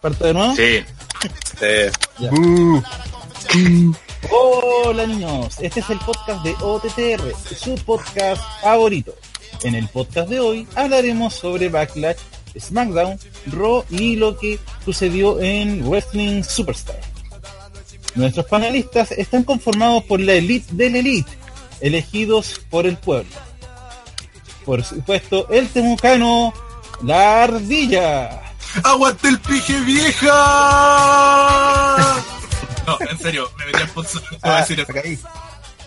¿Parto de nuevo? Sí. Hola niños, este es el podcast de OTTR, su podcast favorito. En el podcast de hoy hablaremos sobre Backlash, SmackDown, Raw y lo que sucedió en Wrestling Superstar. Nuestros panelistas están conformados por la elite del elite, elegidos por el pueblo. Por supuesto, el temucano, la ardilla. ¡Aguante el pije vieja! No, en serio, me metí al pozo no te voy a decir eso.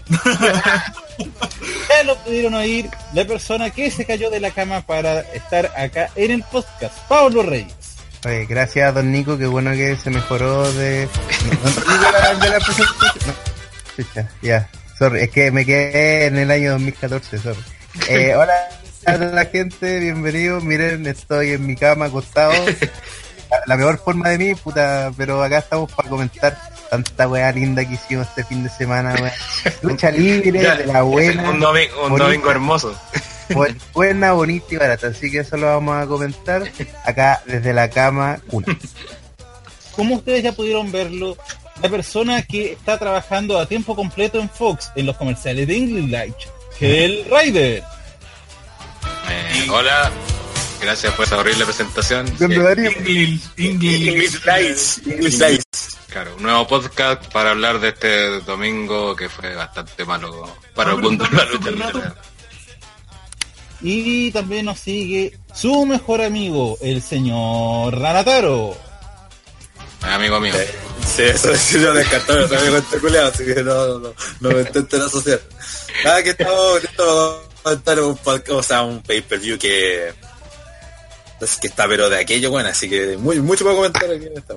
Ya lo pudieron oír la persona que se cayó de la cama para estar acá en el podcast, Pablo Reyes. Oye, gracias don Nico, qué bueno que se mejoró de, no, no, de la, presentación. No, ya, sorry, es que me quedé en el año 2014, sorry. Eh, hola a la gente, bienvenidos, miren, estoy en mi cama acostado. La, la mejor forma de mí, puta, pero acá estamos para comentar tanta weá linda que hicimos este fin de semana, weá. Lucha libre, Ya, de la buena. Un, domingo, un bonita. domingo hermoso. Bu- buena, bonita y barata. Así que eso lo vamos a comentar acá desde la cama una. Como ustedes ya pudieron verlo, la persona que está trabajando a tiempo completo en Fox, en los comerciales de English Light, que el Rider. Eh, hola, gracias por esa horrible presentación. Eh, Darío. English, English. English Lights, English Lights. Claro, un nuevo podcast para hablar de este domingo que fue bastante malo para el mundo de la lucha. Y también nos sigue su mejor amigo, el señor Ranataro. Amigo mío. Sí, eso sí yo me encantó, me sabía con este así que no, no, no, no me intenten asociar. Nada, que estamos comentar un podcast, o sea, un pay-per-view que, es que está pero de aquello, bueno, así que muy, mucho para comentar aquí en esta.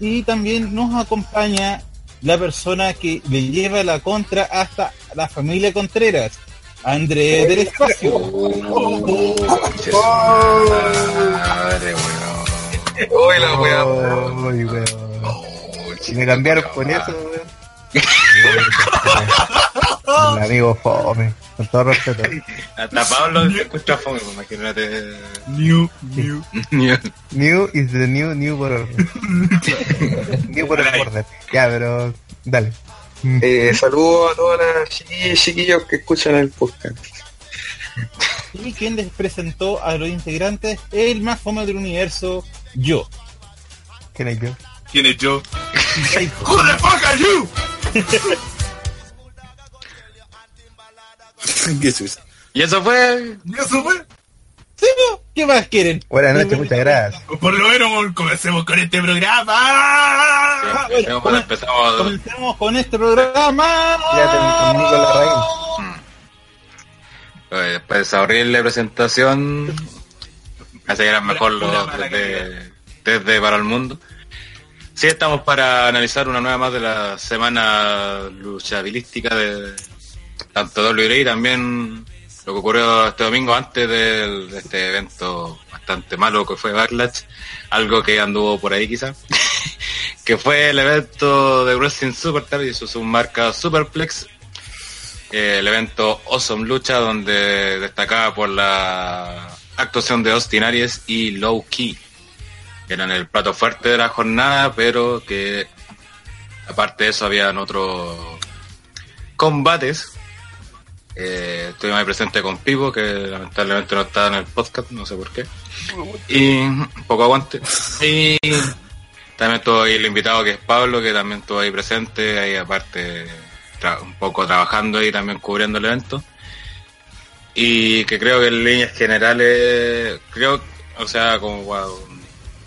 Y también nos acompaña la persona que le lleva la contra hasta la familia Contreras, André del Espacio. La wea. Uy, weón. Si me cambiaron con eso, weón. El amigo Fome, con todo respeto. Hasta Pablo se escucha fome, pues, imagínate. New, new. New is the new, new por new por orden. Ya, pero dale. Eh, saludos a todas las chiquillas y chiquillos que escuchan el podcast. Y quien les presentó a los integrantes, el más fome del universo, yo. ¿Quién es yo? ¿Quién es yo? Who the fuck are you? Y eso fue. ¿Y eso fue? ¿Sí, no? ¿Qué más quieren? Buenas noches, muchas gracias. Por lo menos comencemos con este programa. Bueno, empezamos Comencemos con este programa. Fíjate, con Nico Larraín. eh, después de esa horrible presentación. Así que eran mejor los desde, desde para el mundo. Sí, estamos para analizar una nueva más de la semana luchabilística de tanto WWE también lo que ocurrió este domingo antes de, este evento bastante malo que fue Backlash, algo que anduvo por ahí quizá, que fue el evento de Wrestling Superstar y su submarca Superplex, eh, el evento Awesome Lucha donde destacaba por la actuación de Austin Aries y Low Key, que eran el plato fuerte de la jornada, pero que aparte de eso habían otros combates. Eh, estuvimos ahí presente con Pipo, que lamentablemente no estaba en el podcast, no sé por qué. Y un poco aguante. Y también estuvo ahí el invitado que es Pablo, que también estuvo ahí presente, ahí aparte un poco trabajando ahí también cubriendo el evento. Y que creo que en líneas generales, creo, o sea, como wow,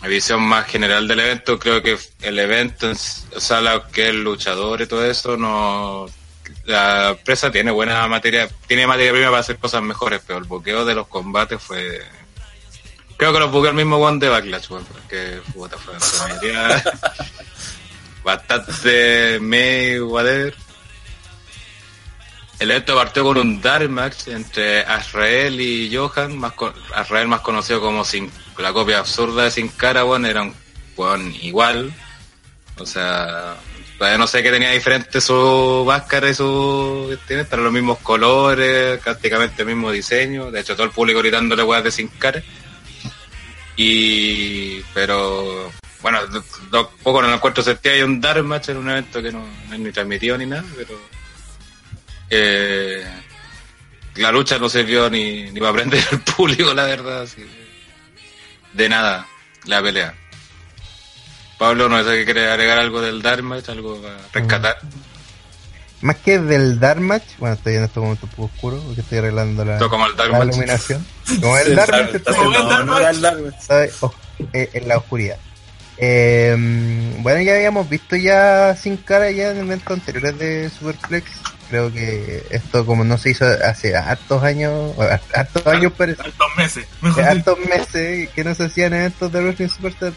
la visión más general del evento, creo que el evento, o sea, lo que es el luchador y todo eso, no. La empresa tiene buena materia, tiene materia prima para hacer cosas mejores, pero el boqueo de los combates fue. Creo que los buqueó el mismo One de Backlash, weón, porque puta, fue mayoría bastante me whatever. El evento partió con un dark match entre Azrael y Johan, más con, Azrael más conocido como sin, la copia absurda de Sin Cara, weón, era un weón igual. O sea, todavía no sé qué tenía diferente su máscara y su tiene, pero los mismos colores, prácticamente el mismo diseño. De hecho, todo el público gritándole weas de Sin Cara. Y, pero, bueno, poco no encuentro sentido. Hay un Dark Match en un evento que no, no es ni transmitido ni nada, pero. Eh, la lucha no sirvió ni, ni para aprender al público, la verdad. así de nada, la pelea. Pablo, no sé que quiere agregar algo del Dark Match, algo para rescatar. Más que del Dark Match, bueno, estoy en este momento un poco oscuro porque estoy arreglando la, iluminación. Como el Match. ¿sabe? Oh, eh, en la oscuridad. Eh, bueno, ya habíamos visto ya sin cara ya en eventos anteriores de Superflex. Creo que esto como no se hizo hace hartos años, hartos años parece, Tantos meses. Mejor hartos meses que no se hacían eventos de Wrestling Superstar,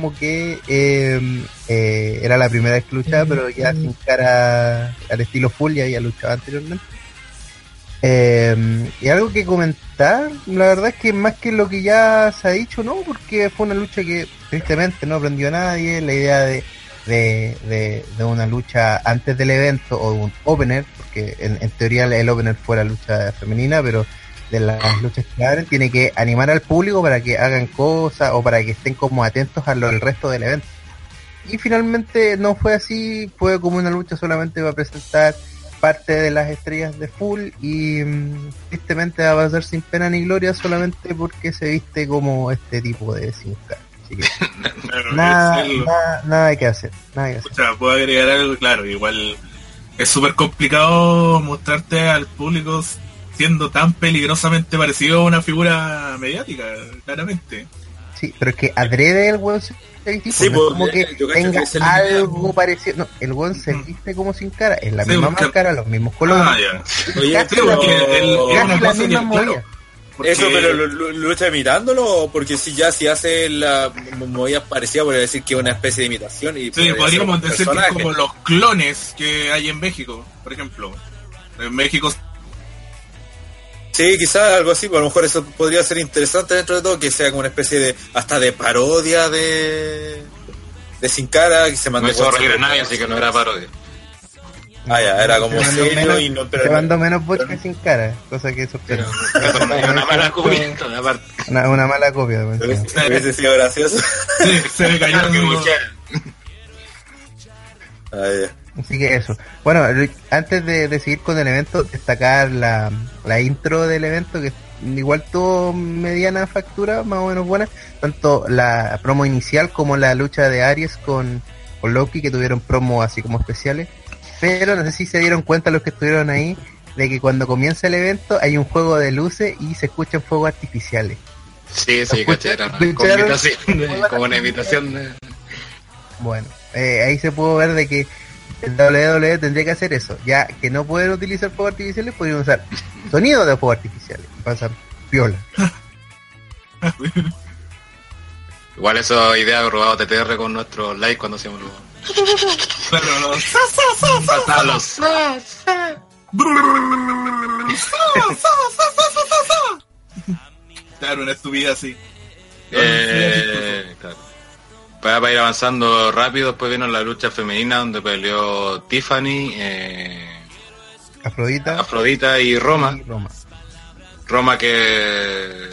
como que eh, eh, era la primera vez que luchaba, pero ya sin cara al estilo full ya había luchado anteriormente. Eh, y algo que comentar, la verdad es que más que lo que ya se ha dicho, no, porque fue una lucha que tristemente no aprendió a nadie, la idea de, de, de, de una lucha antes del evento o un opener, porque en, en teoría el opener fue la lucha femenina, pero de las luchas que abren tiene que animar al público para que hagan cosas o para que estén como atentos a lo del resto del evento. Y finalmente no fue así, fue como una lucha solamente para presentar parte de las estrellas de full y mm, tristemente va a pasar sin pena ni gloria solamente porque se viste como este tipo de sin cara. Así que nada, nada, nada que hacer, nada que hacer. Escucha, puedo agregar algo, claro, igual es súper complicado mostrarte al público siendo tan peligrosamente parecido a una figura mediática, claramente. Sí, pero es que adrede el weón se viste, Sí, no es pues, como que yo cacho tenga que es el algo mismo. parecido. No, el weón se viste como sin cara, es la Sí, misma porque- máscara, los mismos colores. Ah, ya. Oye, casi sí, la, porque pero- el- es casi una la cosa misma que, movida. claro, porque- Eso, pero lo, lucha imitándolo, porque si ya si hace la mo- movida parecida, podría decir que es una especie de imitación. Y Sí, podría podríamos decir que es personaje. como los clones que hay en México, por ejemplo. En México Sí, quizás algo así, pero a lo mejor eso podría ser interesante dentro de todo, que sea como una especie de, hasta de parodia de, de Sin Cara, que se No mandó hizo reír a nadie, así que no era parodia. Ah, ya, era como menos- y no, pero no- mandó menos podcast sin cara, cosa que. Pero eso no es una mala copia, aparte. Una, una mala copia, me pero hubiese sido gracioso. sí, se le cayó que. Ah, ya. Así que eso. Bueno, antes de, de seguir con el evento, destacar la, la intro del evento, que igual tuvo mediana factura, más o menos buena. Tanto la promo inicial como la lucha de Aries con, con Loki, que tuvieron promo así como especiales. Pero no sé si se dieron cuenta los que estuvieron ahí, de que cuando comienza el evento hay un juego de luces y se escuchan fuegos artificiales. Sí, sí, una, como una imitación de... Bueno, eh, ahí se pudo ver de que el WWE tendría que hacer eso. Ya que no pueden utilizar fuegos artificiales, podrían usar sonido de fuegos artificiales. Pasan piola. Igual eso idea robado TTR con nuestro like cuando hacíamos los... Claro, los- Faltaban los... Claro, una estupidez así. Eh, claro. Para, ir avanzando rápido, después vino la lucha femenina donde peleó Tiffany, eh, Afrodita Afrodita y Roma. y Roma. Roma que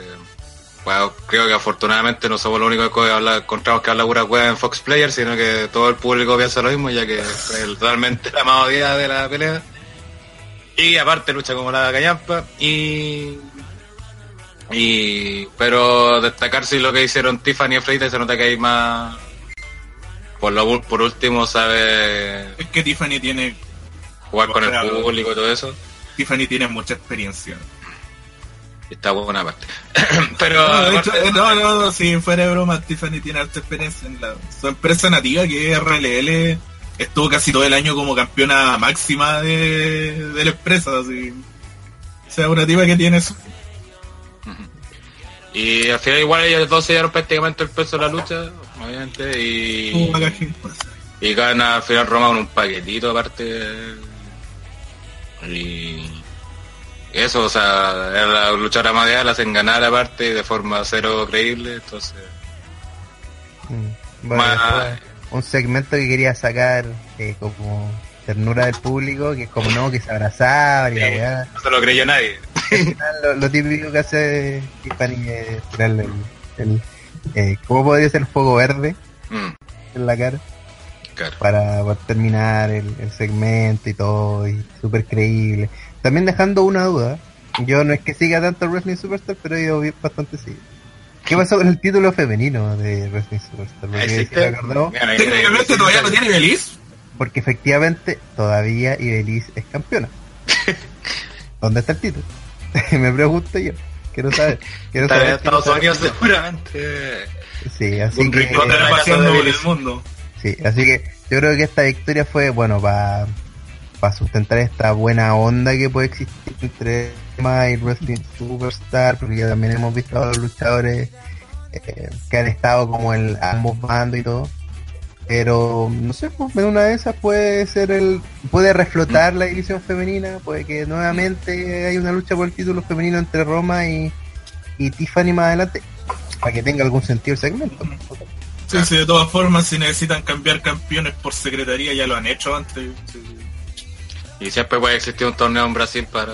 bueno, creo que afortunadamente no somos los únicos que habla, encontramos que habla pura hueá en Fox Player, sino que todo el público piensa lo mismo, ya que el- realmente la más odiada de la pelea. Y aparte lucha como la callampa y y pero destacar si lo que hicieron Tiffany y Afrodita se nota que hay más por lo por último sabe Es que Tiffany tiene, jugar con el público y todo eso. Tiffany tiene mucha experiencia. Está buena parte. pero No, hecho, eh, no, no, no, si fuera de broma, Tiffany tiene alta experiencia en la, su empresa nativa, que es RLL, estuvo casi todo el año como campeona máxima de, de la empresa, así. O sea, una tipa que tiene su... Y al final igual ellos dos se dieron prácticamente el peso de la lucha, obviamente, y, y gana al final Roma con un paquetito aparte. Y eso, o sea, era la luchadora más la hacen ganar aparte de forma cero creíble, entonces... Mm. Bueno, más- después, un segmento que quería sacar eh, como ternura del público, que es como no, que se abrazaban y la weá. no se lo creyó nadie. Lo, lo típico que hace Tiffany es tirarle el, el, eh, ¿cómo podría ser fuego verde Mm, en la cara? claro. Para, para terminar el, el segmento y todo, y súper creíble. También dejando una duda, yo no es que siga tanto Wrestling Superstar, pero yo vi bastante sí. ¿Qué pasó con el título femenino de Wrestling Superstar? Porque, ¿Existe? si me acordó, Técnicamente todavía mira, tiene Belis. Porque efectivamente todavía Ibeliz es campeona. ¿Dónde está el título? me pregunto yo. Quiero saber. Quiero Está en saber, Estados quiero Unidos saber. seguramente. Sí, así Un que, rincón de la paseando de el mundo. sí, así que yo creo que esta victoria fue, bueno, para sustentar esta buena onda que puede existir entre Emma y Wrestling Superstar, porque ya también hemos visto a los luchadores eh, que han estado como en ambos bandos y todo. Pero no sé, pues una de esas puede ser el, puede reflotar la división femenina, puede que nuevamente hay una lucha por el título femenino entre Roma y, y Tiffany más adelante, para que tenga algún sentido el segmento. Sí, sí, de todas formas, si necesitan cambiar campeones por secretaría, ya lo han hecho antes. Sí, sí. Y siempre puede existir un torneo en Brasil para,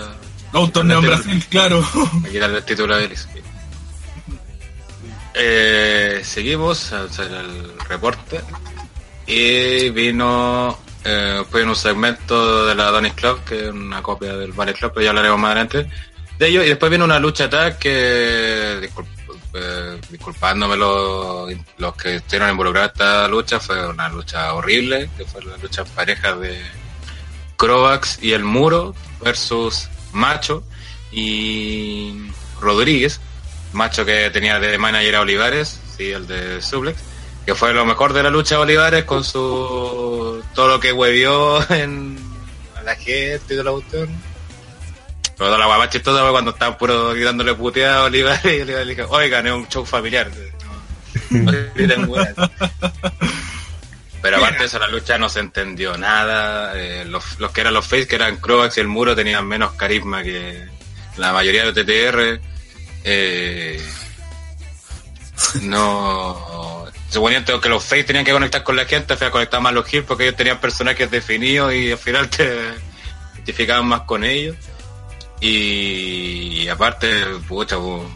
No, un torneo en Título. Brasil, claro. para quitarle el título a Belis. Eh, seguimos a hacer el reporte. Y vino eh, en un segmento de la Donis Club, que es una copia del Ballet Club, pero ya hablaremos más adelante de ello. Y después vino una lucha tag que, eh, disculpándome los, los que estuvieron involucrados en esta lucha, fue una lucha horrible, que fue la lucha pareja de Crovax y el Muro versus Macho y Rodríguez. Macho que tenía de manager a Olivares, sí, el de Suplex, que fue lo mejor de la lucha de Olivares con su todo lo que huevió en la gente y toda la cuestión. Toda la guapa chistosa cuando estaban puro gritándole puteada a Olivares y Olivares le dijo, oigan, es un show familiar. No, no griten weas". Pero aparte de eso, la lucha no se entendió nada. eh, los, los que eran los face, que eran Crovax y el Muro, tenían menos carisma que la mayoría de TTR. Eh, no. Suponía que los face tenían que conectar con la gente, fue a conectar más los hills porque ellos tenían personajes definidos y al final te identificaban más con ellos. Y, aparte, pucha,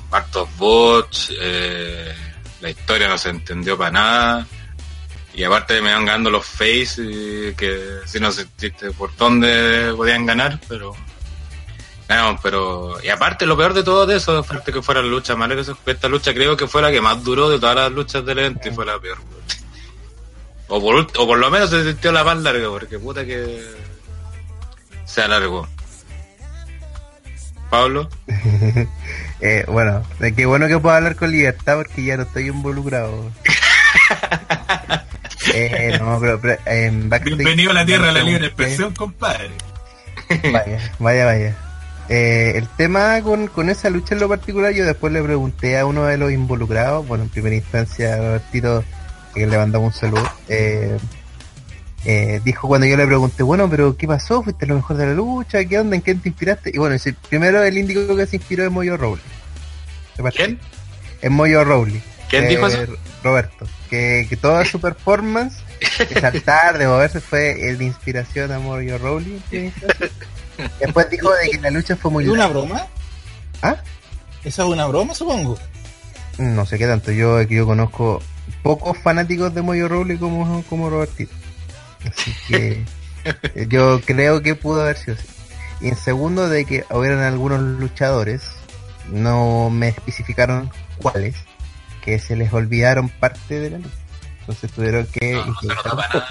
hartos bots, eh, la historia no se entendió para nada. Y aparte me van ganando los face y que si no sentiste por dónde podían ganar, pero ganaron, pero y aparte lo peor de todo de eso, aparte que fuera la lucha mala que esta lucha creo que fue la que más duró de todas las luchas del evento y fue la peor. O por, ult- o por lo menos se sintió la más larga, porque puta que se alargó. Pablo, Eh, bueno, eh, qué bueno que puedo hablar con libertad porque ya no estoy involucrado. eh, no, pero, pero, en backstage- Bienvenido a la tierra de la libre Eh, expresión, compadre. Vaya, vaya, vaya. Eh, el tema con, con esa lucha en lo particular, yo después le pregunté a uno de los involucrados, bueno, en primera instancia a Robertito, que le mandamos un saludo, eh, eh, dijo cuando yo le pregunté, bueno, pero ¿qué pasó? ¿Fuiste lo mejor de la lucha? ¿Qué onda? ¿En qué te inspiraste? Y bueno, primero el índico que se inspiró es Moyo Rowley. ¿quién? Es Moyo Rowley. ¿Quién Eh, dijo eso? Roberto. Que, que toda su performance, de saltar, de moverse, fue el de inspiración a Moyo Rowley. en primera instancia. Después dijo de que la lucha fue muy ¿Es una larga. broma? ¿Ah? ¿Esa es una broma, supongo? No sé qué tanto. Yo que yo conozco pocos fanáticos de Moyo Rowley como, como Robertito. Así que eh, yo creo que pudo haber sido así. Y en segundo de que hubieran algunos luchadores, no me especificaron cuáles, que se les olvidaron parte de la lucha. Entonces tuvieron que No, no se nota improvisar. para nada.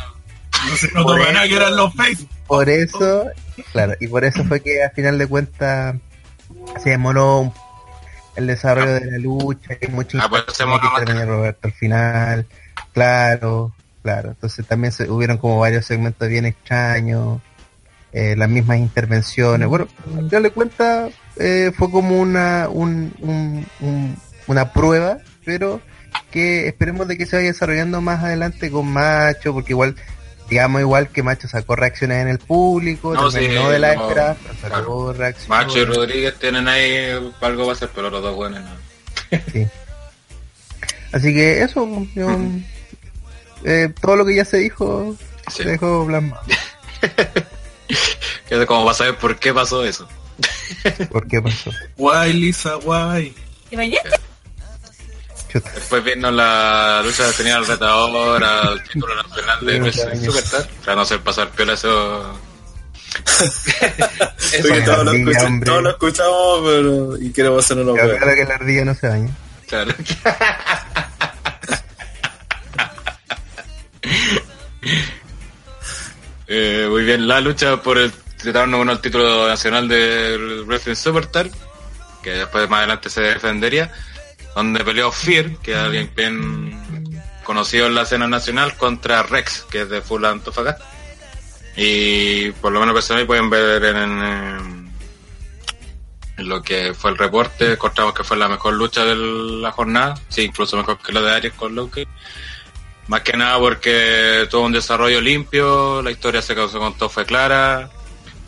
No se notó para nada que eran los face. Por eso, claro, y por eso fue que a final de cuentas se demoró el desarrollo de la lucha, y mucho Ah, pues se que intervenir Roberto al final, claro, claro, entonces también se, hubieron como varios segmentos bien extraños, eh, las mismas intervenciones, bueno, al final de cuentas eh, fue como una, un, un- un- una prueba, pero que esperemos de que se vaya desarrollando más adelante con Macho, porque igual digamos igual que Macho sacó reacciones en el público, No, también sí, no de la no, espera, pero sacó claro. reacciones. Macho y Rodríguez tienen ahí algo va a hacer, pero los dos buenos no. Sí. Así que eso, yo, eh, todo lo que ya se dijo, Sí. se dejó plasmado. Como para saber por qué pasó eso. ¿Por qué pasó? Guay, Lisa, guay. ¿Te bañaste? Después vino la lucha que tenía el retador al título nacional de Wrestling. Superstar. Para no hacer pasar piola eso. Porque todos lo, maravilla, escucha- hombre. todos lo escuchamos pero, y queremos hacer una claro que la ardilla no se baña. Claro. Eh, muy bien, la lucha por el tratarnos con el título nacional del Wrestling Superstar, que después más adelante se defendería, donde peleó Fear, que es alguien bien conocido en la escena nacional, contra Rex, que es de Full Antofagasta. Y por lo menos personal pueden ver en lo que fue el reporte, encontramos que fue la mejor lucha de la jornada, sí, incluso mejor que la de Aries con Loki. Más que nada porque tuvo un desarrollo limpio, la historia se causó con todo fue clara,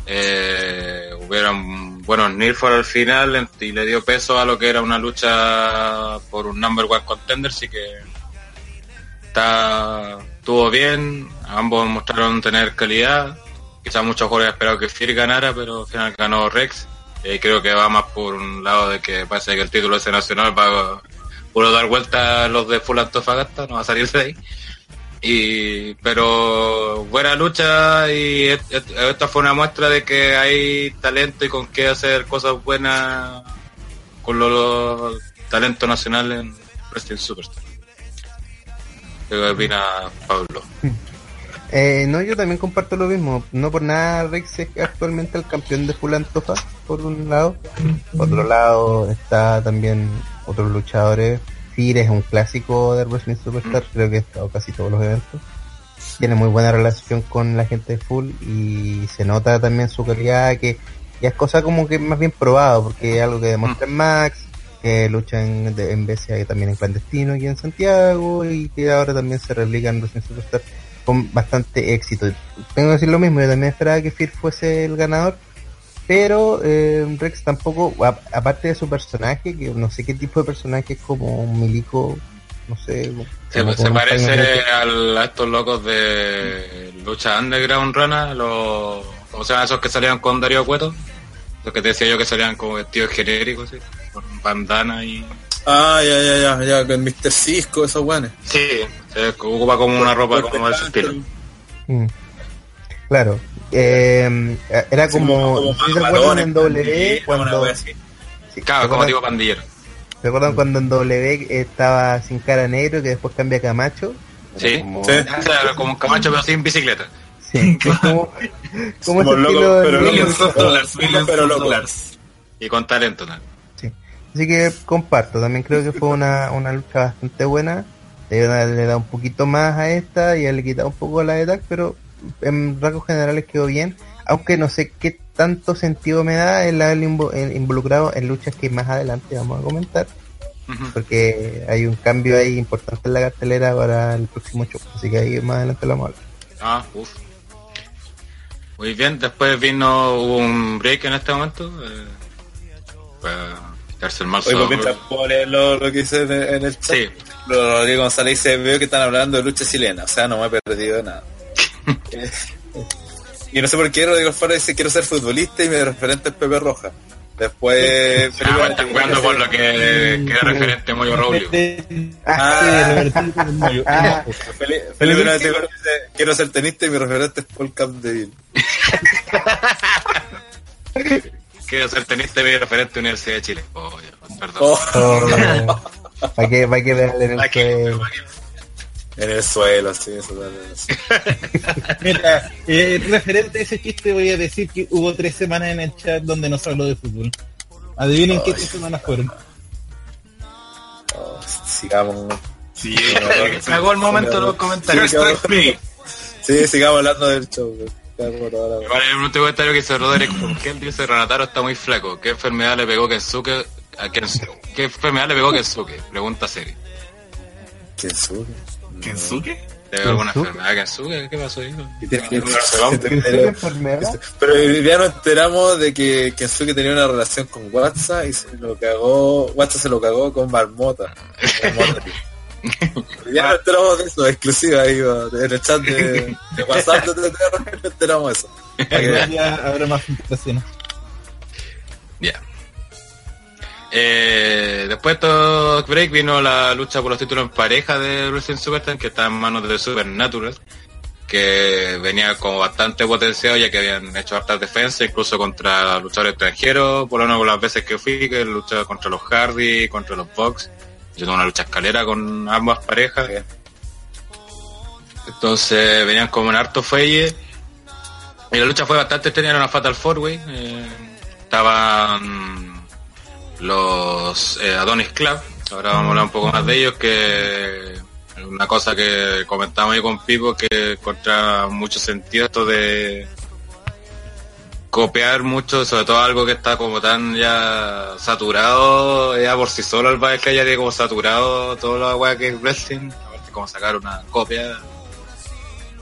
eh, hubieron buenos Nilfor al final y le dio peso a lo que era una lucha por un number one contender, así que está estuvo bien, ambos mostraron tener calidad, quizás muchos jugadores esperaban que Fear ganara, pero al final ganó Rex, Eh, creo que va más por un lado de que parece que el título ese nacional va a dar vuelta a los de Full Antofagasta, no va a salir de ahí. Y, pero buena lucha y esta fue una muestra de que hay talento y con qué hacer cosas buenas con los, los talentos nacionales en Wrestling Superstar. ¿Qué opina Pablo? Eh, no, yo también comparto lo mismo. No por nada Rex es actualmente el campeón de Full Antofa, por un lado. Por otro lado está también otros luchadores. Fir es un clásico de Wrestling Superstar, creo que ha estado casi todos los eventos. Tiene muy buena relación con la gente de Full y se nota también su calidad, que ya es cosa como que más bien probado, porque es algo que demuestra en Max, que lucha en, de- en BCA también en clandestino aquí en Santiago y que ahora también se replica en Wrestling Superstar con bastante éxito. Tengo que decir lo mismo, yo también esperaba que Fear fuese el ganador, pero eh, Rex tampoco, a- aparte de su personaje, que no sé qué tipo de personaje es como un milico, no sé. Se, como parece al- a estos locos de lucha underground rana, los ¿cómo se llaman esos que salían con Darío Cueto? Los que te decía yo que salían como vestidos genéricos, ¿sí? con bandana y Ah, ya, ya, ya, ya, con Mr. Cisco, esos guanes. sí, se ocupa como una ropa como de ese estilo. Mm. Claro. Eh, era como, si se acuerdan en W cuando, sí, Claro, ¿se como tipo pandillero. ¿se acuerdan cuando en W estaba sin cara negro que después cambia a Camacho? Sí, Como- Sí. Claro, como un camacho pero sin bicicleta. Sí, como, como Como de- pero. Y con talento, ¿no? Sí. Así que comparto, también creo que fue una, una lucha bastante buena. Le, le da un poquito más a esta y le quita un poco a la de TAC, pero en rasgos generales quedó bien. Aunque no sé qué tanto sentido me da el haber involucrado en luchas que más adelante vamos a comentar, porque hay un cambio ahí importante en la cartelera para el próximo show. Así que ahí más adelante lo vamos a hablar. Ah, uff. Muy bien, después vino, hubo un break en este momento. Eh, para quitarse el mal Oye, pues sabor. mientras puedo leer lo, lo que dice en, en el chat. Sí, Lo- Rodrigo González dice, veo que están hablando de lucha chilena, o sea, no me he perdido de nada. Y no sé por qué Rodrigo Alfaro dice, quiero ser futbolista y mi referente es Pepe Roja. Después... Ah, están jugando por lo que, que era referente Moyo Raulio. Ah. Moyo. Ah. Felipe, Felipe dice, quiero ser tenista y mi referente es Paul Capdeville. Quiero ser tenista y mi referente Universidad de Chile. Oh, perdón. Oh, ¿Para qué, para qué darle en el? En el suelo, así, eso. Mira, eh, referente a ese chiste voy a decir que hubo tres semanas en el chat donde no se habló de fútbol. Adivinen qué tres semanas fueron. Oh, sigamos. Sí, Cagó el momento de los comentarios. Sí. Sí, sigamos hablando del show. hay un último comentario que dice Roderick, ¿por qué él dice Renataro está muy flaco? ¿Qué enfermedad le pegó Kensuke a Kensuke? ¿Qué enfermedad le pegó Kensuke? Pregunta seria. ¿Quién sube? ¿Kensuke? ¿Le pegó alguna enfermedad Kensuke? ¿Qué pasó ahí? ¿Qué enfermedad? Pero día nos enteramos de que Kensuke tenía una relación con WhatsApp y se lo cagó, WhatsApp se lo cagó con Marmota. Día nos enteramos de eso, exclusiva ahí, en el chat de, de WhatsApp de TTR nos enteramos de eso. Para que vean. Ya habrá más filtraciones. Eh, después de estos break vino la lucha por los títulos en pareja de Wrestling Superstar, que está en manos de Supernatural, que venía como bastante potenciado ya que habían hecho hartas defensas, incluso contra luchadores extranjeros, por lo menos las veces que fui, que luchaba contra los Hardy, contra los Bucks. Yo tuve una lucha escalera con ambas parejas. Entonces venían como en harto fuelle. Y la lucha fue bastante extraña, era una Fatal Four Way. Eh, estaban los eh, Adonis Club, ahora vamos a hablar un poco más de ellos, que una cosa que comentamos ahí con Pipo, que contra mucho sentido esto de copiar mucho, sobre todo algo que está como tan ya saturado, ya por sí solo el que ya tiene como saturado todo lo weá que es wrestling, aparte como sacar una copia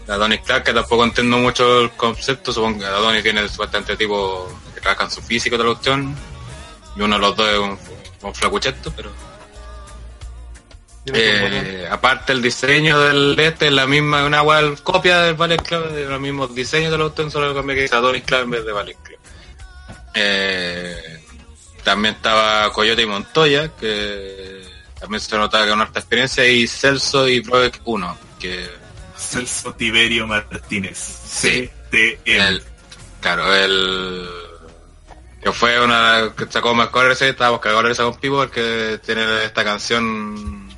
de Adonis Clark, que tampoco entiendo mucho el concepto, supongo que Adonis tiene supuestamente tipo que trabaja en su físico de la cuestión, y uno de los dos es un, un pero eh, aparte el diseño del este es la misma, una igual copia del Ballet Club, de los mismos diseños de los autos, solo cambia que dice Adonis Club en vez de Ballet Club. Eh, también estaba Coyote y Montoya, que también se notaba que una harta experiencia, y Celso y Proec 1, que Celso Tiberio Martínez. Sí. CTM. el, claro, el que fue una que sacó mejor ese, estábamos cagados con Pipo, porque tiene esta canción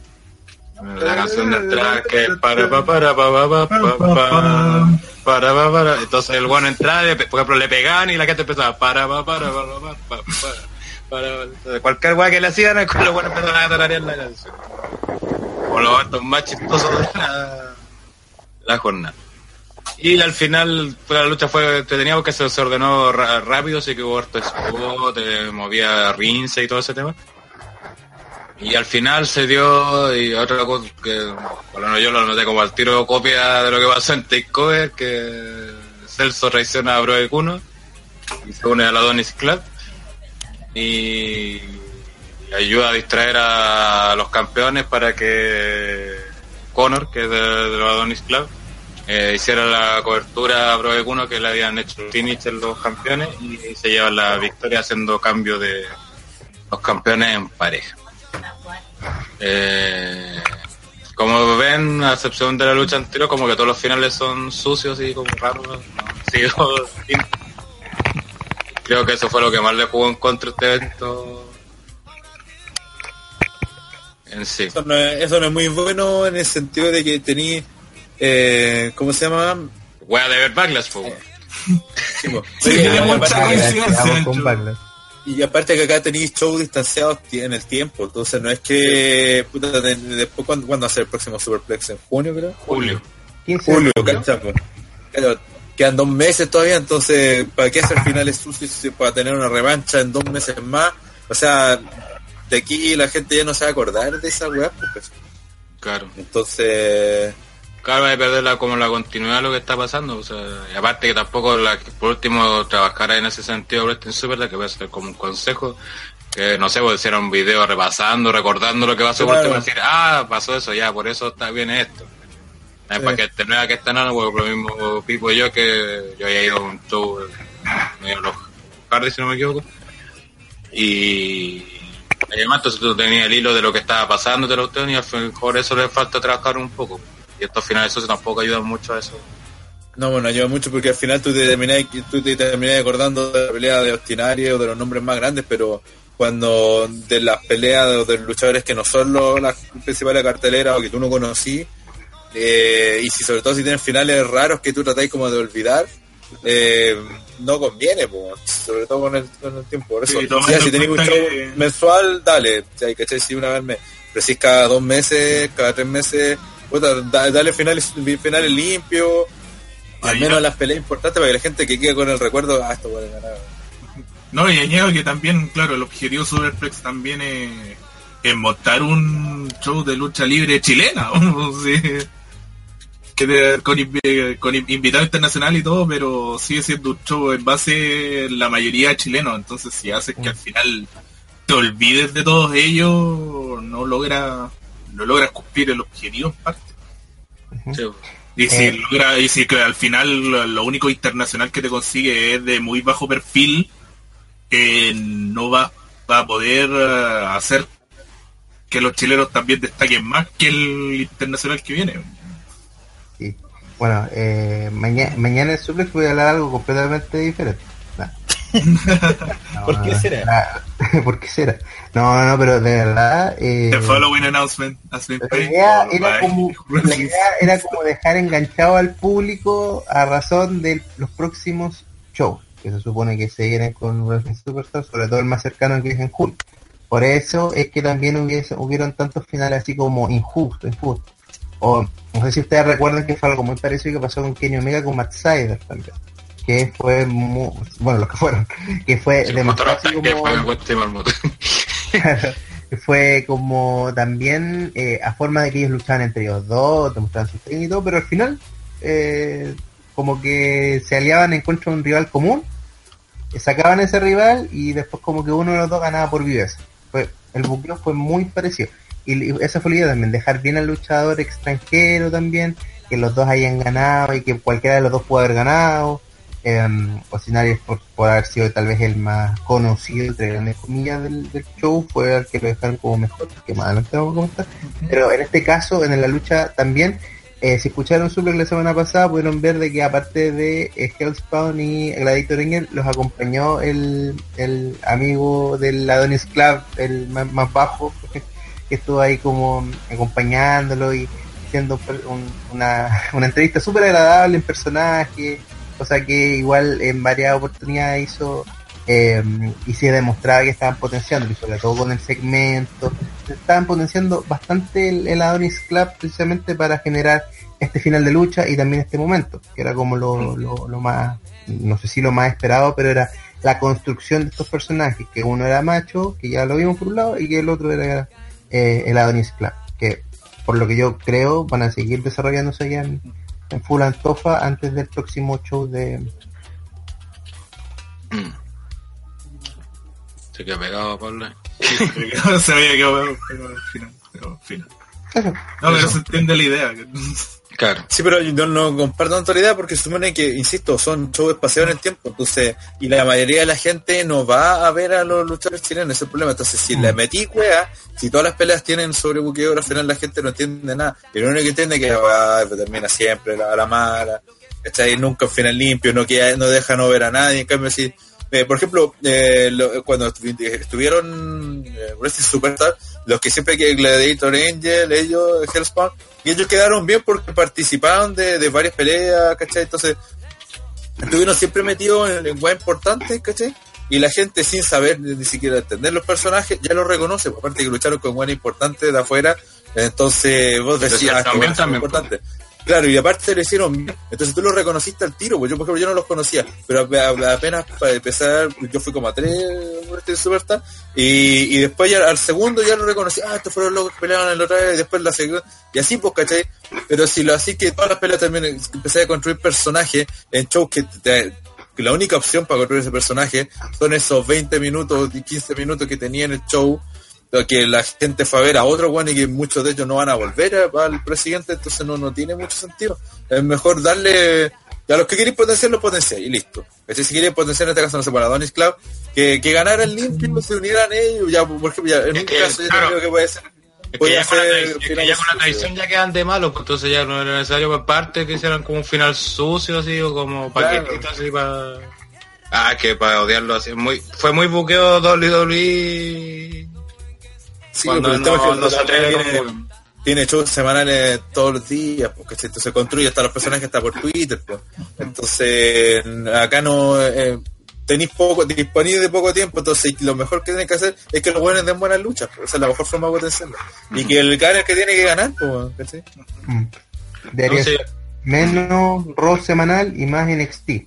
la canción de atrás que es para pa para pa pa pa pa pa para pa para entonces el bueno entraba por ejemplo le pegaban y la gente empezaba para pa para pa pa pa pa para entonces, cualquier weá que le hacían los buenos empezaban a tararear la canción o los más chistosos de la jornada y al final pues, la lucha fue entretenida porque se, se ordenó ra- rápido así que hubo harto spot, movía rince y todo ese tema. Y al final se dio, y otra cosa que, menos yo lo noté como al tiro copia de lo que pasó en Takeover, que Celso traiciona a Broek 1 y se une a la Adonis Club y ayuda a distraer a los campeones para que Connor, que es de, de Adonis Club, eh, hiciera la cobertura a 1 que le habían hecho finish en los campeones y se lleva la victoria haciendo cambio de los campeones en pareja. Eh, como ven, a excepción de la lucha anterior, como que todos los finales son sucios y como raros. creo que eso fue lo que más le jugó en contra este evento en sí. Eso no, es, eso no es muy bueno en el sentido de que tení, eh, ¿cómo se llama? Wea de ver Backlash, po. Sí, po. Aparte-. Y aparte que acá tenéis shows distanciados en el tiempo, entonces no es que puta, de- después cuando, cuando hace el próximo Superplex en junio creo. Julio. 15 Julio, po? Claro, quedan dos meses todavía, entonces ¿para qué hacer finales sucios para tener una revancha en dos meses más? O sea, de aquí la gente ya no se va a acordar de esa weá, pues. Claro. Entonces, Claro, a perder como la continuidad de lo que está pasando. O sea, y aparte que tampoco, la, por último, trabajara en ese sentido Wrestling Super, que puede ser como un consejo. Que no sé, pues hiciera un video repasando, recordando lo que pasó por Claro. último, decir, ah, pasó eso, ya, por eso está bien esto. Sí. Para que nueva que está nada, pues lo mismo Pipo y yo, que yo había ido a un show, eh, medio los Hardy, si no me equivoco. Y además, entonces tú tenías el hilo de lo que estaba pasando, te lo y al por eso le falta trabajar un poco. Y estos finales esos tampoco ayudan mucho a eso. no, bueno, ayuda mucho porque al final tú te terminás, tú te terminás acordando de la pelea de Ostinario o de los nombres más grandes, pero cuando de las peleas de, de los luchadores que no son los, las principales carteleras o que tú no conocí, eh, y si sobre todo si tienen finales raros que tú tratáis como de olvidar, eh, no conviene, po, sobre todo con el, con el tiempo. Por eso, Sí, si en tenéis un show que- mensual, dale, ¿cachai? Si una vez me, pero si es cada dos meses, cada tres meses, puta, da- dale finales, finales limpios, al menos las peleas importantes para que la gente que quede con el recuerdo, ah, esto puede ganar. No, y añado que también, claro, el objetivo de Superplex también es, es montar un show de lucha libre chilena, ¿no? Sí. que de- con, con in- invitado internacional y todo, pero sigue siendo un show en base la mayoría chileno, entonces si haces que al final te olvides de todos ellos, no logra no logras cumplir el objetivo en parte. Sí, Y si, Eh. logra, y si que al final lo, lo único internacional que te consigue es de muy bajo perfil, eh, no va va a poder eh, hacer que los chilenos también destaquen más que el internacional que viene. Sí. Bueno, eh, mañana, mañana en Suplex voy a hablar algo completamente diferente. Nah. No, ¿Por qué será? nah. ¿Por qué será? No, no, pero de verdad... Eh, The following announcement has been la era como, la idea era como dejar enganchado al público a razón de los próximos shows que se supone que se vienen con Wrestling Superstar, sobre todo el más cercano que es en julio. Por eso es que también hubiese, hubieron tantos finales así como injusto, injusto. O no sé si ustedes recuerdan que fue algo muy parecido que pasó con Kenny Omega con Matt Sider también. Que fue muy, bueno, los que fueron, que fue Sí, demasiado que como- fue fue como también eh, a forma de que ellos luchaban entre ellos dos, demostraban su técnica y todo, pero al final eh, como que se aliaban en contra de un rival común, eh, sacaban ese rival y después como que uno de los dos ganaba por viveza. Fue, el buqueo fue muy parecido. Y, y esa fue la idea también, dejar bien al luchador extranjero también, que los dos hayan ganado y que cualquiera de los dos pudo haber ganado. Eh, o si nadie por, por haber sido tal vez el más conocido entre grandes comillas del, del show fue el que lo dejaron como mejor que más adelante vamos a comentar. Pero en este caso en la lucha también eh, si escucharon Suplex la semana pasada pudieron ver de que aparte de eh, Hellspawn y Gladiator Angel los acompañó el, el amigo del Adonis Club el más, más bajo que estuvo ahí como acompañándolo y haciendo un- una, una entrevista súper agradable en personaje cosa que igual en varias oportunidades hizo eh, y se demostraba que estaban potenciando y sobre todo con el segmento. Estaban potenciando bastante el, el Adonis Club precisamente para generar este final de lucha y también este momento que era como lo, lo, lo más no sé si lo más esperado pero era la construcción de estos personajes que uno era macho que ya lo vimos por un lado y que el otro era eh, el Adonis Club que por lo que yo creo van a seguir desarrollándose allá en, en Full Antofa antes del próximo show de Se quedó pegado, Pablo. se veía que pero al final, pero al final. No, pero se entiende la idea. Claro. Sí, pero yo no comparto la idea porque se supone que, insisto, son shows espaciados en el tiempo, entonces, y la mayoría de la gente no va a ver a los luchadores chilenos, ese es el problema. Entonces, si le metí cuea, si todas las peleas tienen sobre buqueo, al final la gente no entiende nada. Y lo único que entiende es que ay, pues, termina siempre la, la mala, ¿cachai? Nunca un final limpio, no, queda, no deja no ver a nadie. En cambio, si, eh, por ejemplo, eh, lo- cuando estu- estuvieron eh, Wrestling Superstar, los que siempre que Gladiator Angel, ellos, Hellspawn, y ellos quedaron bien porque participaron de, de varias peleas, ¿cachai? Entonces, estuvieron siempre metidos en lenguaje importante, ¿cachai? Y la gente sin saber ni, siquiera entender los personajes, ya los reconoce, aparte que lucharon con buenas importantes de afuera, entonces vos decías, ah, también, es también, importante. Claro, y aparte lo hicieron. Entonces tú lo reconociste al tiro, pues yo por ejemplo yo no los conocía, pero apenas para empezar, yo fui como a tres Wrestling Superstar, y, y después al segundo ya lo reconocí, ah, estos fueron los que peleaban en la otra vez, y después la segunda, y así pues, ¿cachai? Pero si lo así que todas las peleas también empecé a construir personajes en shows que, la única opción para construir ese personaje son esos 20 minutos y 15 minutos que tenía en el show, que la gente fue a ver a otro bueno y que muchos de ellos no van a volver al presidente, entonces no, no tiene mucho sentido. Es mejor darle a los que quieren potenciar, los potenciar y listo. Es decir, si quieren potenciar en este caso, no sé, para Adonis Club, que, que ganaran limpio, se unieran ellos, ya, por ejemplo, ya, en Es un que, caso yo claro, creo que puede ser. Es que, ya con es que ya con la tradición ya quedan de malos, pues entonces ya no era necesario por parte que hicieran como un final sucio así o como Claro. paquetito así para... Ah, que para odiarlo así. Muy, fue muy buqueo WWE. Sí, cuando tema es no, que no se atreve tiene- como- tiene shows semanales todos los días, porque se construye hasta los personajes hasta por Twitter, pues. Entonces, acá no eh, tenéis poco, disponible de poco tiempo, entonces lo mejor que tienen que hacer es que los buenos den buenas luchas, pues. esa es la mejor forma de potenciarlo. Y que el gane es el que tiene que ganar, pues. Mm. Debería Entonces, ser menos Raw semanal y más NXT.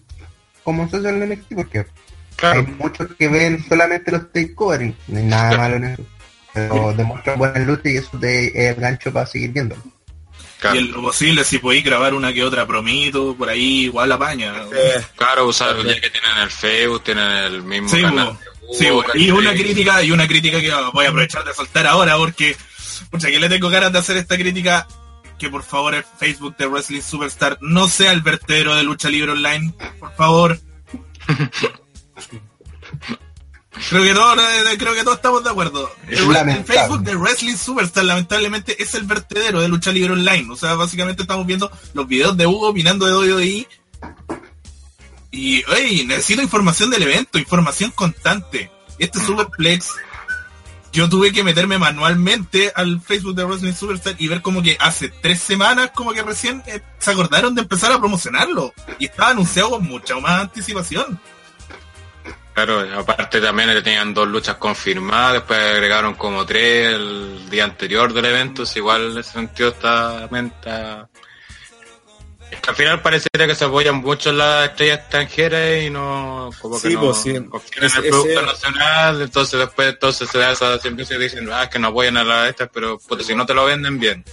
Como se hace en NXT, porque hay muchos que ven solamente los takeover y no hay nada malo en eso. Pero demuestran buenas luchas y eso te es el gancho para seguir viéndolo. claro, Y en lo posible, si podéis grabar una que otra promito, por ahí igual apaña. Eh, claro, usar ya que tienen el Facebook, tienen el mismo Sí, canal. bo. Sí, bo. y una ¿cachai? crítica, y una crítica que voy a aprovechar de soltar ahora porque, pucha, que le tengo ganas de hacer esta crítica, que por favor el Facebook de Wrestling Superstar no sea el vertedero de lucha libre online, por favor. Creo que todos, eh, creo que todos estamos de acuerdo. El. Facebook de Wrestling Superstar lamentablemente es el vertedero de lucha libre online. O sea, básicamente estamos viendo los videos de Hugo opinando de WWE. Y, oye, necesito información del evento, información constante. Este Superplex, yo tuve que meterme manualmente al Facebook de Wrestling Superstar y ver como que hace tres semanas como que recién eh, se acordaron de empezar a promocionarlo. Y estaba anunciado con mucha más anticipación. Claro, aparte también tenían dos luchas confirmadas, después agregaron como tres el día anterior del evento, igual en ese sentido está... al final parecería que se apoyan mucho las estrellas extranjeras y no como que Sí, no pues, sí. confían en el producto ese- nacional, entonces después entonces se da esa siempre se dicen ah, que no apoyan a las estas, pero puta, si no te lo venden bien.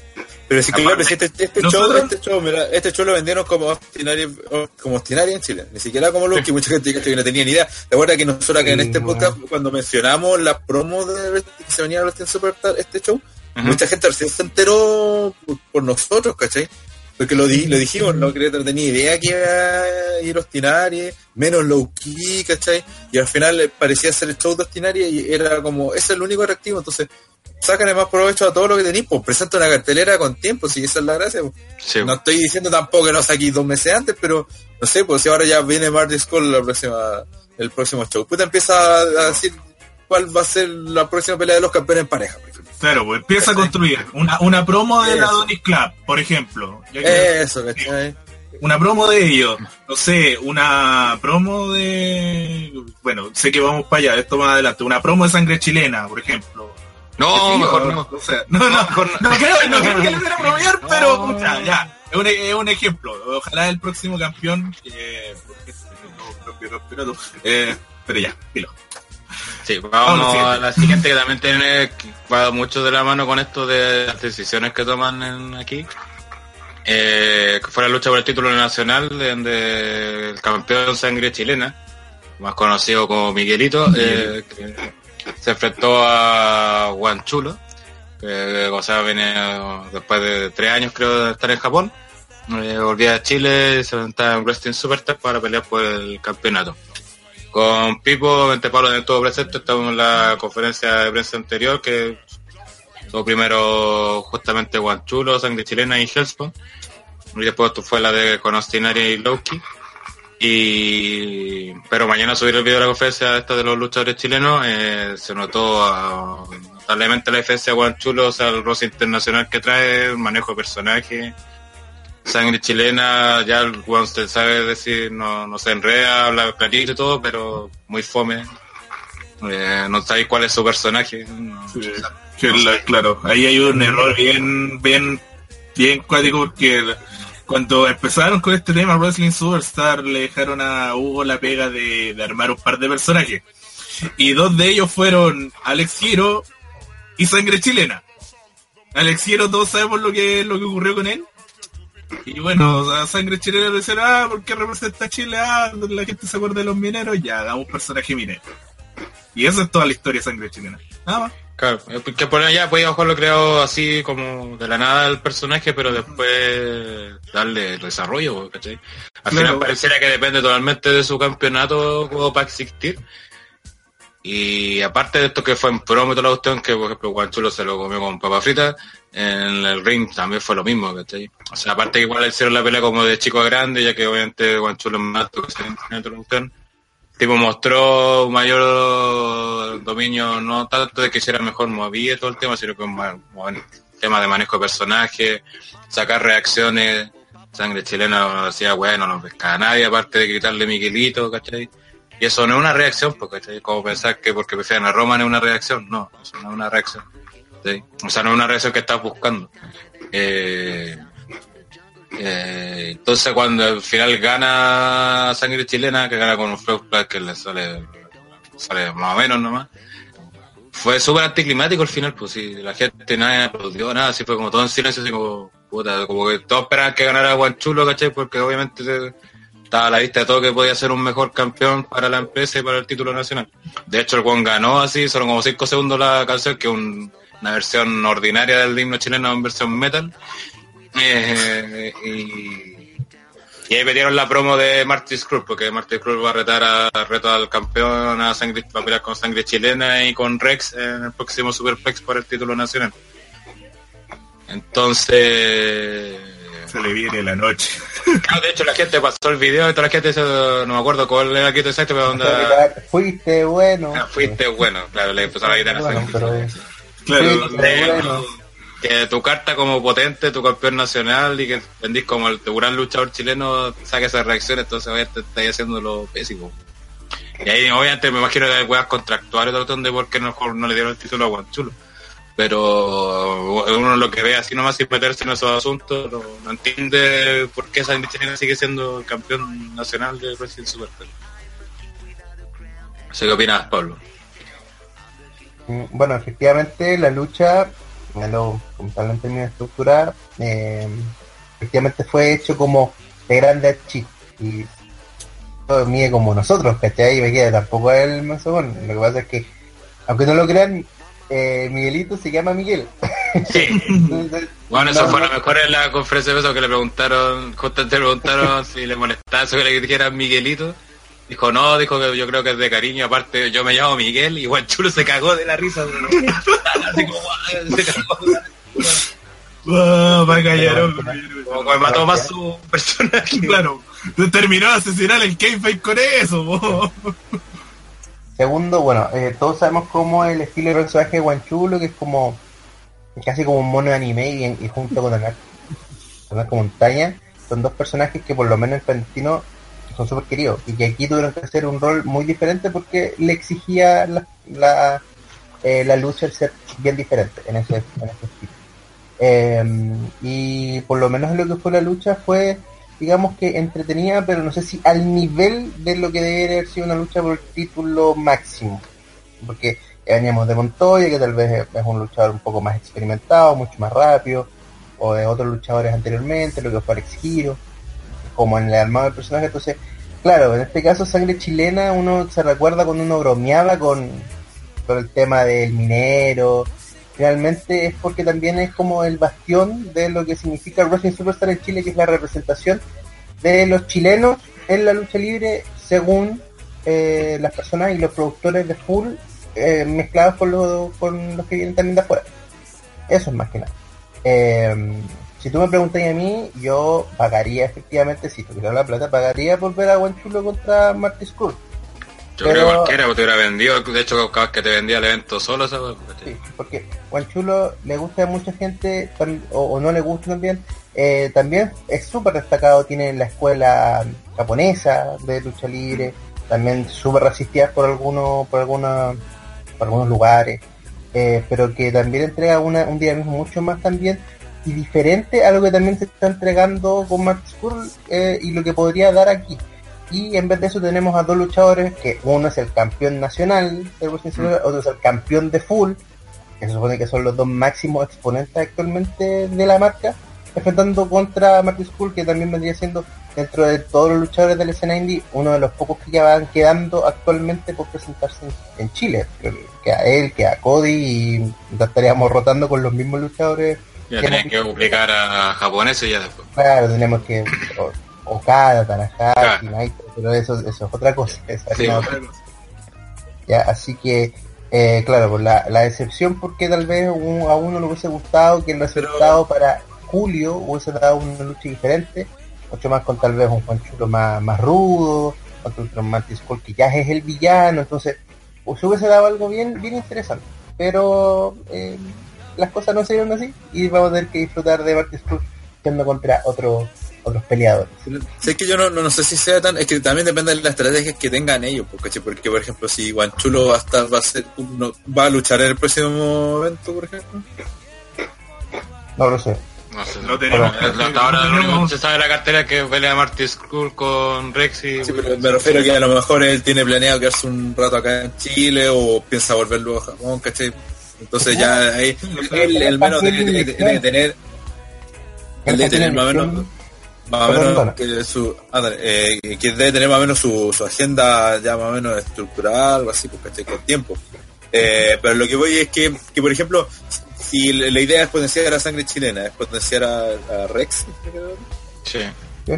Pero sí que claro, si este, este show, este show, mira, este show lo vendieron como Ostinaria, como Ostinaria en Chile, ni siquiera como Lucky, mucha gente que no tenía ni idea. Recuerda que nosotros acá en este podcast, cuando mencionamos la promo de que se venía a Wrestling Superstar, este show, mucha gente recién se enteró por, por nosotros, ¿cachai? Porque lo, di, lo dijimos, no no tenía idea que iba a ir Ostinaria, menos low key, ¿cachai? Y al final parecía ser el show de Ostinaria y era como, ese es el único atractivo, entonces sácanle más provecho a todo lo que tenéis, pues presenta una cartelera con tiempo, si esa es la gracia. pues. Sí, No estoy diciendo tampoco que no saqué dos meses antes, pero no sé, pues si ahora ya viene Marty Skull la próxima, el próximo show. Puta empieza a decir cuál va a ser la próxima pelea de los campeones en pareja, ejemplo. Claro, pues empieza a construir una, una promo de la. Donny Club, por ejemplo. Ya que- Eso, ¿cachai? una promo de ellos, no sé, una promo de... Bueno, sé que vamos para allá, esto más adelante. Una promo de sangre chilena, por ejemplo. No, Sí, mejor no. o sea, no, no, mejor no. no creo, no No. pero pucha, ya, es un, es un ejemplo. Ojalá el próximo campeón, que este eh, pero ya, filo. Sí, Vamos a la siguiente que también tiene va mucho de la mano con esto de las decisiones que toman en- aquí. Eh, que fue la lucha por el título nacional donde el campeón sangre chilena, más conocido como Miguelito, eh, que se enfrentó a Guanchulo, que o sea, viene después de tres años creo de estar en Japón. Eh, volvía a Chile y se enfrentaba en Wrestling Superstar para pelear por el campeonato. Con Pipo, Mente Pablo también estuvo presente, estábamos en la conferencia de prensa anterior, que tuvo primero justamente Guanchulo, Sangre Chilena y Hellspawn. Y después fue la de Conostinaria y Lowkey. Y pero mañana subir el video de la conferencia esta de los luchadores chilenos, eh, se notó ah, notablemente la diferencia de Guanchulo, o sea, el roce internacional que trae, el manejo de personaje, sangre chilena, ya el weón se sabe decir, no, no se enreda, habla clarito y todo, pero muy fome. Eh, no sabéis cuál es su personaje. no- Que la- claro, ahí hay un error bien, bien, bien cuático porque cuando empezaron con este tema Wrestling Superstar le dejaron a Hugo la pega de, de armar un par de personajes. Y dos de ellos fueron Alex Giro y Sangre Chilena. Alex Giro todos sabemos lo que, lo que ocurrió con él. Y bueno, o sea, Sangre Chilena le decían, ah, ¿por qué representa Chile? Ah, la gente se acuerda de los mineros, ya, hagamos un personaje minero. Y esa es toda la historia de Sangre Chilena. Nada más. Claro, eh, que por allá podía jugarlo creado así como de la nada el personaje, pero después darle el desarrollo, ¿cachai? Al Claro. final pareciera que depende totalmente de su campeonato como para existir. Y aparte de esto que fue en promo la cuestión, que por ejemplo Guanchulo se lo comió con papa frita, en el ring también fue lo mismo, ¿cachai? O sea, aparte que igual hicieron la pelea como de chico a grande, ya que obviamente Guanchulo es más alto que se en la cuestión. Tipo mostró mayor dominio, no tanto de que hiciera mejor movida y todo el tema, sino que bueno, tema de manejo de personajes, sacar reacciones, sangre chilena decía, bueno, no pesca a nadie, aparte de gritarle Miguelito, ¿cachai? Y eso no es una reacción, porque ¿cachai? como pensar que porque prefieren a Roman es una reacción, no, eso no es una reacción. O sea, no es una reacción que estás buscando. Eh, eh, entonces cuando al final gana sangre chilena, que gana con un Splash que le sale, sale más o menos nomás, fue súper anticlimático al final, pues sí, la gente nadie aplaudió, nada, así fue como todo en silencio, así como, puta, como que todos esperaban que ganara Guanchulo, ¿cachai? Porque obviamente te- estaba a la vista de todo que podía ser un mejor campeón para la empresa y para el título nacional. De hecho, el Juan ganó así, solo como 5 segundos la canción, que es un- una versión ordinaria del himno chileno en versión metal. Eh, y, ahí metieron la promo de Marty Scrooge, porque Marty Scrooge va a retar a, reto al campeón a sangre, va a pelear con sangre chilena y con Rex en el próximo Superplex por el título nacional. Entonces, Se le viene la noche. Claro, de hecho la gente pasó el video y toda la gente, no me acuerdo cuál era el quito exacto, pero donde Fuiste bueno. Ah, fuiste bueno, claro, le empezaron a gritar a Bueno, pero, Claro. fuiste bueno. que tu carta como potente, tu campeón nacional y que vendís como el tu gran luchador chileno saque esa reacción, entonces vaya te estáis haciendo lo pésimo. Y ahí obviamente me imagino que hay weas contractuales de donde por qué no, no le dieron el título a Guanchulo. Pero uno lo que ve así nomás sin meterse en esos asuntos no, entiende por qué esa chilena sigue siendo campeón nacional de Wrestling Super. No sé qué opinas, Pablo. Mm, Bueno, efectivamente la lucha, lo comentarlo en términos de estructura, eh, efectivamente fue hecho como de grandes chicos y todo mide como nosotros, ¿cachai? Y me queda tampoco el mesón. Lo que pasa es que, aunque no lo crean, eh, Miguelito se llama Miguel. Sí. Entonces, Bueno, eso no, fue no- lo mejor en la conferencia de eso que le preguntaron, justamente le preguntaron si le molestaba eso que le dijeran Miguelito. Dijo, no, dijo que yo creo que es de cariño, aparte yo me llamo Miguel, y igual chulo se cagó de la risa. Así como, se cagó de la risa. Va a callar, hombre. Como que mató más su personaje. Claro, terminó de asesinar el Kayfabe con eso, po. Segundo, bueno, eh, todos sabemos cómo el estilo de personaje de Guanchulo, que es como casi como un mono de anime y, junto con el arco, con Arco montaña, son dos personajes que por lo menos en Palestino son súper queridos y que aquí tuvieron que hacer un rol muy diferente porque le exigía la, la, eh, la lucha el ser bien diferente en ese, en ese estilo. Eh, y por lo menos lo que fue la lucha fue digamos que entretenida, pero no sé si al nivel de lo que debería haber sido una lucha por el título máximo. Porque veníamos de Montoya, que tal vez es- es un luchador un poco más experimentado, mucho más rápido, o de otros luchadores anteriormente, lo que fue Alex Giro, como en el armado del personaje. Entonces, claro, en este caso, Sangre Chilena, uno se recuerda cuando uno bromeaba con, con el tema del minero. Realmente es porque también es como el bastión de lo que significa el Wrestling Superstar en Chile, que es la representación de los chilenos en la lucha libre según eh, las personas y los productores de full eh, mezclados con, los con los que vienen también de afuera. Eso es más que nada. Eh, si tú me preguntas a mí, yo pagaría efectivamente, si tuviera la plata, pagaría por ver a Guanchulo contra Marty Scurll. Yo creo que Pero- cualquiera te hubiera vendido, de hecho cada vez que te vendía el evento solo, ¿sabes? Sí, porque Guanchulo le gusta a mucha gente, o, o no le gusta también, eh, también es súper destacado, tiene la escuela japonesa de lucha libre, también súper resistida por algunos, por algunos, por algunos lugares, eh, pero que también entrega una, un dinamismo mucho más también y diferente a lo que también se está entregando con Max Skrull eh, y lo que podría dar aquí. Y en vez de eso tenemos a dos luchadores que uno es el campeón nacional de Wrestling Super, otro es el campeón de full, que se supone que son los dos máximos exponentes actualmente de la marca, enfrentando contra Marty Skull, que también vendría siendo dentro de todos los luchadores de la escena indie, uno de los pocos que ya van quedando actualmente por presentarse en, en Chile. Creo que- Que a él, que a Cody, y ya estaríamos rotando con los mismos luchadores. Ya que que obligar a japoneses y ya después. Claro, tenemos que Okada, Tanahashi, Claro. Naito, pero eso, eso es otra cosa. es Sí, la otra cosa. Ya, así que, eh, claro, pues la, la decepción porque tal vez un- a uno le hubiese gustado que el resultado para julio hubiese dado una lucha diferente, mucho más con tal vez un Juan Chulo más, más rudo, contra un Skull que ya es el villano, entonces pues, hubiese dado algo bien, bien interesante. Pero eh, las cosas no se dieron así y vamos a tener que disfrutar de Marty Skull contra otros peleadores. Sé que yo no, no, no sé si sea tan. Es que también depende de las estrategias que tengan ellos. Porque, porque por ejemplo, si Guanchulo va a, estar, va, a ser, uno- va a luchar en el próximo evento, por ejemplo. No lo sé. No sé. No tenemos- Hasta ahora no lo único tenemos- que se sabe de la cartera es que pelea Marty Skull con Rex y... Sí, pero me refiero que a lo mejor él tiene planeado quedarse un rato acá en Chile o piensa volver luego a Japón, ¿cachai? Entonces ya ahí él, el menos debe, debe- debe tener él debe tener más o menos más o menos que su ah, eh, que debe tener más o menos su, su agenda ya más o menos estructurada algo así pues ¿cachai? con tiempo Eh, pero lo que voy es que, que por ejemplo si la idea es potenciar a sangre chilena es potenciar a, a Rex Sí. ¿sí?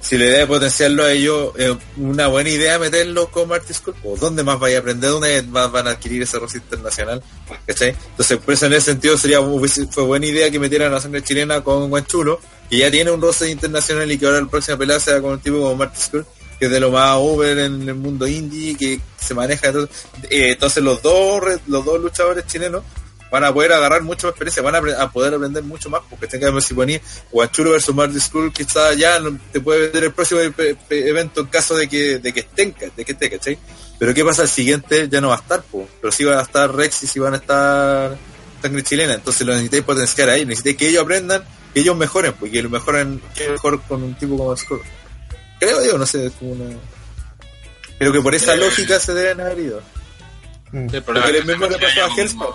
Si la idea de potenciarlo a ellos es una buena idea meterlos como Artist o dónde más vaya a aprender, dónde más van a adquirir ese roce internacional, ¿cachai? Entonces, pues en ese sentido sería fue buena idea que metieran a la sangre chilena con Guanchulo, que ya tiene un roce internacional y que ahora la próxima pelea sea con un tipo como Marty que es de lo más over en el mundo indie, que se maneja todo. Eh, entonces los dos los dos luchadores chilenos van a poder agarrar mucha más experiencia, van a, poder aprender mucho más, porque tenga que si ponía Guanchulo versus Marty School, quizás ya te puede vender el próximo evento en caso de que, de que estén, de que esté, ¿cachai? Pero qué pasa, el siguiente ya no va a estar, po. pero sí van a estar Rex y sí van a estar sangre chilena, entonces lo necesitáis potenciar ahí, necesitáis que ellos aprendan, que ellos mejoren, porque lo mejoren que mejor con un tipo como Skull. Creo yo, no sé, es como una... Creo que por esa lógica se deben haber ido. Mm. Sí, Porque lo mismo le pasó a Hellspawn,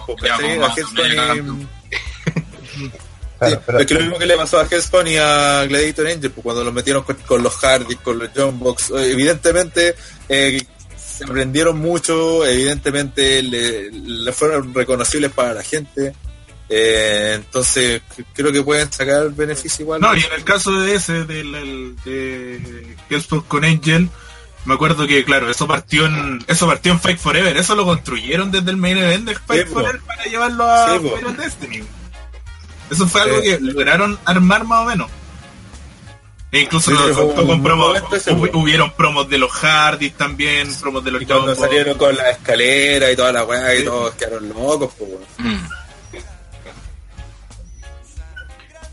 es que lo mismo que le pasó a Hellspawn y a Gladiator Angel, pues cuando los metieron con, con los Hardys, con los John Box, eh, evidentemente eh, se aprendieron mucho, evidentemente le, le fueron reconocibles para la gente, eh, entonces creo que pueden sacar beneficio igual. No, y en el caso de ese, del de Hellspawn con Angel, me acuerdo que, claro, eso partió en eso partió en Fight Forever, eso lo construyeron desde el main event de Fight Sí. Forever para llevarlo a Sí. Final Destiny. Eso fue algo Sí. que lograron armar más o menos. E incluso Sí, lo con un promos. hubieron promos de los Hardys también, promos de los Y cuando John salieron con la escalera y toda la weá y Sí. todos quedaron locos, pues weón. Mm,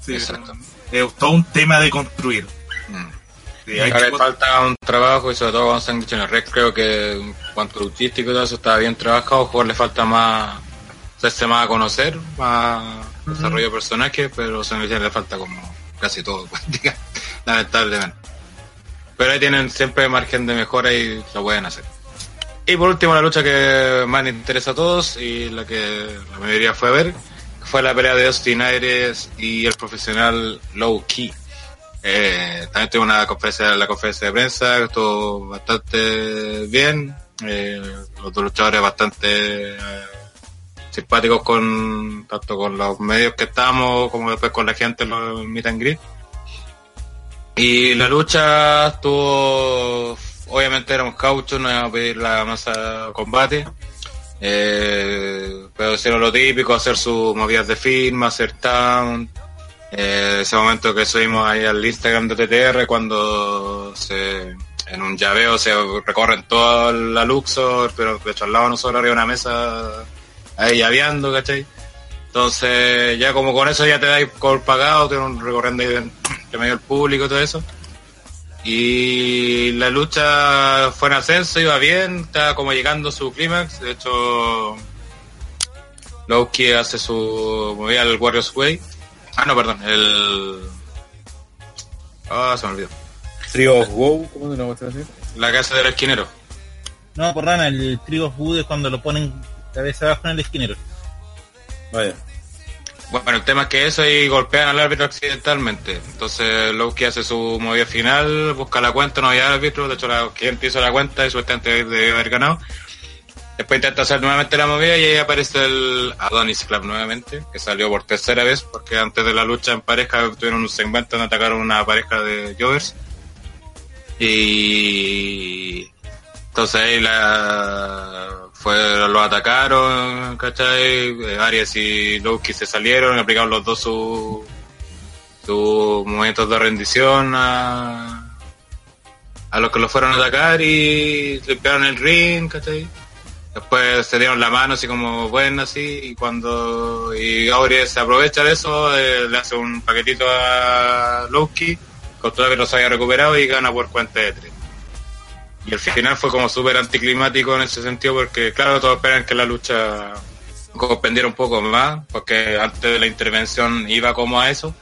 Sí, Exacto. Es todo un tema de construir. Sí, Ahora que- falta un trabajo y sobre todo con Sandwich en el Red creo que en cuanto a luchístico y todo eso está bien trabajado, jugador le falta más hacerse más a conocer, más desarrollo de personaje, pero Sandwich le falta como casi todo, prácticamente, lamentablemente. Pero ahí tienen siempre margen de mejora y lo pueden hacer. Y por último la lucha que más nos interesa a todos y la que la mayoría fue a ver, fue la pelea de Austin Aires y el profesional Low Key. Eh, también tuve una conferencia, la conferencia de prensa, que estuvo bastante bien. Eh, los dos luchadores bastante eh, simpáticos con tanto con los medios que estamos como después con la gente en los meet and greet. Y la lucha estuvo, obviamente éramos cauchos, no íbamos a pedir la masa combate. Eh, pero hicieron lo típico, hacer sus movidas de firma, hacer town, eh, ese momento que subimos ahí al Instagram de TTR cuando se, en un llaveo se recorren toda la Luxor, pero de hecho al lado de nosotros había una mesa ahí llaveando, ¿cachai? Entonces ya como con eso ya te dais por pagado, te van recorriendo ahí de, de medio el público y todo eso. Y la lucha fue en ascenso, iba bien, estaba como llegando su clímax, de hecho Lowkey hace su movida al Warriors Way. Ah, no, perdón, el... Ah, se me olvidó. Trio of Wow, ¿cómo se llama así? La casa del esquinero. No, por rana, el trigo Wood es cuando lo ponen cabeza abajo en el esquinero. Vaya. Bueno, el tema es que eso y golpean al árbitro accidentalmente. Entonces Lowkey hace su movida final, busca la cuenta, no había árbitro, de hecho la gente hizo la cuenta y supuestamente debe haber ganado. Después intenta hacer nuevamente la movida y ahí aparece el Adonis Club nuevamente, que salió por tercera vez, porque antes de la lucha en pareja tuvieron un segmento donde atacaron una pareja de Jovers. Y entonces ahí la fue lo atacaron, ¿cachai? Arias y Loki se salieron, aplicaron los dos su sus movimientos de rendición a, a los que lo fueron a atacar y limpiaron el ring, ¿cachai? Después se dieron la mano así como buena así y cuando y Aurea se aprovecha de eso, eh, le hace un paquetito a Loki, con todo que no se había recuperado y gana por cuenta de tres. Y el final fue como súper anticlimático en ese sentido porque claro, todos esperan que la lucha compendiera un poco más, porque antes de la intervención iba como a eso.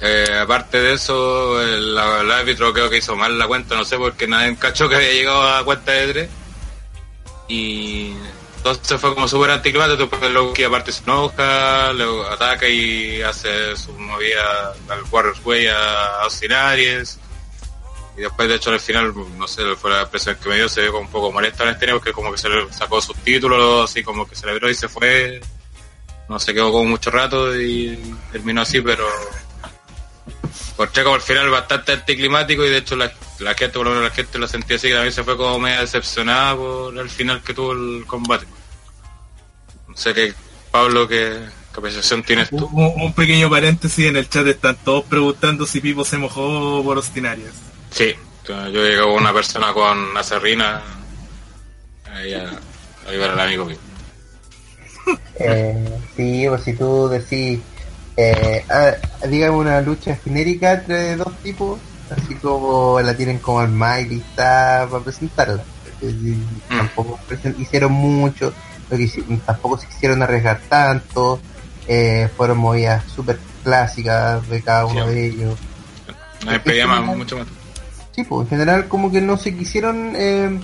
Eh, aparte de eso, el, el árbitro creo que hizo mal la cuenta, no sé, porque nadie cachó que había llegado a cuenta de tres. Y entonces fue como súper anticlimático, después Loki aparte se enoja, luego ataca y hace su movida al Warriors Way a Austin Aries. Y después, de hecho, al final, no sé, fue la expresión que me dio, se ve como un poco molesta en este porque como que se le sacó sus títulos, así como que se le y se fue. No se quedó como mucho rato y terminó así, pero encontré como el final bastante anticlimático y de hecho la, la gente, por lo menos la gente lo sentía así, que también se fue como media decepcionada por el final que tuvo el combate. No sé qué, Pablo, qué, qué apreciación tienes tú. un- un pequeño paréntesis, en el chat están todos preguntando si Pipo se mojó por Ostinarias. Sí, yo llegué con una persona con una serrina ahí a, a ayudar al amigo mío. Eh, sí, pues si tú decís, eh, digamos una lucha genérica entre dos tipos, así como la tienen como el más lista para presentarla. porque sí, Tampoco hicieron mucho, lo que hici- tampoco se quisieron arriesgar tanto, eh, fueron movidas súper clásicas de cada uno Sí. de ellos. No mucho más. Sí, pues en general como que no se quisieron eh,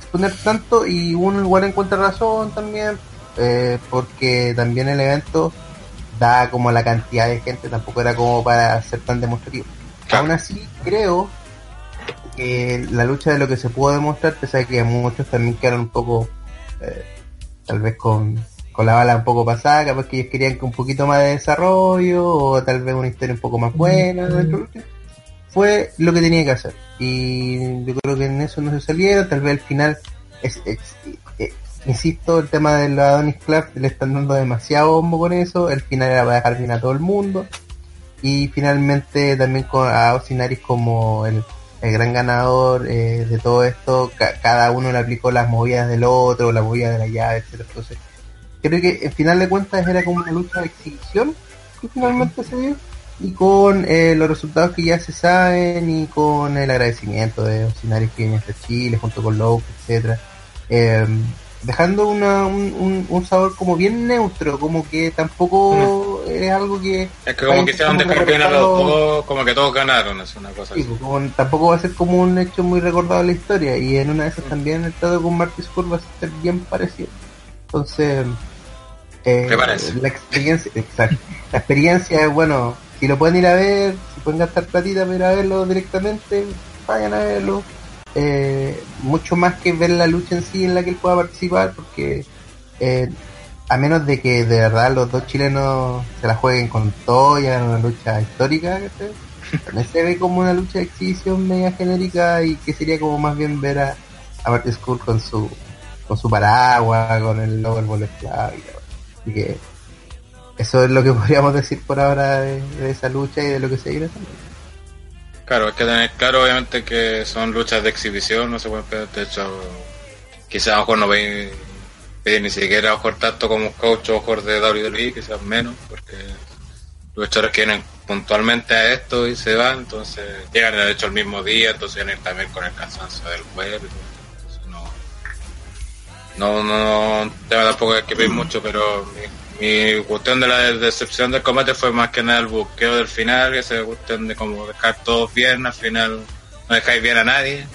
exponer tanto y uno igual encuentra razón también, eh, porque también el evento da como la cantidad de gente, tampoco era como para ser tan demostrativo. Claro. Aún así creo que la lucha de lo que se pudo demostrar, pese a que muchos también quedaron un poco, eh, tal vez con, con la bala un poco pasada, capaz que ellos querían que un poquito más de desarrollo o tal vez una historia un poco más buena dentro de la lucha fue lo que tenía que hacer. Y yo creo que en eso no se salieron, tal vez al final, es, es- insisto, el tema de la Adonis Club le están dando demasiado bombo con eso, el final era para dejar bien a todo el mundo. Y finalmente también con a Osinaris como el, el gran ganador eh, de todo esto, ca- cada uno le aplicó las movidas del otro, la movida de la llave, etcétera Entonces, creo que al final de cuentas era como una lucha de exhibición que finalmente se dio y con eh, los resultados que ya se saben y con el agradecimiento de Osinaris que viene hasta Chile junto con Lowe, etcétera eh, dejando una, un, un, un sabor como bien neutro como que tampoco es algo que Es que como Ay, quisieron como dejar bien a los recordarlo- dos, como que todos ganaron, es una cosa sí, así. como tampoco va a ser como un hecho muy recordado en la historia y en una de esas también el trato con Marty Scott va a ser bien parecido. Entonces eh, la experiencia exacto la experiencia es bueno si lo pueden ir a ver si pueden gastar platita para ir a verlo directamente vayan a verlo eh, mucho más que ver la lucha en sí en la que él pueda participar porque eh, a menos de que de verdad los dos chilenos se la jueguen con todo y hagan una lucha histórica también se ve como una lucha de exhibición media genérica y que sería como más bien ver a, a Skull con su con su paraguas, con el logo del Club y. Así que eso es lo que podríamos decir por ahora de, esa lucha y de lo que se viene. Claro, hay que tener claro obviamente que son luchas de exhibición, no se pueden pedir, de hecho, quizás a no pedir ni siquiera mejor tanto como coach o mejor de WWE, quizás menos, porque los luchadores que vienen puntualmente a esto y se van, entonces llegan de hecho el mismo día, entonces vienen también con el cansancio del entonces no, no, no, no tampoco hay que pedir mucho, pero mi, cuestión de la decepción del combate fue más que nada el buqueo del final, que esa cuestión de como dejar todos bien, al final no dejáis bien a nadie,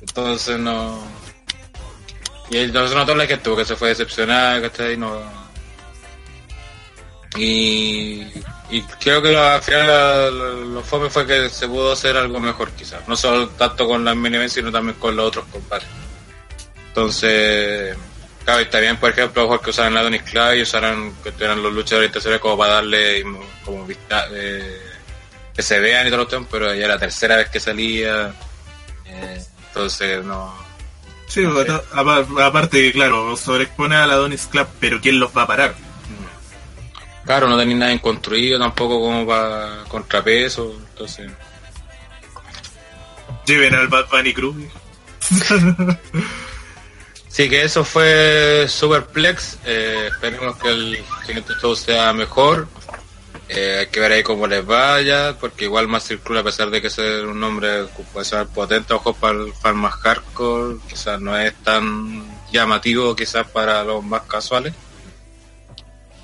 entonces no... Y él no se notó la gente porque se fue decepcionada, ¿cachai? No... Y, y creo que lo- al final lo, fome fue que se pudo hacer algo mejor quizás, no solo tanto con las mini sino también con los otros combates. Entonces, claro, y está bien, por ejemplo, mejor que usaran la Adonis Club y usaran que tuvieran los luchadores internacionales como para darle como vista, eh, que se vean y todo lo demás, pero ya la tercera vez que salía, eh, entonces no. Sí, apa- apa- aparte que, claro, sobreexpone a la Donis Club, pero ¿quién los va a parar? Claro, no tenéis nada en construido tampoco como para contrapeso, entonces. Lleven al Bad Bunny Cruz. Sí, que eso fue Superplex. Eh, esperemos que el siguiente show sea mejor. Eh, hay que ver ahí cómo les vaya, porque igual más circula a pesar de que ser un nombre puede ser potente, ojo para el fan más hardcore, quizás no es tan llamativo quizás para los más casuales,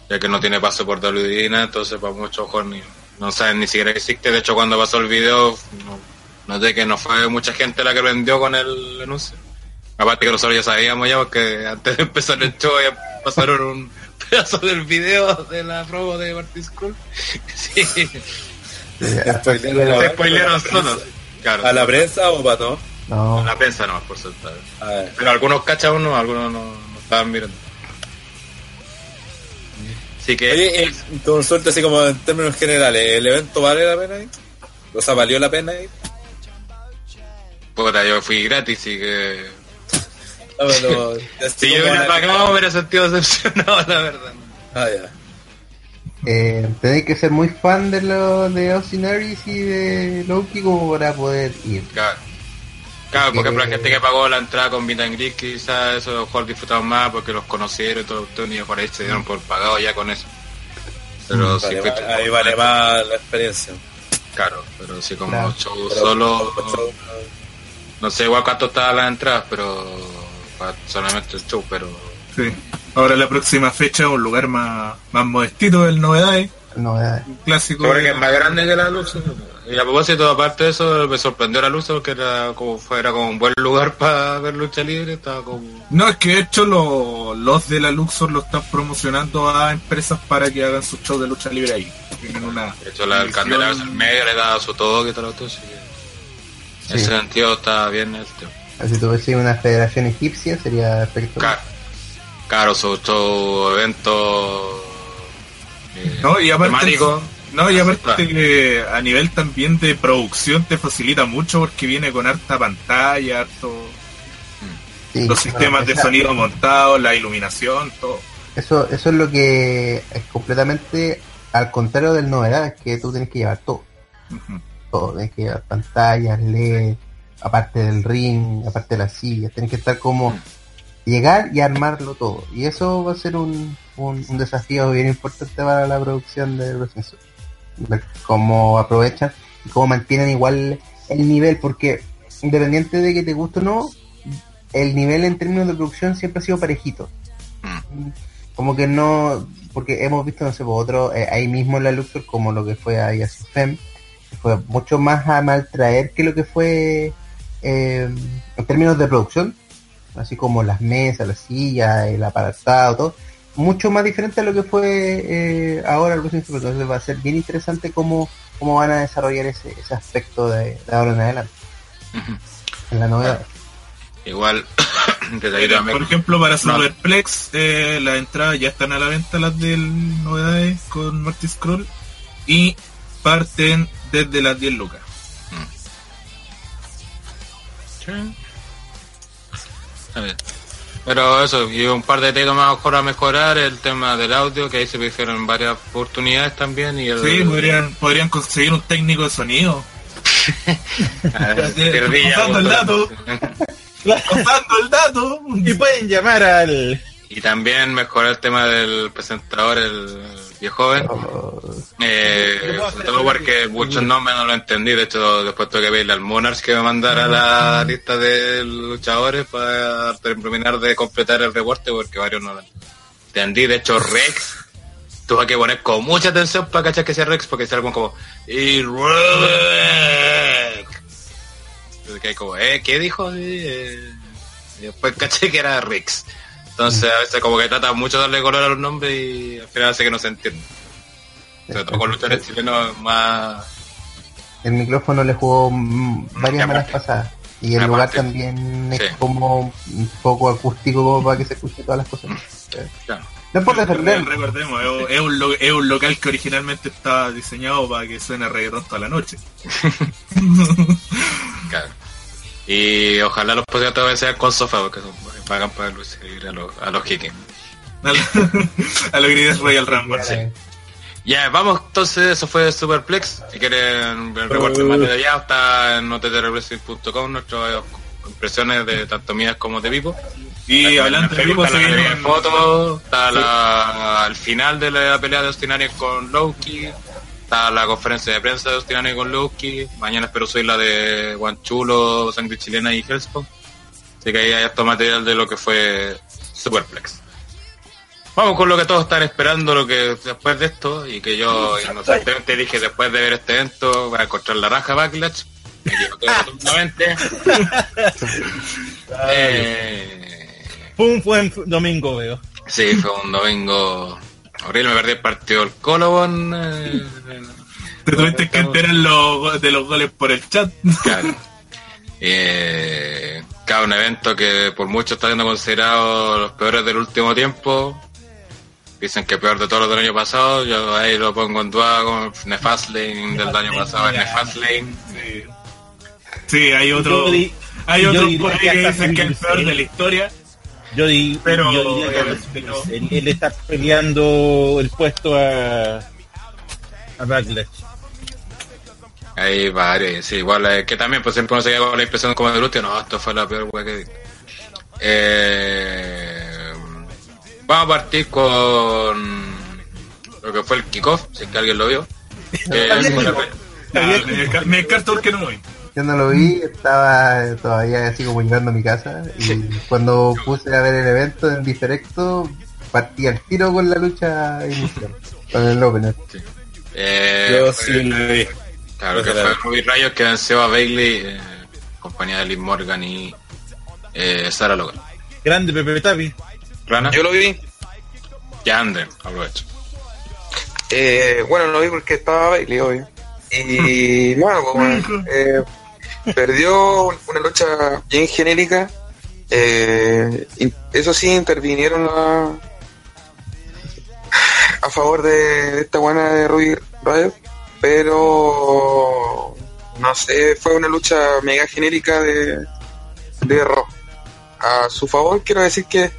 ya que no tiene paso por nada, entonces para muchos ojos ni, no saben ni siquiera que existe. De hecho, cuando pasó el video, no, noté que no fue mucha gente la que vendió con el anuncio. Aparte que nosotros ya sabíamos ya porque antes de empezar el show ya pasaron un pedazo del video de la promo de Martin School. Sí, se a- spoilearon solos. Claro, ¿A la prensa o para todos? No, a la prensa no, por ver. Pero algunos cachan no, algunos no, no estaban mirando. Así que Oye, eh, consulta así como en términos generales, ¿el evento vale la pena? ahí? O sea, ¿valió la pena ir? Puta, yo fui gratis y que... No, Si yo hubiera pagado, me hubiera sentido decepcionado, la verdad. Ah, ya. Eh, tenéis que ser muy fan de lo de Austin Aries y de Loki como para poder ir. Claro. Claro, por Que- ejemplo, la gente que pagó la entrada con and Greet, quizás eso a lo mejor disfrutaron más porque los conocieron y todo, todo, y por ahí se dieron por pagado ya con eso. Pero si Vale, va- ahí como- vale más la experiencia. Claro, pero si como Claro. show Pero- solo, pero- no sé igual cuánto estaban las entradas, pero para solamente el show, pero Sí. Ahora la próxima fecha, un lugar más, más modestito del Novedades, Novedades. un clásico. Que es más grande que la luz. Y a propósito, aparte de eso, me sorprendió la luz porque era como fuera como un buen lugar para ver lucha libre, estaba como No, es que de hecho lo- los de la Luxor lo están promocionando a empresas para que hagan su show de lucha libre ahí. Tienen una De hecho, la, el candelabro en medio le daba su todo lo otro, así que En Sí. ese sentido está bien el tema. Si tuviese una federación egipcia sería perfecto. Claro, claro su show, evento eh, No, y aparte, temático. no, y aparte que a nivel también de producción te facilita mucho porque viene con harta pantalla, harto, Sí, los bueno, sistemas de esa- sonido montados, la iluminación, todo. Eso, eso es lo que es completamente al contrario del novedad, es que tú tienes que llevar todo. Todo, tienes que llevar pantallas, LED, aparte del ring, aparte de las sillas, tienes que estar como llegar y armarlo todo. Y eso va a ser un, un, desafío bien importante para la producción de Sur. Ver cómo aprovechan y cómo mantienen igual el nivel, porque independiente de que te guste o no, el nivel en términos de producción siempre ha sido parejito. Como que no, porque hemos visto, no sé, por otro, eh, ahí mismo en la Luxor, como lo que fue ahí a fue mucho más a maltraer que lo que fue eh, en términos de producción, así como las mesas, las sillas, el aparatado, todo, mucho más diferente a lo que fue eh, ahora el Wrestling Super. Entonces va a ser bien interesante cómo, cómo van a desarrollar ese, ese aspecto de, de ahora en adelante, en la novedad. Igual, por ejemplo, para No. Superplex, eh, las entradas ya están a la venta, las del Novedades con Marty Scroll, y parten desde las 10 lucas. Pero eso, y un par de temas más mejor a mejorar, el tema del audio, que ahí se hicieron varias oportunidades también, y el... Sí, podrían, podrían conseguir un técnico de sonido. Pasando el dato. Pasando el dato. Y pueden llamar al... Y también mejorar el tema del presentador, el joven. Oh, Eh, sobre todo porque muchos nombres no lo entendí, de hecho después tuve que pedirle al Monarch que me mandara la lista de luchadores para terminar de completar el reporte porque varios no lo entendí, de hecho Rex tuve que poner con mucha atención para cachar que sea Rex porque sea algo como y Rex Entonces, que hay como, ¿eh? ¿qué dijo? Eh, y después caché que era Rex entonces a veces como que trata mucho de darle color a los nombres y al final hace que no se entienda sobre todo con luchadores chilenos más el micrófono le jugó mm, varias malas pasadas. Y el lugar también es sí. como un poco acústico como para que se escuche todas las cosas. claro. No es por defender, Recordemos, es, es un, lo- es un local que originalmente estaba diseñado para que suene reggaetón toda la noche. Claro. Y ojalá los todavía sean con sofá, porque son pagan para lucir a los, a los kikis. A lo- a lo que es Royal Rumble. eh, Ya, vamos, entonces, eso fue Superplex. Si quieren ver el reporte más detallado, está en noteterrepressing.com, nuestras impresiones de tanto mías como de Pipo. Y hablando de Pipo, se viene fotos, está la, al final de la pelea de Austin Aries con Loki, está la conferencia de prensa de Austin Aries con Loki, mañana espero subir la de Guanchulo, Sangre Chilena y Hellspawn. Así que ahí hay harto material de lo que fue Superplex. Vamos con lo que todos están esperando, lo que después de esto, y que yo inocentemente dije después de ver este evento, voy a encontrar la raja Backlash. Me equivoqué rotundamente. Eh, Fue un buen domingo, veo. Sí, fue un domingo horrible, me perdí el partido del Colobon. eh, Te tuviste que enterar los- de los goles por el chat. claro. Eh, cada un evento que por muchos está siendo considerado los peores del último tiempo. Dicen que peor de todo lo del año pasado, yo ahí lo pongo en duda con Nefastlane del año pasado, Nefastlane. Sí. Sí, hay otro. Hay diría por ahí que dicen que es el peor de la historia. Yo, di- Pero, yo diría que pero no. él, él está peleando el puesto a, a Backlash. Hay varios, sí, igual eh, que también pues siempre uno se queda con la impresión como de Lutio, no, esto fue la peor wea que. Eh, vamos a partir con lo que fue el kickoff, si es que alguien lo vio. Que la pe- Ya, me, desca- me descarto porque no voy. Yo no lo vi, estaba eh, todavía así como llegando a mi casa y cuando puse a ver el evento en directo partí al tiro con la lucha inicial, con el opener. eh, Yo fue- sí lo vi. Claro, que fue Ruby Rayos que venció a Bailey, eh, compañía de Liv Morgan y eh, Sarah Logan. Grande Pepe Tapi. Rana, Yo lo vi. ya anden, aprovecho. Eh, bueno, lo vi porque estaba Bailey, obvio. Y bueno, como, eh, perdió una lucha bien genérica. Eh, eso sí, intervinieron a, a favor de, esta buena de Ruby Riot, pero no sé, fue una lucha mega genérica de, de. A su favor, quiero decir que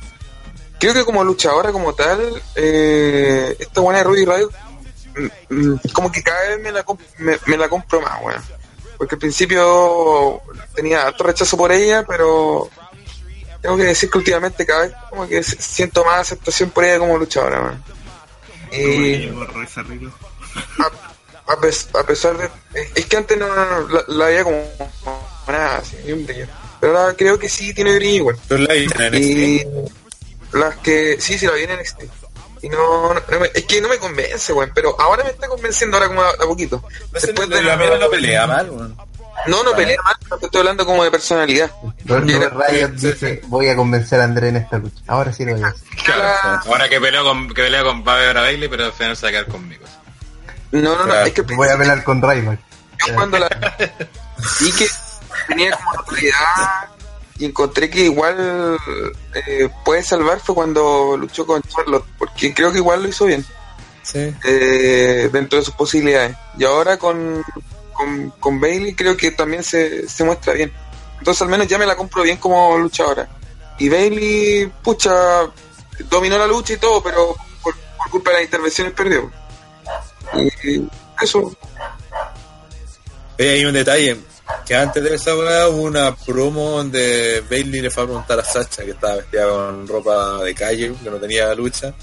creo que como luchadora como tal, eh, esta buena de Ruby Riot mm, mm, como que cada vez me la, me, me la compro más, weón. Porque al principio tenía alto rechazo por ella, pero tengo que decir que últimamente cada vez como que siento más aceptación por ella como luchadora, Y a, a pes- a pesar de... es- que antes no, no, no, la, la veía como como nada, así, ni un brillo. Pero ahora creo que sí tiene brillo igual. ¿Tú la viste en Y las que sí, sí la vi en NXT. Y no, no- no me- es que no me convence, weón, pero ahora me está convenciendo ahora como a, a poquito. Después la, de la la- no pelea mal, weón. No, no pelea mal, te estoy hablando como de personalidad. Era- Riot dice, voy a convencer a André en esta lucha. Ahora sí lo voy a hacer. La- Ahora que peleo con, que pelea con, va a ver a Bailey, pero al final se va a quedar conmigo. No, no, no, Claro. es que Voy a pelear con Ryback. yo cuando la vi que tenía como autoridad y encontré que igual eh, puede salvar fue cuando luchó con Charlotte, porque creo que igual lo hizo bien. Sí. eh, dentro de sus posibilidades. Y ahora con, con, con Bailey creo que también se, se muestra bien. Entonces al menos ya me la compro bien como luchadora. Y Bailey, pucha, dominó la lucha y todo, pero por, por culpa de las intervenciones perdió. Y eso, hay un detalle. Que antes de esa weá hubo una promo donde Bailey le fue a preguntar a Sacha, que estaba vestida con ropa de calle, que no tenía lucha,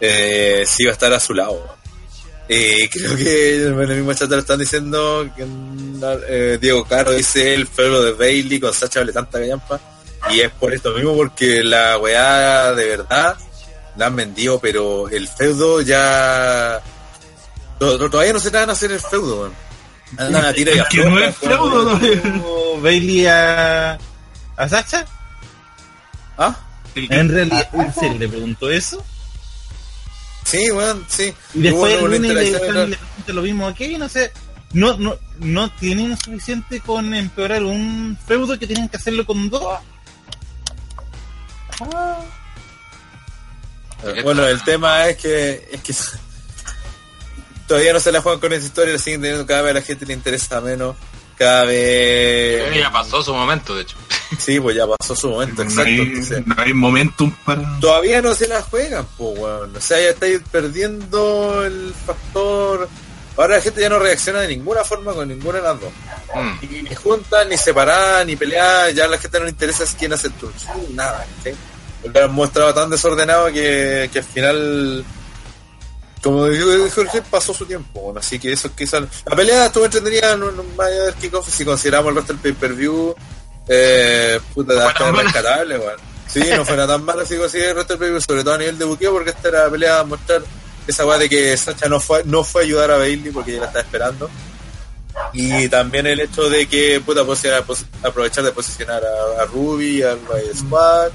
eh, si iba a estar a su lado. Y creo que en el mismo chat le están diciendo que eh, Diego Caro dice el feudo de Bailey con Sacha vale tanta gallampa. Y es por esto mismo, porque la weá de verdad la han vendido, pero el feudo ya... to- to- Todavía no se van a hacer el feudo. Andan a tira y Es que no es feudo. ¿no? ¿O Bailey a, a Sacha? ¿Ah? En realidad, ¿en serio le preguntó eso? Sí, weón, sí. Y después el lunes le, pregunta lo mismo a Kevin, no sé. No, no, no tienen suficiente con empeorar un feudo que tienen que hacerlo con dos. Bueno, el tema es que, es que todavía no se la juegan con esa historia, la siguen teniendo cada vez a la gente le interesa menos, cada vez... Ya pasó su momento, de hecho. Sí, pues ya pasó su momento, No exacto. hay, entonces, no hay momentum para. todavía no se la juegan, pues, weón. O sea, ya estáis perdiendo el factor... Ahora la gente ya no reacciona de ninguna forma con ninguna de las dos. Mm. Ni juntan, ni separadas, ni peleadas, ya a la gente no le interesa es quién hace el turno, nada, ¿sí? Porque lo han mostrado tan desordenado que, que al final, como dijo Jorge, pasó su tiempo, así que eso quizás... La pelea estuvo entretenida, no, no más allá del kickoff, si consideramos el resto del pay-per-view, eh, puta, fue hasta tan es mala. rescatable, weón. Sí, no fue nada tan malo si consideras el resto del pay-per-view, sobre todo a nivel de buqueo, porque esta era la pelea a mostrar esa weá de que Sacha no fue, no fue a ayudar a Bailey porque ella la estaba esperando. Y también el hecho de que puta pos- aprovechar de posicionar a, a Ruby, al Riot Squad.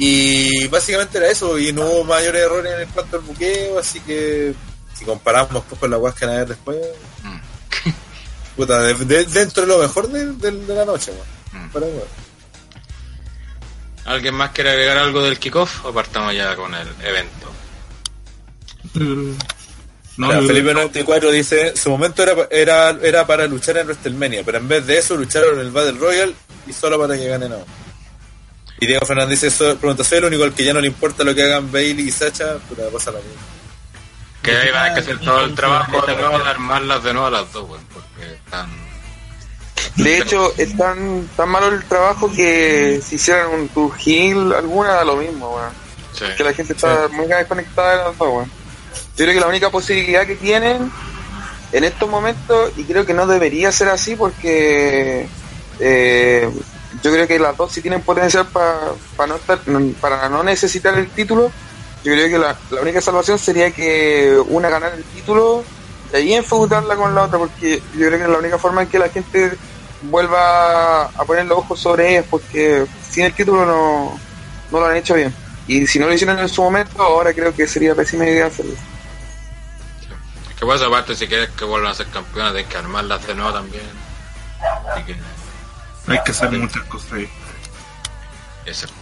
Y básicamente era eso, y no hubo mayores errores en el cuanto al buqueo, así que si comparamos pues, con la Huasca a ver después, Mm. puta, de- de- dentro de lo mejor de, de- de la noche, weón. Mm. Para. ¿Alguien más quiere agregar algo del kickoff o partamos ya con el evento? No, Mira, Felipe 94 dice, su momento era, era, era para luchar en WrestleMania, pero en vez de eso lucharon en el Battle Royale y solo para que ganen a uno. Y Diego Fernández dice, so- pregunta, ¿soy el único al que ya no le importa lo que hagan Bailey y Sacha? Puta, pasa lo mismo. Que ahí va a que hacer todo el trabajo de nuevo de armarlas de nuevo a las dos, weón, porque están... De hecho, es tan, tan malo el trabajo que si hicieran un tour heel alguna da lo mismo, weón. Sí. Que la gente está muy desconectada de las dos, weón. Yo creo que la única posibilidad que tienen en estos momentos, y creo que no debería ser así porque eh, yo creo que las dos sí tienen potencial para no estar, para no necesitar el título. Yo creo que la, única salvación sería que una ganara el título y ahí enfeudarla con la otra, porque yo creo que es la única forma en que la gente vuelva a poner los ojos sobre ellas, porque sin el título no, no lo han hecho bien. Y si no lo hicieron en su momento, ahora creo que sería pésima idea hacerlo. Que pues aparte si quieres que vuelvan a ser campeones tienes que armarlas de nuevo también. Hay que hacer muchas cosas ahí. Exacto.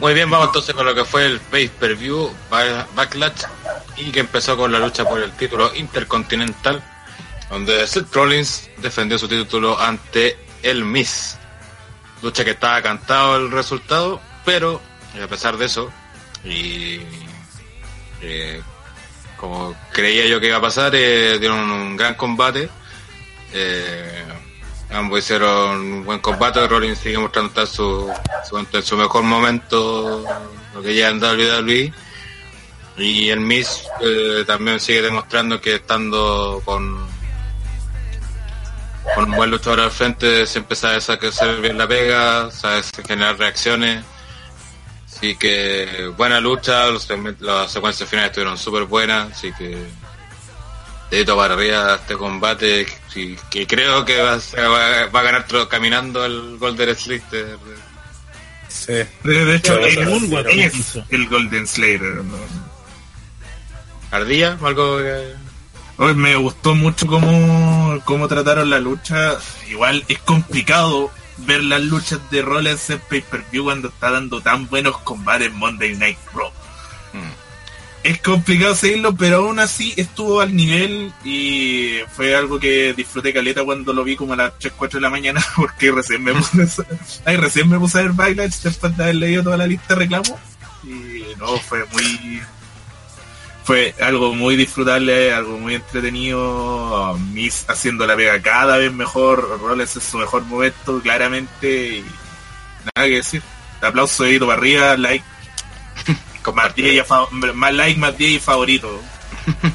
Muy bien, vamos entonces con lo que fue el pay-per-view Ba- Backlash y que empezó con la lucha por el título intercontinental, donde Seth Rollins defendió su título ante el Miz. Lucha que estaba cantado el resultado, pero a pesar de eso, y eh, como creía yo que iba a pasar, eh, dieron un gran combate. Eh, ambos hicieron un buen combate. Rollins sigue mostrando estar en su mejor momento, lo que ya en WWE. Y el Miz eh, también sigue demostrando que estando con, con un buen luchador al frente siempre sabe hacer bien la pega, sabe generar reacciones. Así que buena lucha, las secuencias finales estuvieron súper buenas, así que dedito para arriba este combate que creo que va, a ser- va- va a ganar tro- caminando el Golden Slater. Sí. De, de hecho, Claro, es, Moonwalk el Golden Slayer. ¿no? Ardilla, algo que... Hoy me gustó mucho cómo, cómo trataron la lucha. Igual es complicado ver las luchas de Rollins en pay-per-view cuando está dando tan buenos combates en Monday Night Raw. Mm. Es complicado seguirlo, pero aún así estuvo al nivel y fue algo que disfruté caleta cuando lo vi como a las 3, 4 de la mañana, porque recién me puse, ay, recién me puse a ver Backlash después de haber leído toda la lista de reclamos. Y no, fue muy... Fue algo muy disfrutable, algo muy entretenido. Miss haciendo la pega cada vez mejor. Rollins en su mejor momento, claramente. Y nada que decir. Aplauso dedito para arriba, like más 10 y a fa- más like, más 10 y favorito.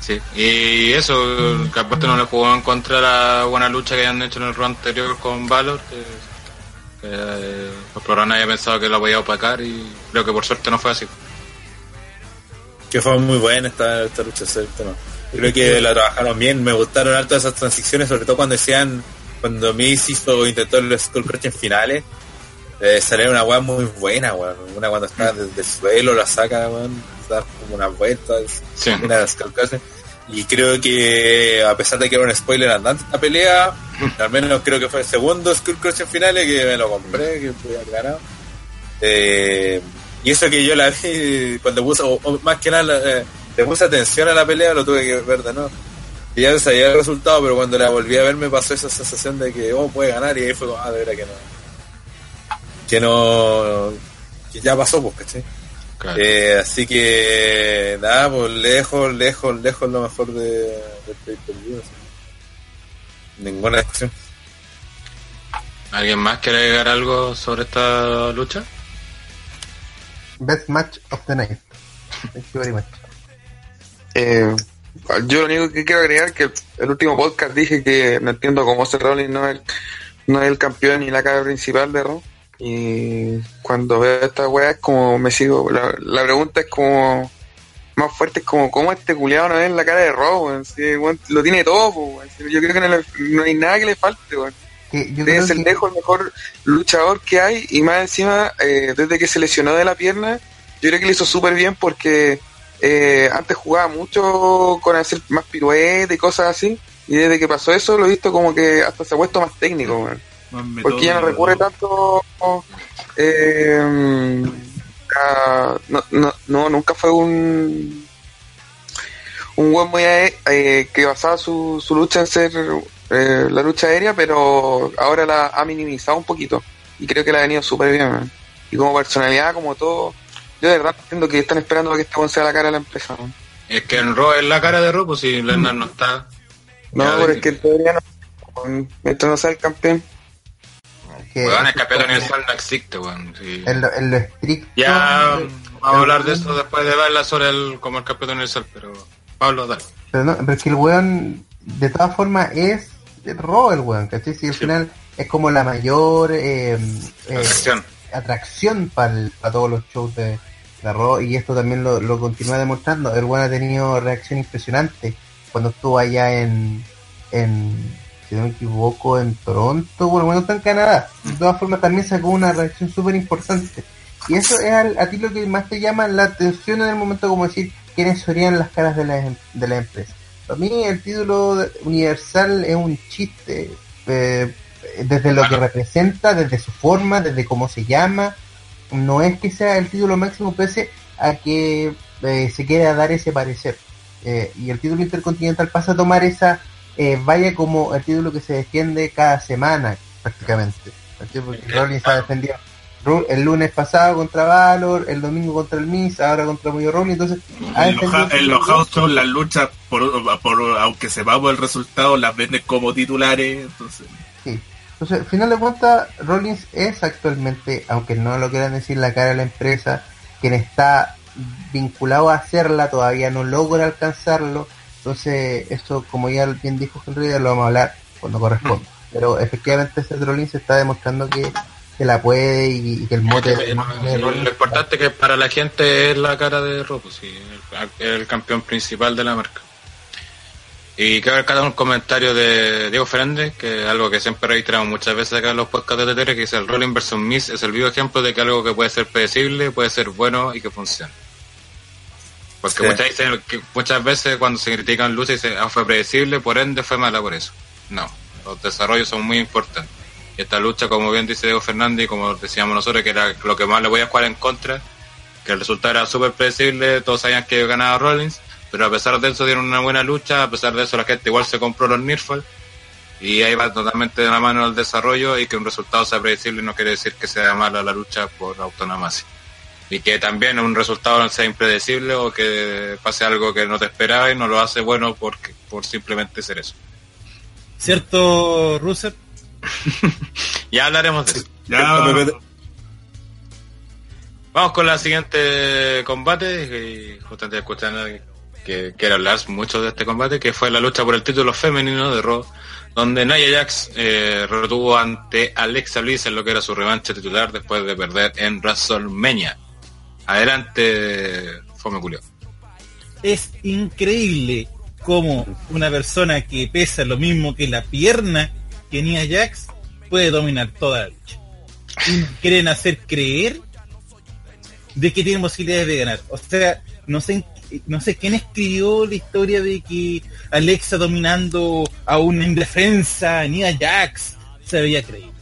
Sí, y eso, que aparte no le jugó en contra de la buena lucha que habían hecho en el run anterior con Valor, que, que eh, los programas había pensado que lo podía opacar y creo que por suerte no fue así. Que fue muy buena esta, esta lucha, ¿cierto? ¿no? Creo que la trabajaron bien, me gustaron alto esas transiciones, sobre todo cuando decían, cuando Miz hizo, intentó el Skull Crush en finales, eh, salió una weá muy buena, weón. Una cuando está desde el suelo, la saca, weón, da como unas vueltas, Sí. una Skull Crush. Y creo que, a pesar de que era un spoiler andante esta pelea, al menos creo que fue el segundo Skull Crush en finales que me lo compré, que pude haber ganado. Eh, y eso que yo la vi cuando puse, o, o más que nada, eh, le puse atención a la pelea, lo tuve que ver de nuevo. Y ya sabía el resultado, pero cuando la volví a ver me pasó esa sensación de que, oh, puede ganar, y ahí fue como, ah, de verdad que no. Que no. que ya pasó, pues, ¿cachai? Claro. Eh, así que, nada, pues lejos, lejos, lejos lo mejor de, pay-per-view. así. Ninguna discusión. ¿Alguien más quiere agregar algo sobre esta lucha? Best match of the night. Thank you very much. Eh, yo lo único que quiero agregar que el último podcast dije que no entiendo cómo Seth Rollins no es, no es el campeón ni la cara principal de Raw. Y cuando veo esta weá es como me sigo. La, la pregunta es como más fuerte, es como cómo este culiado no es la cara de. Si, weón, lo tiene todo, weón. Yo creo que no, le- no hay nada que le falte, weón. Debe ser lejos el mejor luchador que hay y más encima, eh, desde que se lesionó de la pierna, yo creo que lo hizo súper bien porque eh, antes jugaba mucho con hacer más piruetas y cosas así y desde que pasó eso lo he visto como que hasta se ha puesto más técnico, weón. Porque ya no recurre tanto eh, nunca, no, no, no, nunca fue un un buen muy eh, que basaba su, su lucha en ser eh, la lucha aérea, pero ahora la ha minimizado un poquito y creo que la ha venido súper bien. man. Y como personalidad, como todo, yo de verdad entiendo que están esperando a que esta sea la cara de la empresa. man. Es que en Raw es la cara de Raw, pues si Lesnar no está. No, pero es que todavía no, mientras no sea el campeón. Que- Weón, el campeón universal no existe, weón. sí. en, lo, en lo estricto. Ya de- vamos a hablar de eso después de verla sobre el como el campeón universal, pero Pablo, dale. Pero, no, pero es que el weón, de todas formas, es Raw el weón, ¿cachai? Si al Sí. final es como la mayor eh, eh, atracción para todos los shows de la Raw y esto también lo, lo continúa demostrando. El weón ha tenido reacción impresionante cuando estuvo allá en, en si no me equivoco, en Toronto, bueno, bueno, está en Canadá. De todas formas también sacó una reacción súper importante. Y eso es al- a ti lo que más te llama la atención en el momento como decir quiénes serían las caras de la, de la empresa. Para mí el título de- universal es un chiste, eh, desde lo que representa, desde su forma, desde cómo se llama. No es que sea el título máximo pese a que eh, se quiera dar ese parecer. Eh, y el título intercontinental pasa a tomar esa eh, vaya como el título que se defiende cada semana prácticamente. Porque Rollins ha defendido el lunes pasado contra Valor, el domingo contra el Miz, ahora contra Moyo Rawley, entonces En los, ha- en los house las luchas, por, por- aunque sepamos el resultado, las venden como titulares. Entonces, Sí. Entonces, al final de cuentas, Rollins es actualmente, aunque no lo quieran decir la cara de la empresa, quien está vinculado a hacerla, todavía no logra alcanzarlo. Entonces, eso, como ya bien dijo Henry, ya lo vamos a hablar cuando corresponda. Pero efectivamente, este Rollins está demostrando que, que la puede y, y que el mote, el Lo importante es que para la gente es la cara de pues sí, el, el campeón principal de la marca. Y quiero cada un comentario de Diego Fernández, que es algo que siempre registramos muchas veces acá en los podcasts de TTR, que dice el Rolling versus Miss es el vivo ejemplo de que algo que puede ser predecible, puede ser bueno y que funciona. Porque Sí. muchas, dicen que muchas veces cuando se critican luchas dicen, ah, fue predecible, por ende fue mala por eso. No, los desarrollos son muy importantes. Y esta lucha, como bien dice Diego Fernández, y como decíamos nosotros, que era lo que más le voy a jugar en contra, que el resultado era súper predecible, todos sabían que ganaba Rollins, pero a pesar de eso dieron una buena lucha, a pesar de eso la gente igual se compró los Nirfal, y ahí va totalmente de la mano el desarrollo, y que un resultado sea predecible no quiere decir que sea mala la lucha por autonomía. Y que también un resultado no sea impredecible o que pase algo que no te esperaba y no lo hace bueno porque, por simplemente ser eso. ¿Cierto, Ruser? Ya hablaremos de eso. ya, Vamos con la siguiente combate, y justamente escuchando que quiero hablar mucho de este combate, que fue la lucha por el título femenino de Raw, donde Nia Jax eh, retuvo ante Alexa Bliss en lo que era su revancha titular después de perder en WrestleMania. Adelante, Fome Culio. Es increíble cómo una persona que pesa lo mismo que la pierna que Nia Jax puede dominar toda la lucha. Y quieren hacer creer de que tiene posibilidades de ganar. O sea, no sé, no sé quién escribió la historia de que Alexa dominando a una indefensa Nia Jax se veía creíble.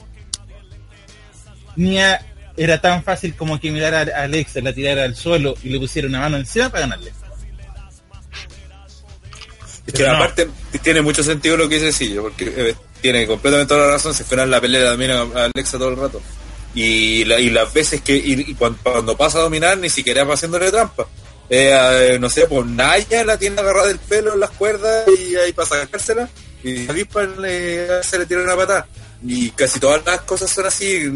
Nia era tan fácil como que mirara a Alexa, la tirara al suelo y le pusiera una mano encima para ganarle. Es que no. aparte tiene mucho sentido lo que dice Sillo, porque eh, tiene completamente toda la razón, se fueron la pelea también a, Alexa todo el rato. Y, la- y las veces que, y, y cuando, cuando pasa a dominar, ni siquiera va haciéndole trampa. Eh, eh, no sé, pues Naya la tiene agarrada del pelo en las cuerdas y ahí para sacársela, y a Avispa le, se le tira una patada. Y casi todas las cosas son así.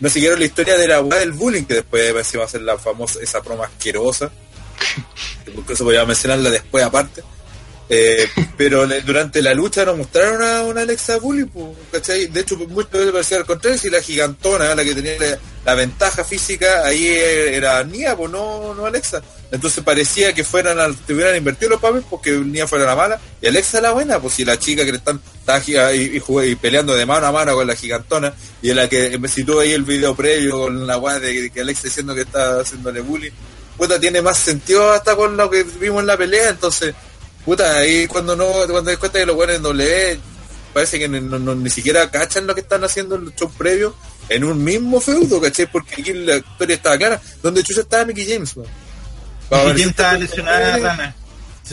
No, siguieron la historia de la weá del bullying, que después va a hacer la famosa, esa broma asquerosa. Incluso voy a mencionarla después aparte. Eh, pero durante la lucha nos mostraron a una Alexa Bully, ¿cachai? De hecho, muchas veces parecía al contrario, si la gigantona, la que tenía la, ventaja física, ahí era Nia, pues no, Alexa. Entonces parecía que fueran al, hubieran invertido los papeles porque Nia fuera la mala y Alexa la buena, pues si la chica que le están giga- y, y peleando de mano a mano con la gigantona y en la que me situó ahí el video previo con la weá de que Alexa diciendo que está haciéndole bullying, puta tiene más sentido hasta con lo que vimos en la pelea, entonces Puta, ahí cuando no, cuando das cuenta que los buenos en doble parece que no- no- ni siquiera cachan lo que están haciendo en los shows previos en un mismo feudo, ¿cachai? Porque aquí la historia estaba clara, donde Chucha estaba Mickey James, weón. Para ¿Y ver quién si estaba esta- lesionada, Rana?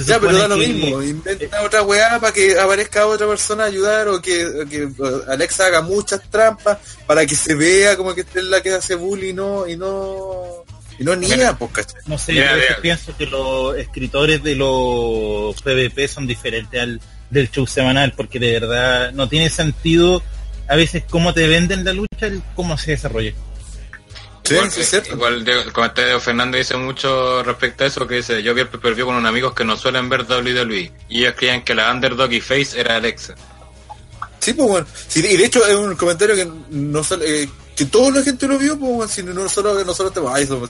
Ya, pero da lo que- mismo. Inventa otra weá para que aparezca otra persona a ayudar o que, que Alexa haga muchas trampas para que se vea como que es la que hace bullying y no, y no, y no niña, pues, ¿cachai? No sé, Mira, yo mira. pienso que los escritores de los PvP son diferentes al del show semanal, porque de verdad no tiene sentido a veces cómo te venden la lucha, el cómo se desarrolla. Sí, igual, sí, es cierto. igual de- el comentario de Fernando dice mucho respecto a eso, que dice, yo vi el con unos amigos que no suelen ver WWE, y ellos creían que la underdog y face era Alexa. Sí, pues bueno. Sí, y de hecho es un comentario que no solo, eh, que toda la gente lo vio, pues sino no solo nosotros estemos, ay, somos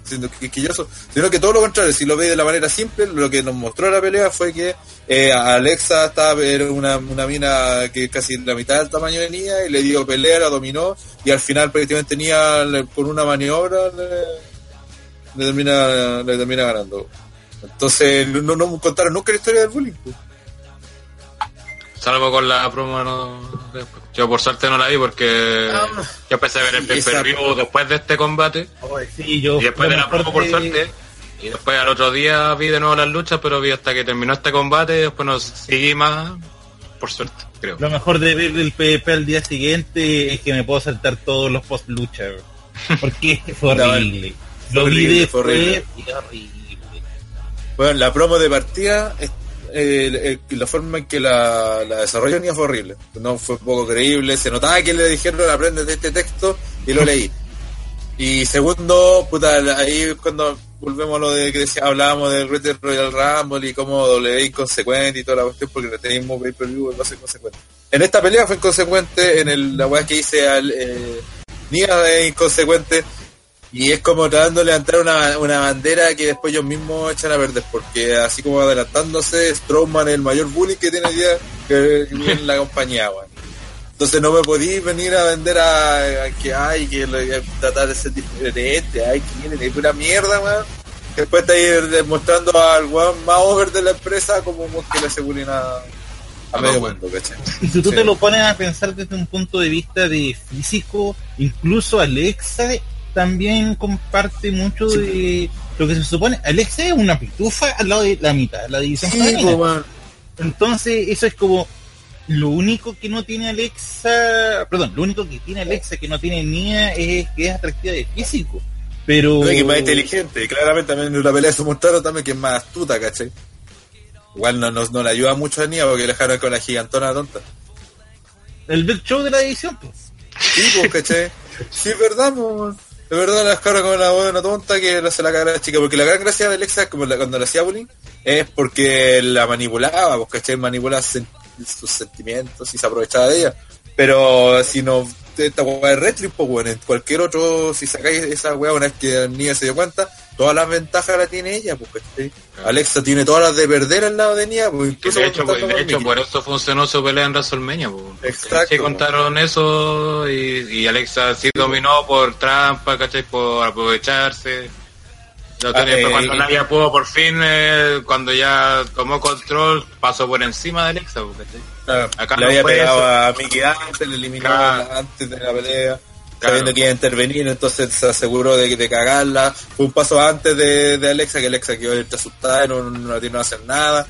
sino que todo lo contrario, si lo ve de la manera simple, lo que nos mostró la pelea fue que eh, Alexa estaba era una, una mina que casi la mitad del tamaño de Nia y le dio pelea, la dominó y al final prácticamente le- con una maniobra le, termina le termina ganando. Entonces no, no contaron nunca la historia del bullying. pues. Salvo con la promo, no, yo por suerte no la vi porque Ah, yo empecé a ver el esa pay-per-view después de este combate, Sí, yo y después de la promo por suerte, y después al otro día vi de nuevo las luchas, pero vi hasta que terminó este combate, y después no seguí más, por suerte, creo. Lo mejor de ver el PvP al día siguiente es que me puedo saltar todos los post lucha, porque fue No, horrible. Lo horrible, vi fue horrible. y horrible. Bueno, la promo de partida, es- eh, la forma en que la, la desarrolló fue horrible. No fue poco creíble. Se notaba que le dijeron aprende de este texto y lo leí. Y segundo, puta, ahí cuando volvemos a lo de que decía, hablábamos del Greater Royal Rumble y cómo W inconsecuente y toda la cuestión porque no teníamos pay-per-view no es inconsecuente. En esta pelea fue inconsecuente, en el, la weá que hice al eh, Nia es inconsecuente y es como tratando de levantar una, una bandera que después ellos mismos echan a perder, porque así como adelantándose, Strowman es el mayor bullying que tiene día que en la compañía, weón. Entonces no me podí venir a vender a, a que hay que tratar de ser diferente, ay que viene de pura mierda, weón. Después está ahí demostrando al weón más over de la empresa como que le aseguren a, a A medio mundo, ¿cachai? Y si tú Sí. te lo pones a pensar desde un punto de vista de físico, incluso Alexa también comparte mucho de lo que se supone. Alexa es una pitufa al lado de la mitad, la división Sí, weón. Entonces, eso es como lo único que no tiene Alexa, perdón, lo único que tiene Alexa que no tiene Nia es que es atractiva de físico. Pero No, que es más inteligente. Claramente también en la pelea se mostraron también que es más astuta, ¿cachai? Igual no, no, no le ayuda mucho a Nia porque le dejaron con la gigantona tonta. el Big Show de la división, pues. Sí, pues, ¿cachai? Sí, verdad, pues. De verdad la dejaron con la buena tonta que no se la caga la chica. Porque la gran gracia de Alexa, como la- cuando le hacía bullying, es porque la manipulaba, pues, ¿cachai? Manipulaba sen- sus sentimientos y se aprovechaba de ella. Pero si no, esta weá es retro, pues, bueno, en cualquier otro, si sacáis esa weá una vez que Nia se dio cuenta, todas las ventajas las tiene ella, pues, ¿cachai? Alexa tiene todas las de perder al lado de Nia, pues, incluso de hecho, está de hecho por eso funcionó su pelea en WrestleMania. po. Exacto. Sí contaron eso y, y Alexa sí dominó por trampa, ¿cachai? Por aprovecharse. Ah, eh, cuando nadie pudo, por fin, eh, cuando ya tomó control, pasó por encima de Alexa, po, ¿cachai? Claro, Acá le no había pegado eso. a Mickey antes, le eliminó Claro. antes de la pelea, Claro. sabiendo que iba a intervenir, entonces se aseguró de, de cagarla. Fue un paso antes de, de Alexa, que Alexa quedó asustada, no, no, no hacer nada.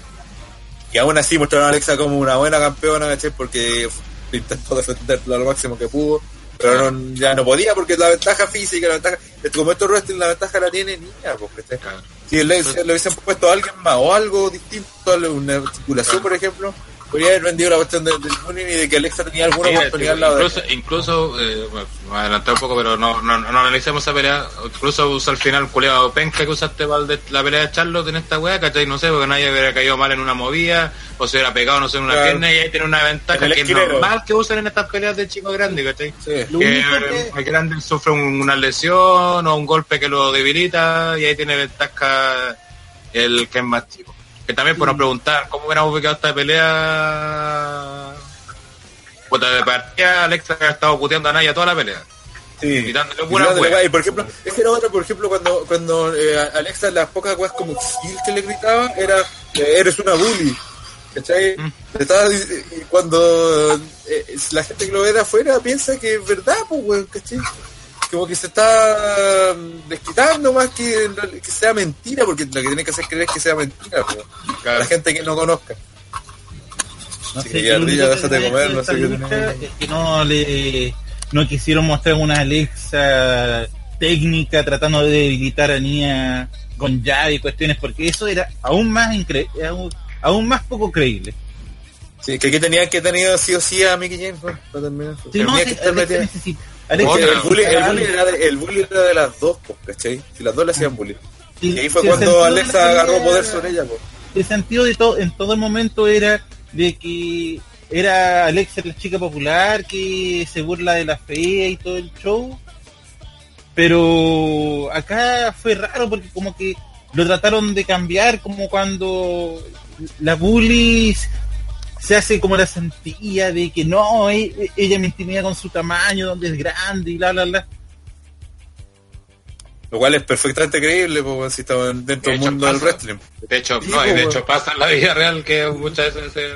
Y aún así mostraron a Alexa como una buena campeona, ¿cachai? Porque intentó defenderla lo máximo que pudo. Pero no- ya no podía porque la ventaja física, la ventaja, como esto wrestling, la ventaja la tiene niña. Claro. Si le, le hubiesen puesto a alguien más o algo distinto, una articulación, por ejemplo, podría haber vendido la cuestión del, del y de que Alexa tenía alguna Mira, oportunidad al lado de incluso, incluso eh, bueno, me adelanté un poco, pero no, no, no analicemos esa pelea. Incluso usa al final culeado penca que usaste para la pelea de Charlotte en esta weá, ¿cachai? No sé, porque nadie hubiera caído mal en una movida, o se hubiera pegado, no sé, en una Claro. pierna, y ahí tiene una ventaja que es normal que usen en estas peleas de chico grande, ¿cachai? Sí. Que eh, que- el grande sufre un- una lesión o un golpe que lo debilita y ahí tiene ventaja el que es más chico. Que también por nos preguntar cómo hubiéramos ubicado esta pelea. Puta de partida, Alexa ha estado puteando a Naya toda la pelea. Sí. Quitándole Y pura. Y por ejemplo, ese era otro, por ejemplo, cuando, cuando eh, Alexa las pocas weas como que le gritaba, era, eh, eres una bully. ¿Cachai? Mm. Estaba cuando eh, la gente que lo ve de afuera piensa que es verdad, pues, weón, ¿cachai? Como que se está mm, desquitando más que, que sea mentira, porque lo que tiene que hacer creer es que sea mentira, pues, a Claro. la gente que no conozca. No Sí, sé, que déjate me comer, de no sé qué tenés. es que no le no quisieron mostrar una Alexa técnica tratando de debilitar a Nia con llave y cuestiones porque eso era aún más incre aún, aún más poco creíble. Sí, que aquí tenían que tener sí o sí a Mickey James, pues, para terminar. Sí, no, Tenía sí, que estar El bully, el, necesita bully algo. era de, el bully era de las dos, ¿cachai? Si las dos le hacían bullying. Sí, Y ahí fue cuando Alexa agarró poder sobre ella, pues. el sentido de todo en todo el momento era de que era Alexa la chica popular que se burla de la fe y todo el show pero acá fue raro porque como que lo trataron de cambiar como cuando la bully se hace como la sentía de que no, e- ella me intimida con su tamaño, donde es grande y bla, bla, bla. Lo cual es perfectamente creíble, pues, si estaban dentro De del mundo del pasa. wrestling. De hecho, Sí, no, y de hecho pasa en la vida real que muchas veces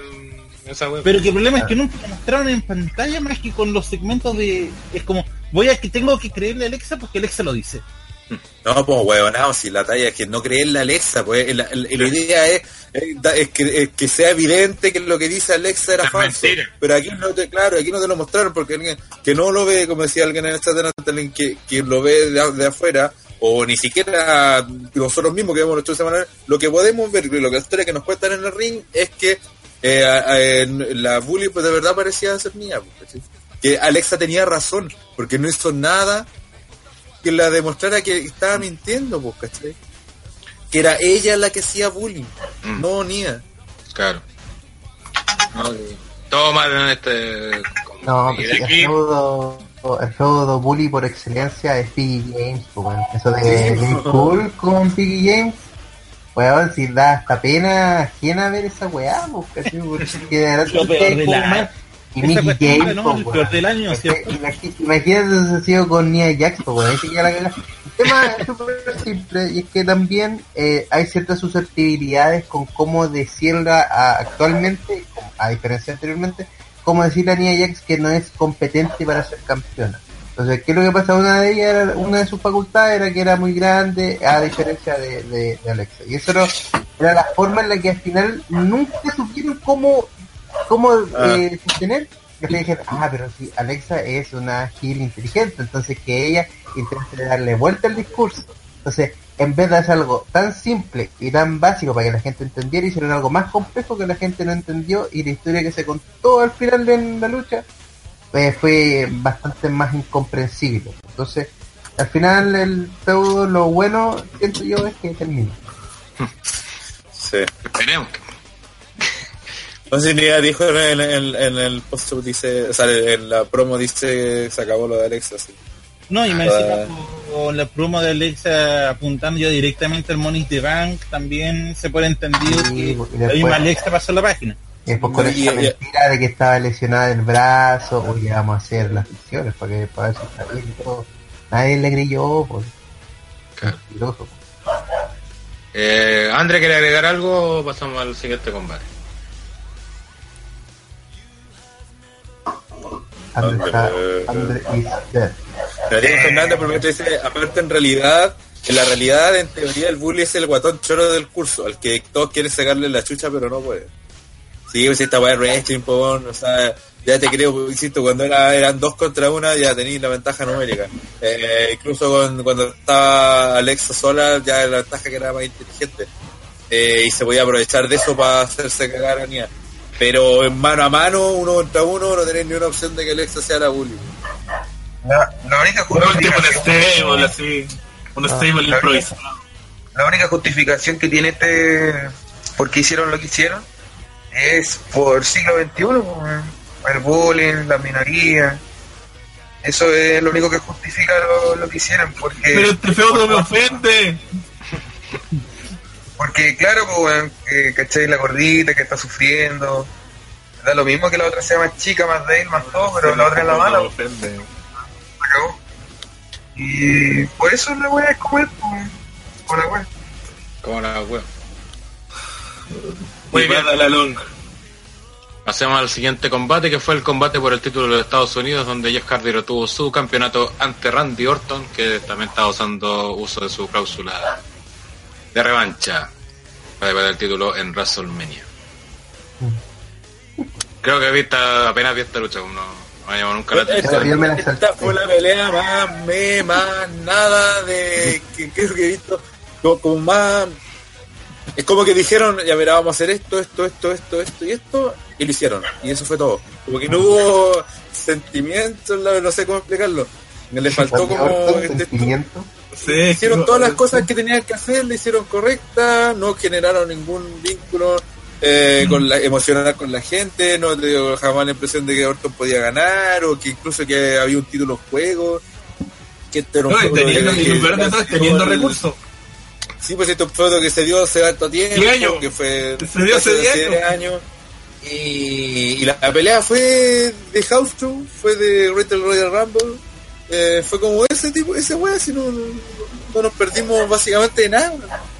en esa web. Pero que el problema es que nunca lo mostraron en pantalla más que con los segmentos de... Es como, voy a que tengo que creerle a Alexa porque Alexa lo dice. No, pues, huevonao, si la talla es que no creerle a Alexa, pues, la, la- la idea es, es da- es que, es que sea evidente que lo que dice Alexa era Es falso. mentira. Pero aquí no te, claro, aquí no te lo mostraron porque alguien que no lo ve, como decía alguien en el chat de Natalie, que, que lo ve de, de afuera, o ni siquiera nosotros mismos que vemos los shows semanales, lo que podemos ver, lo que la historia que nos cuentan en el ring es que eh, en la bully pues de verdad parecía ser mía, pues, que Alexa tenía razón, porque no hizo nada que la demostrara que estaba mintiendo, pues, ¿cachai? Que era ella la que hacía bullying, Mm. no Nia. Claro. No, todo mal en este. No, pues sí, el aquí, feudo, el feudo bully por excelencia es Piggy James, pues, bueno. Eso de Jim Cool con Piggy James, weón, si da hasta pena ajena ver esa weá, pues, ¿cachai? Porque de verdad del como. Y Esa Mickey James, ¿no? pues, El Imagínate si sido con Nia Jax, pues, ahí la. El tema es súper simple y es que también eh, hay ciertas susceptibilidades con cómo decirla a- actualmente, a diferencia anteriormente, cómo decirle a Nia Jax que no es competente para ser campeona. Entonces, ¿qué es lo que pasa? Una de ellas, era, una de sus facultades era que era muy grande, a diferencia de, de- de Alexa. Y eso era, era la forma en la que al final nunca supieron cómo, cómo Ah. eh, sostener. Que le dijeron, ah, pero si Alexa es una gil inteligente, entonces que ella intente darle vuelta al discurso. Entonces, en vez de hacer algo tan simple y tan básico para que la gente entendiera, hicieron algo más complejo que la gente no entendió y la historia que se contó al final de la lucha eh, fue bastante más incomprensible. Entonces, al final el feudo, lo bueno, siento yo, es que termina. Sí. esperemos que. No sé si Nia dijo en el, en, en el post dice, o sea, en la promo dice se acabó lo de Alexa, sí. No, y me Ah. encima con la promo de Alexa apuntando ya directamente al Money the Bank, también se puede entendido Sí, que y la misma Alexa pasó la página. Y después con Y- esa y- mentira de que estaba lesionada el brazo, o ya vamos a hacer las ficciones para que para ver si está bien y todo. Nadie le creyó, pues. Claro. Mentiroso. Eh, André, ¿quiere agregar algo o pasamos al siguiente combate? Andre, está- Andre is dead. Pero Diego Fernández por dice, aparte en realidad, en la realidad, en teoría, el bully es el guatón choro del curso, al que todos quieren sacarle la chucha, pero no puede. Sí, pues esta weá wrestling, o sea, ya te creo, pues, insisto, cuando era, eran dos contra una, ya tenías la ventaja numérica. Eh, incluso con- cuando estaba Alexa sola, ya la ventaja que era más inteligente. Eh, y se podía aprovechar de eso para hacerse cagar a Nia. Pero en mano a mano, uno contra uno, no tenés ni una opción de que Alexa sea la bully. La, la única un justificación, stable, así. Un stable la improvisado. la única justificación que tiene este por qué hicieron lo que hicieron es por siglo XXI, el bullying, la minoría. Eso es lo único que justifica lo, lo que hicieron, porque Pero este feudo me ofende. Porque claro, pues, weón, que, ¿cachai? La gordita que está sufriendo. Da lo mismo que la otra sea más chica, más débil, más todo, pero la otra es la mala, Me pues, ofende. se acabó. Y por eso la weá es como es, pues, por la weá. Como la web. Muy bien, a la long. Pasemos al siguiente combate, que fue el combate por el título de Estados Unidos, donde Jeff Hardy retuvo su campeonato ante Randy Orton, que también estaba usando uso de su cláusula de revancha para perder el título en WrestleMania. Creo que viste, apenas vi esta lucha, no, no me llamó nunca la Esta, atención. esta fue la pelea más me, más nada de que creo que he visto. Como, como más. Es como que dijeron, ya verá, vamos a hacer esto, esto, esto, esto, esto y esto, y lo hicieron. Y eso fue todo. Como que no hubo sentimientos, la- no sé cómo explicarlo. Me le faltó como. Este- sentimiento. Sí, hicieron todas las cosas que tenían que hacer, le hicieron correctas, no generaron ningún vínculo eh, con la, emocional con la gente, no te dio jamás la impresión de que Orton podía ganar, o que incluso que había un título en juego. Que este No, feudo teniendo, que- que- de todo teniendo recursos. Sí, pues este feudo que se dio hace harto tiempo, años. que fue Se dio hace diez diez años. Y, y la, pelea fue de House Show, fue de Battle Royal Rumble, eh, fue como ese tipo, ese weá, así no, no, no nos perdimos básicamente de nada.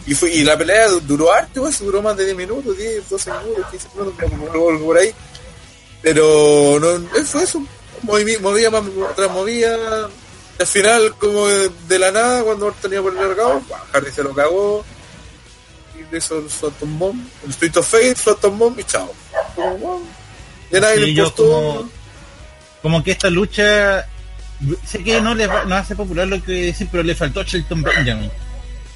Y fue y la pelea du- duró harto, weá, duró más de 10 minutos, 10, 12 minutos, 15 minutos, por ahí. Pero no, fue eso, moví- movía más tras movía. Al final, como de, de la nada, cuando Orton iba por el largado, Hardy se lo cagó. Y hizo el Phantom Bomb, el Street of Fate, Phantom Bomb y chao. Como, wow. Ya nadie Sí, le importó. como, como que esta lucha sé que no les va- no hace popular lo que voy a decir pero le faltó a Shelton Benjamin.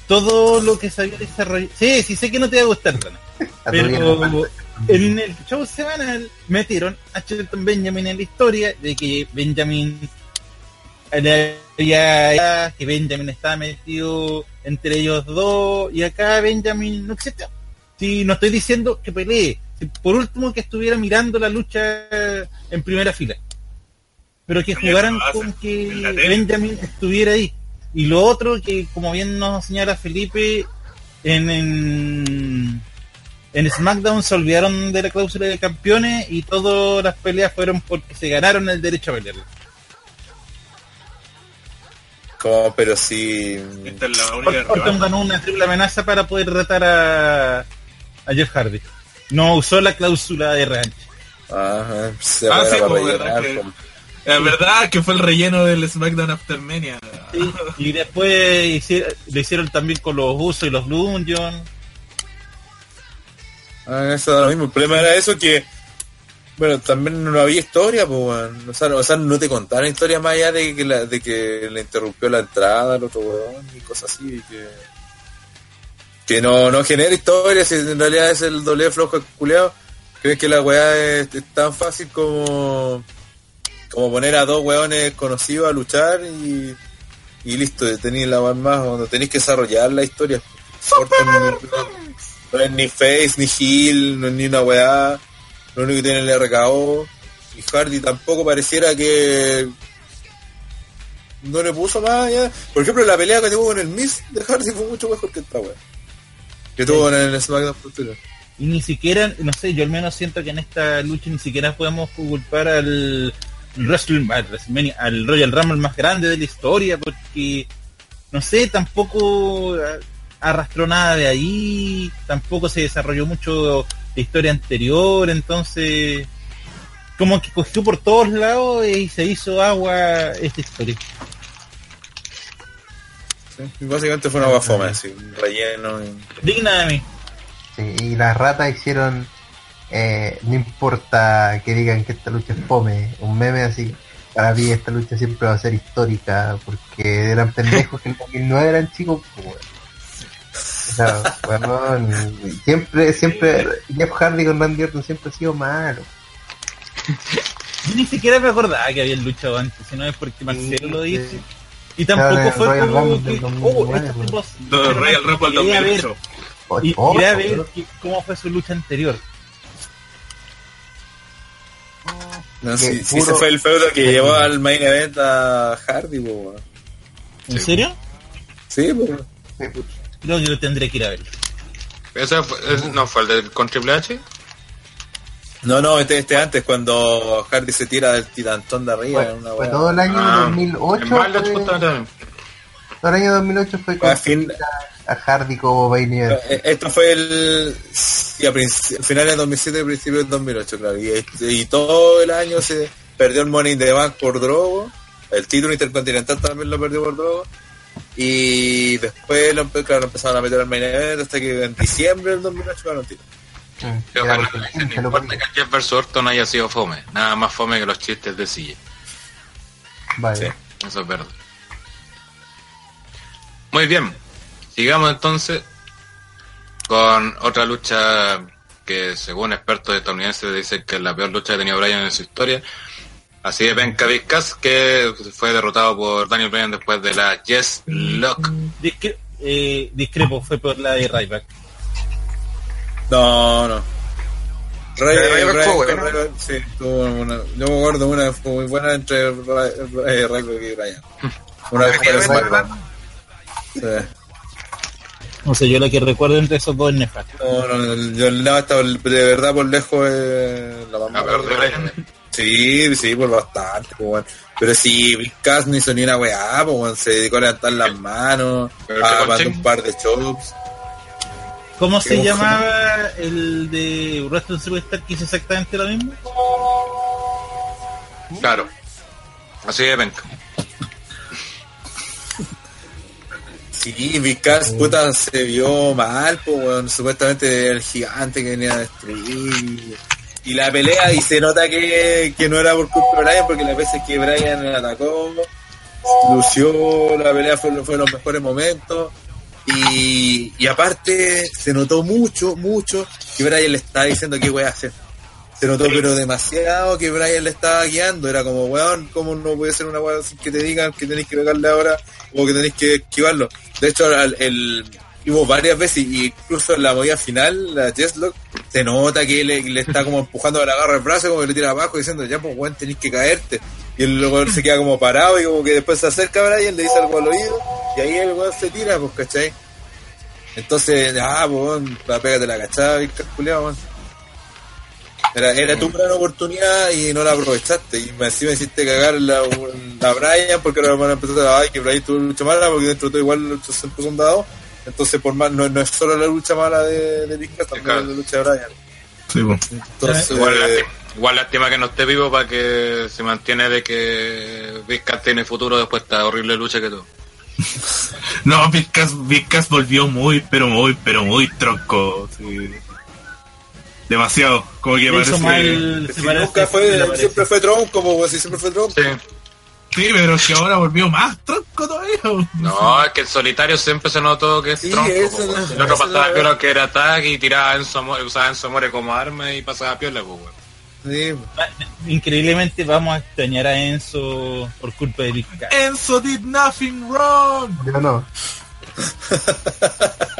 Todo lo que se había desarrollado sí sí sé que no te va a gustar Rana, le pero en el show semanal metieron a Shelton Benjamin en la historia de que Benjamin le había- que Benjamin estaba metido entre ellos dos y acá Benjamin no existe si no estoy diciendo que pelee por último que estuviera mirando la lucha en primera fila pero que jugaran con que. Benjamin estuviera ahí y lo otro que como bien nos señala Felipe en, en en SmackDown se olvidaron de la cláusula de campeones y todas las peleas fueron porque se ganaron el derecho a pelear. Como, pero sí. Esta es la única Orton ganó una triple amenaza para poder retar a, a Jeff Hardy. No usó la cláusula de revancha. Ajá, se Ah, va sí, a rellenar, verdad que- como- Es verdad que fue el relleno del SmackDown After Mania. Y después hicieron, lo hicieron también con los usos y los Dungeon. Ah, eso da lo mismo. El problema era eso que, bueno, también no había historia, pues, o, sea, no- o sea, no te contaron historia más allá de que, la, de que le interrumpió la entrada al otro weón y cosas así, y que, que no, no genera historia, si en realidad es el doble flojo culeado. ¿Crees que la weá es, es tan fácil como, como poner a dos weones conocidos a luchar y, y listo, tenéis la más, cuando tenéis que desarrollar la historia? No- es ni face, ni heel, no es ni una weá. Lo único que tiene es el RKO. Y Hardy tampoco pareciera que no le puso más. Por ejemplo, la pelea que tuvo con el Miss de Hardy fue mucho mejor que esta weá. Que tuvo en el SmackDown posterior. Y ni siquiera, no sé, yo al menos siento que en esta lucha ni siquiera podemos culpar al WrestleMania, al Royal Rumble más grande de la historia, porque, no sé, tampoco ah, arrastró nada de ahí, tampoco se desarrolló mucho de historia anterior, entonces, como que cogió por todos lados y se hizo agua esta historia. básicamente fue una weá fome, así, un relleno. y- Digna de mí. Sí, y las ratas hicieron, eh, no importa que digan que esta lucha es fome, un meme así. Para mí esta lucha siempre va a ser histórica porque eran pendejos que en el 2009 eran chicos. pues. O sea, siempre, siempre, Jeff Hardy con Randy Orton siempre ha sido malo. Yo ni siquiera me acordaba que habían luchado antes, sino es porque Marcelo lo dice. Sí. Y tampoco Claro, fue Royal como Rumble que, del oh, 2009, estos tipos... No, Royal Rumble Iré a ver- 2008. Y, Oh, a ver que- cómo fue su lucha anterior. No, sí, sí, ese fue el feudo que llevó al main event a Hardy, weón. ¿En serio? Sí, po. Creo que lo tendré que ir a ver. ¿Ese fue- ese no fue el del con Triple H? No, no, este, este antes, cuando Hardy se tira del titantón de arriba. Fue, en una fue todo el año Ah, 2008. En Backlash fue- justamente también. El año 2008 fue con A fin- a Hardy como Pioneer. Eh, Esto fue el sí, a finales de 2007 principios del 2008, claro. Y, y todo el año se perdió el Money in the Bank por Drogo. El título intercontinental también lo perdió por Drogo. Y después lo, claro, empezaron a meter al main event hasta que en diciembre del 2008 ganó el título. Ojalá porque que el no importa que el Jeff vs. Orton haya sido fome. Nada más fome que los chistes de silla. Vale. Eso es verdad. Muy bien. Sigamos entonces con otra lucha que según expertos estadounidenses dicen que es la peor lucha que ha tenido Bryan en su historia. Así de Benka Vizcas que fue derrotado por Daniel Bryan después de la Yes Lock. Discre- eh, discrepo, fue por la de Ryback. No, no. Ryback Ray- fue buena. Sí, tuvo una, yo me acuerdo una que fue muy buena entre Ray- Ray- Ryback y Bryan. Una vez fue. No sé, yo la que recuerdo entre esos dos es nefasta. No, no, no, yo el lado estaba de verdad por lejos eh, la La mamá. peor de. Sí, sí, por bastante, pues. Pero sí, Big Cass no hizo ni una weá, pues, weón. Se dedicó a levantar las manos, a mandar un par de chops. ¿Cómo se Qué llamaba el de Wrestling Superstar que hizo exactamente lo mismo? Claro. Así de Benka. Sí, Big Cass, puta, se vio mal, pues. Supuestamente el gigante que venía a destruir. Y la pelea, y se nota que, que no era por culpa de Brian, porque las veces que Brian atacó, lució, la pelea fue, fue los mejores momentos. Y, y aparte, se notó mucho, mucho que Brian le estaba diciendo qué voy a hacer. Se notó, pero demasiado que Brian le estaba guiando. Era como, weón, ¿cómo no puede ser una weón sin que te digan que tenéis que pegarle ahora o que tenéis que esquivarlo? De hecho, al- el, hubo varias veces, y incluso en la movida final, la Jesslock, se nota que le, le está como empujando a la garra el brazo, como que le tira abajo, diciendo, ya, pues, weón, tenéis que caerte. Y el luego se queda como parado y como que después se acerca a Brian, le dice algo al oído, y ahí el weón se tira, pues, ¿cachai? Entonces, ah, pues, weón, pégate la cachada, Víctor Culeado, weón. Era, era tu gran oportunidad y no la aprovechaste. Y me encima hiciste cagar la, la Brian porque ahora van a empezar a ay, que Brian tuvo lucha mala porque dentro de todo igual los siempre son dados. Entonces, por más, no, no es solo la lucha mala de, de Vizca, también Claro. es la lucha de Brian. Sí, pues. Entonces, Igual, eh, lástima, igual lástima que no esté vivo para que se mantiene de que Vizcas tiene futuro después de esta horrible lucha que tuvo. No, Vizcas, Vizcas volvió muy, pero muy, pero muy tronco. sí. Demasiado. Como que parece. mal, si nunca fue, parece. siempre fue tronco, como si siempre fue tronco. Sí. Sí, pero es que ahora volvió más tronco todavía. No, es que el solitario siempre se notó que es Sí, tronco. eso no- el otro eso pasaba no- piola que era ataque y tiraba a Enzo Amore, usaba a Enzo Amore como arma y pasaba piola, pues, weón. Sí, Increíblemente vamos a extrañar a Enzo por culpa de Cass. Enzo did nothing wrong. Yo no.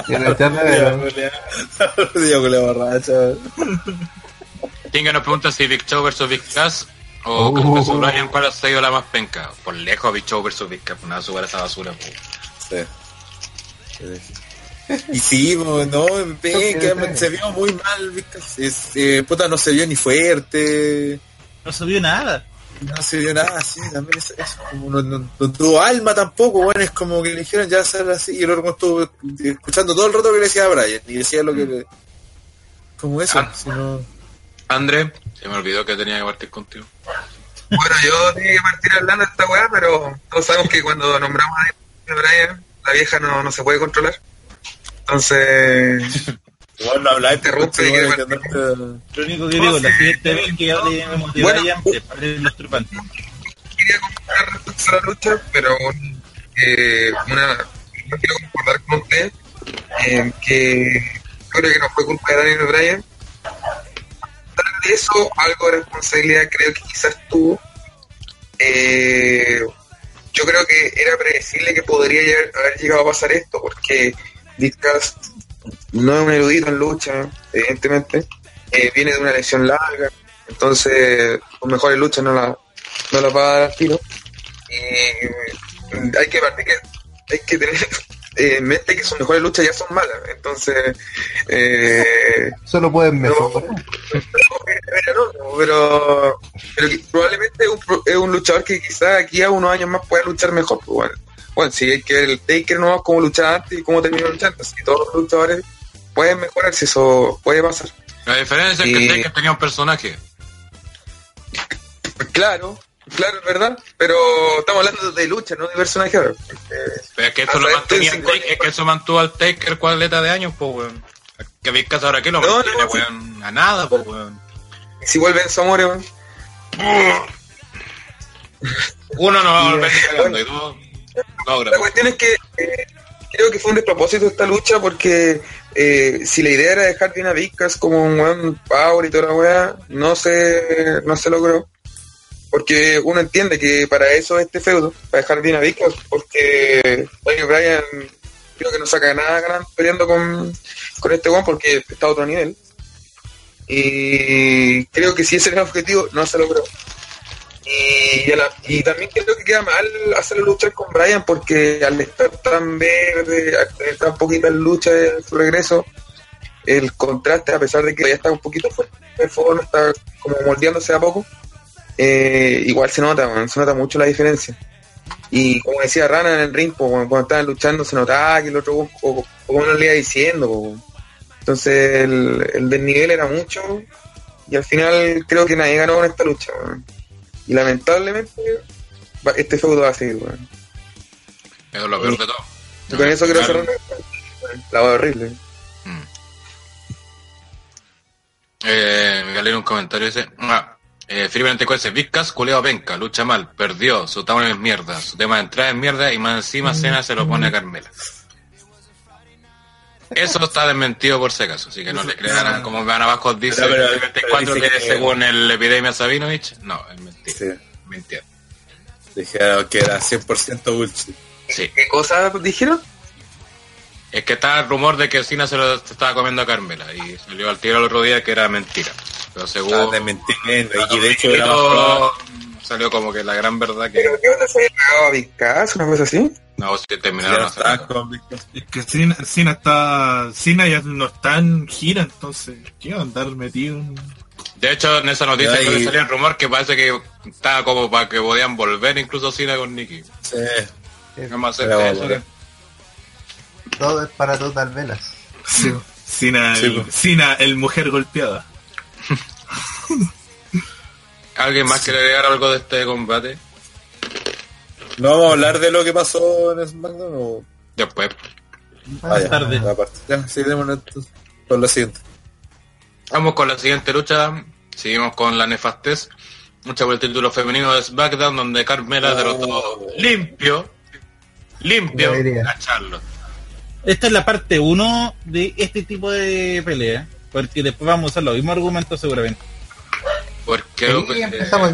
Y en de- nos pregunta si Big Show versus Big Cass o Uh. Cass versus Bryan, ¿cuál ha sido la más penca? Por lejos Big Show versus Big Cass, pues nada, subir esa basura, pues. Sí. Y sí, no, que se vio muy mal. Es, eh, puta, no se vio ni fuerte. No subió nada. No se vio nada así, también es eso, como no, no- no tuvo alma tampoco, bueno, es como que le dijeron ya hacer así, y el otro estuvo escuchando todo el rato que le decía a Brian, y decía lo que le... Como eso, Ah. si no... André, se me olvidó que tenía que partir contigo. Bueno, yo tenía que partir hablando de esta weá, pero todos sabemos que cuando nombramos a Brian, la vieja no, no se puede controlar. Entonces, Igual no habláis, Interrumpe, pero que- bueno, que andarte- Lo único que digo, la siguiente vez que hablemos de Bueno, Bryan, uh. preparen los tripantes. quería comentar respecto a la lucha, pero eh, una, no quiero concordar con usted en que creo que no fue culpa de Daniel Bryan. Tras de eso, algo de responsabilidad creo que quizás tuvo. Eh, yo creo que era predecible que podría haber, llegado a pasar esto, porque Vizcas no es un erudito en lucha, evidentemente. Eh, viene de una lesión larga, entonces sus mejores luchas no la, no la va a dar al tiro. Y mm, hay que partir que hay que tener eh, en mente que sus mejores luchas ya son malas. Entonces, eh, Solo pueden mejorar. pero, no, pero, pero que probablemente es un, es un luchador que quizás aquí a unos años más pueda luchar mejor. pues, bueno. Bueno, si hay que ver el Taker no cómo luchaba antes y cómo terminó luchando. Así que todos los luchadores pueden mejorar si eso puede pasar. La diferencia es que Taker tenía un personaje. Claro, claro, es verdad, pero estamos hablando de lucha, no de personaje. ahora. Pero es que eso lo mantenía este el Taker, es que eso mantuvo al Taker cualeta de años, pues weón. Que veis caso ahora que lo No, mantiene, no, sí. weón, a nada, pues weón. Si vuelven Zamora, weón. Uno no va a volver y dos no La cuestión es que eh, creo que fue un despropósito esta lucha porque eh, si la idea era dejar bien a Vizcas como un buen power y toda la weá, no se, no se logró. Porque uno entiende que para eso este feudo, para dejar bien a Vizcas, porque Daniel Bryan creo que no saca nada ganando peleando con, con este one porque está a otro nivel. Y creo que si ese era el objetivo, no se logró. Y, a la- y también creo que queda mal hacerlo luchar con Brian porque al estar tan verde, al tener tan poquitas luchas en su regreso, el contraste, a pesar de que ya está un poquito fuerte de forma, está como moldeándose a poco, eh, igual se nota, se nota mucho la diferencia. Y como decía Rana en el ring, po, cuando estaban luchando se notaba que el otro o, como no le iba diciendo. po. Entonces el, el desnivel era mucho y al final creo que nadie ganó con esta lucha. Y lamentablemente este feudo va a seguir. weón. Eso es lo peor de todo. Y con eso quiero cerrar la voz horrible. mm. Eh, me leer un comentario dice, ah, eh, Felipe Antecuense, Vizcas, culeo penca, lucha mal, perdió, su tabla es mierda, su tema de entrada es mierda y más encima cena se lo pone a Carmela. Eso está desmentido por si acaso, así que no le crean como van abajo dice Pero, pero, Felipe Antecuense pero dice que que- según el epidemia Sabinovich, no, es mentira, Sí. mentira. Dijeron que era 100% bullshit. Sí, ¿Qué cosa dijeron? es que está el rumor de que Cena se lo se estaba comiendo a Carmela y salió al tiro el otro día que era mentira. Pero según. Y de hecho era más probable. Salió como que la gran verdad que ¿Pero qué onda se había cagado a Vizcas? ¿Una cosa así? no si Ya terminaron rato. con. Es que Cena está. Cena ya no está en gira, entonces, ¿qué va a andar metido en.? De hecho, en esa noticia que le salía el rumor que parece que estaba como para que podían volver incluso Cena con Nicky. Sí. No más cerca eso. Todo es para total velas. Sí. Sí, pues. Cena, el mujer golpeada. ¿Alguien más quiere agregar algo de este combate? ¿No vamos a hablar de lo que pasó en SmackDown o...? Después. Ah, ya, tarde. la parte. Ya, sí, con lo siguiente. Vamos con la siguiente lucha. Seguimos con la nefastez. Lucha por el título femenino de SmackDown donde Carmela Oh. derrotó limpio. Limpio a Charlotte. Esta es la parte 1 de este tipo de pelea. Porque después vamos a usar los mismos argumentos seguramente. Porque eh, empezamos.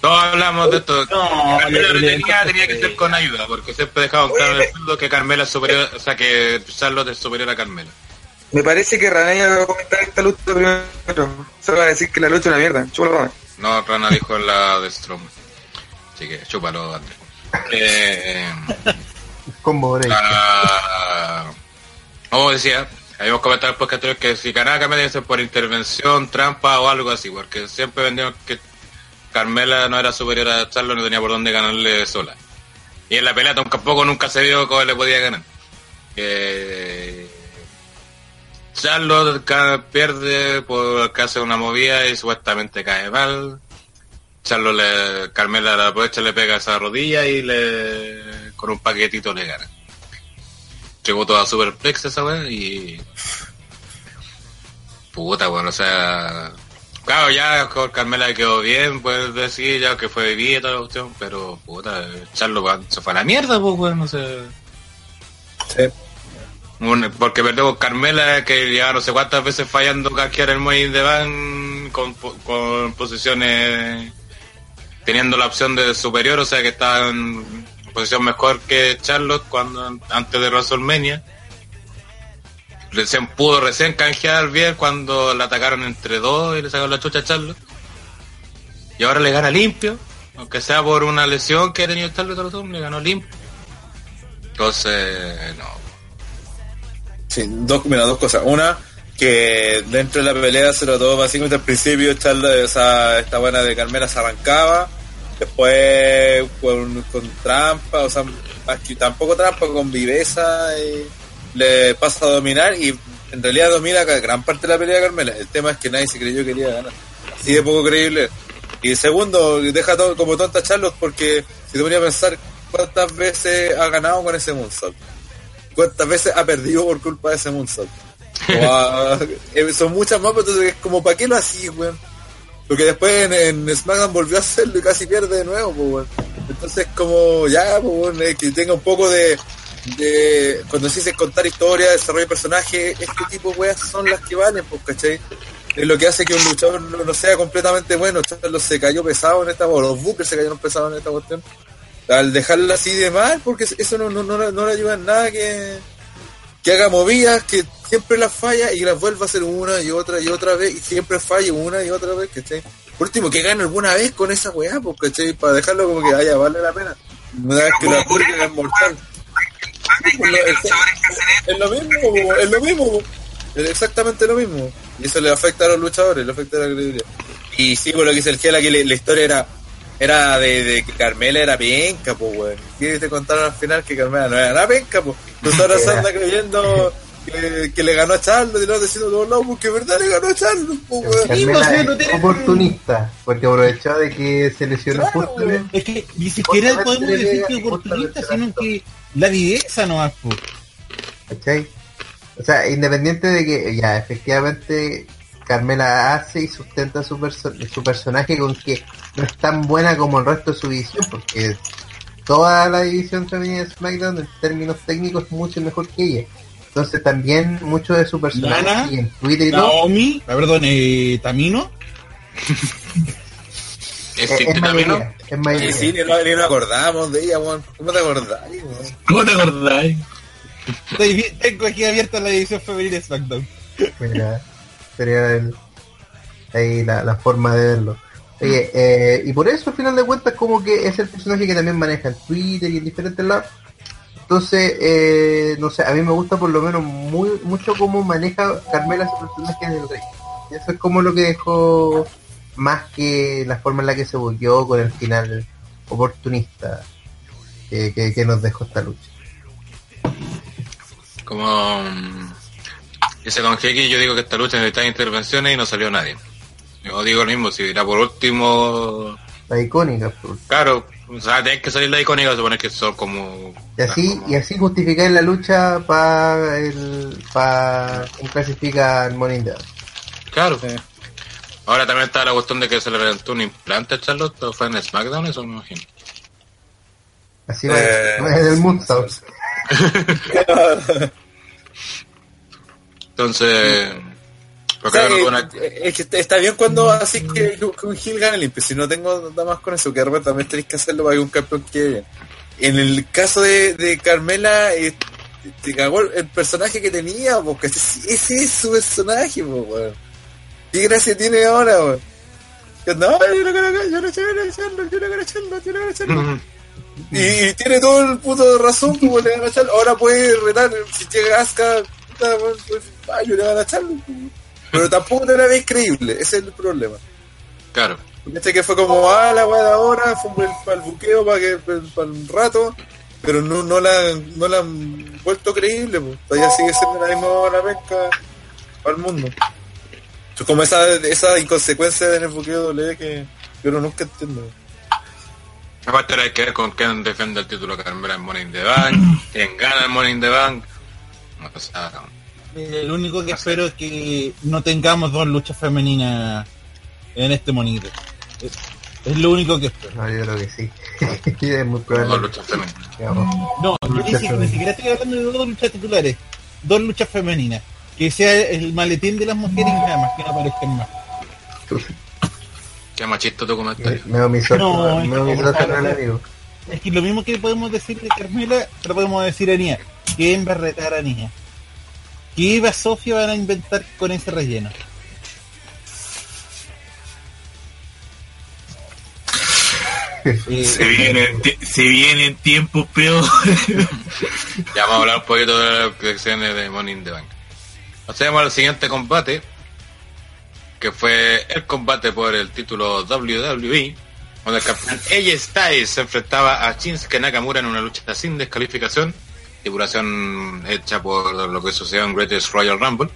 todos hablamos de esto. No, Carmela tenía, tenía que ser con ayuda, porque siempre dejaban claro en el fondo que Carmela es superior, o sea que Charlotte es superior a Carmela. Me parece que Ranaya va a comentar esta lucha primero. Solo va a decir que la lucha es una mierda. Chúpalo, Rana. No, Rana dijo la de Strom. Así que chúpalo, Andrés. Eh, Combo la- como decía, habíamos comentado en el podcast que si ganaba Carmela debe por intervención, trampa o algo así, porque siempre vendieron que Carmela no era superior a Charlotte, no tenía por dónde ganarle sola. Y en la pelea tampoco nunca se vio cómo le podía ganar. Eh, Charlotte ca- pierde porque hace una movida y supuestamente cae mal. Charlotte le, Carmela la aprovecha, le pega esa rodilla y le con un paquetito le gana. Llegó toda superplex esa weá y. Puta, bueno, o sea. Claro, ya Carmela quedó bien, puedes decir ya que fue y toda la cuestión, pero puta, Charlo se fue a la mierda, pues, weón, no sé. Sí. Un- porque perdió con Carmela, que ya no sé cuántas veces fallando casquear el Moy de Van con, con posiciones teniendo la opción de superior, o sea que estaba en posición mejor que Charlotte cuando antes de WrestleMania. Recién pudo recién canjear bien cuando la atacaron entre dos y le sacaron la chucha a Charlotte. Y ahora le gana limpio, aunque sea por una lesión que ha tenido Charlotte, a le ganó limpio. Entonces, no, Sí, dos, mira, dos cosas. Una, que dentro de la pelea se lo todo básicamente al principio, Charla, esa, esta buena de Carmela se arrancaba Después con, con trampa, o sea, tampoco trampa, con viveza y le pasa a dominar y en realidad domina gran parte de la pelea de Carmela. El tema es que nadie se creyó que quería ganar. Así de poco creíble. Y segundo, deja todo como tonta a Charlotte porque si te ponía a pensar cuántas veces ha ganado con ese moonsault. Cuántas veces ha perdido por culpa de ese moonsault. Eh, son muchas más, pero entonces es como, ¿para qué lo hacía, weón? Porque después en, en SmackDown volvió a hacerlo y casi pierde de nuevo, pues. Entonces, como ya, pues, eh, que tenga un poco de. de cuando se dice contar historia, desarrollo de personaje, este tipo de weas son las que valen, pues, ¿cachai? Es lo que hace que un luchador no, sea completamente bueno. Se cayó pesado en esta, o los Bookers se cayeron pesados en esta cuestión. Al dejarla así de mal, porque eso no, no, no, no le ayuda en nada que, que haga movidas, que siempre las falla y las vuelva a hacer una y otra y otra vez, y siempre falle una y otra vez, ¿cachai? Por último, que gane alguna vez con esa weá, pues. Para dejarlo como que, vaya, vale la pena. Una vez que la pública es mortal. Es lo, mismo, es lo mismo, es exactamente lo mismo. Y eso le afecta a los luchadores, le afecta a la credibilidad. Y sí, por lo que dice el Gela, que la historia era era de, de que Carmela era penca, pues, weón. ¿Qué te contaron al final que Carmela no era nada penca, pues? Tú ahora se anda creyendo que, que le ganó a Charlos y lo diciendo todos lados, porque es verdad le ganó a Charlos, pues, weón. Carmela sí, no es tiene- oportunista, porque aprovechó de que se lesionó Claro, justo Es que ni siquiera podemos decir que oportunista, sino que la viveza no po. ¿cachai? O sea, independiente de que ya efectivamente Carmela hace y sustenta su, perso- su personaje con que no es tan buena como el resto de su división, porque toda la división femenina de SmackDown en términos técnicos es mucho mejor que ella. Entonces también mucho de su personaje Lana, y en Twitter y todo Naomi, ah, perdón, eh, Tamino, ¿Es es, es no? mayoría, es mayoría. sí, ni nos, ni nos acordamos de ella, weón. ¿Cómo te acordás, weón? ¿Cómo te acordáis? Estoy tengo aquí abierta la división femenina de SmackDown. Mira, sería el- ahí la, la forma de verlo. Oye, eh, y por eso al final de cuentas como que es el personaje que también maneja en Twitter y en diferentes lados. Entonces, eh, no sé, a mí me gusta por lo menos muy mucho cómo maneja Carmela su personaje del rey. Eso es como lo que dejó más que la forma en la que se volvió con el final oportunista que, nos dejó esta lucha. Como mm, dice con yo digo que esta lucha necesita intervenciones y no salió nadie. Yo digo lo mismo, si era por último, La icónica, pues. claro, o sea, que salir la icónica, suponer que son como... Y así, como- y así justificar la lucha para el para quien clasifica Down. Claro. Ahora también está la cuestión de que se le reventó un implante a Charlotte, ¿o fue en SmackDown, eso me imagino. Así va, Eh, no es del Moonsault. Entonces, O sea, eh, una- eh, es que está- bien cuando así que, que un Gil gane limpio. Si no tengo nada más con eso, que repente también tenéis que hacerlo para que un campeón quede bien. En el caso de, de Carmela, eh, te cagó el, el personaje que tenía, porque ese, ese es su personaje, po, weón. ¿Qué gracia tiene ahora, weón? No, yo no quiero yo no quiero echarlo, yo no quiero echarlo, yo no quiero echarlo. Y, y tiene todo el puto razón, como le van a echar. Ahora puede retar, si llega Asuka, puta, weón, pues, ay, yo le van a echarlo. Pero tampoco te la ves creíble, ese es el problema. Claro. Este que fue como, ah, la weá de ahora, fue para el buqueo, para que para un rato, pero no, no, la, no la han vuelto creíble, pues. Todavía sigue siendo la misma la pesca para el mundo. Es como esa, esa inconsecuencia en el buqueo doble que yo no nunca entiendo. Aparte ahora hay que ver con quién defiende el título Carmela en Money in the Bank, quién gana el Money in the Bank. O sea, Eh, lo único que espero es que no tengamos dos luchas femeninas en este monito. Es, es lo único que espero. No, yo creo que sí. es muy dos probable. luchas femeninas. No, Luchas ni, femeninas. siquiera estoy hablando de dos luchas titulares, dos luchas femeninas. Que sea el maletín de las mujeres y nada más, que no aparezcan más. Qué machista tu Me, comentario. me omisó, No, me que- el amigo. Es que lo mismo que podemos decir de Carmela, lo podemos decir a Nia. ¿Quién va a retar a Nia? ¿Qué Eva Sofía van a inventar con ese relleno? Eh, Se vienen, ti- se vienen tiempos peores. Ya vamos a hablar un poquito de las predicciones de in the Bank. Pasemos al siguiente combate, que fue el combate por el título WWE Cuando el campeón AJ Styles se enfrentaba a Shinsuke Nakamura en una lucha sin descalificación, estipulación hecha por lo que sucedió en Greatest Royal Rumble.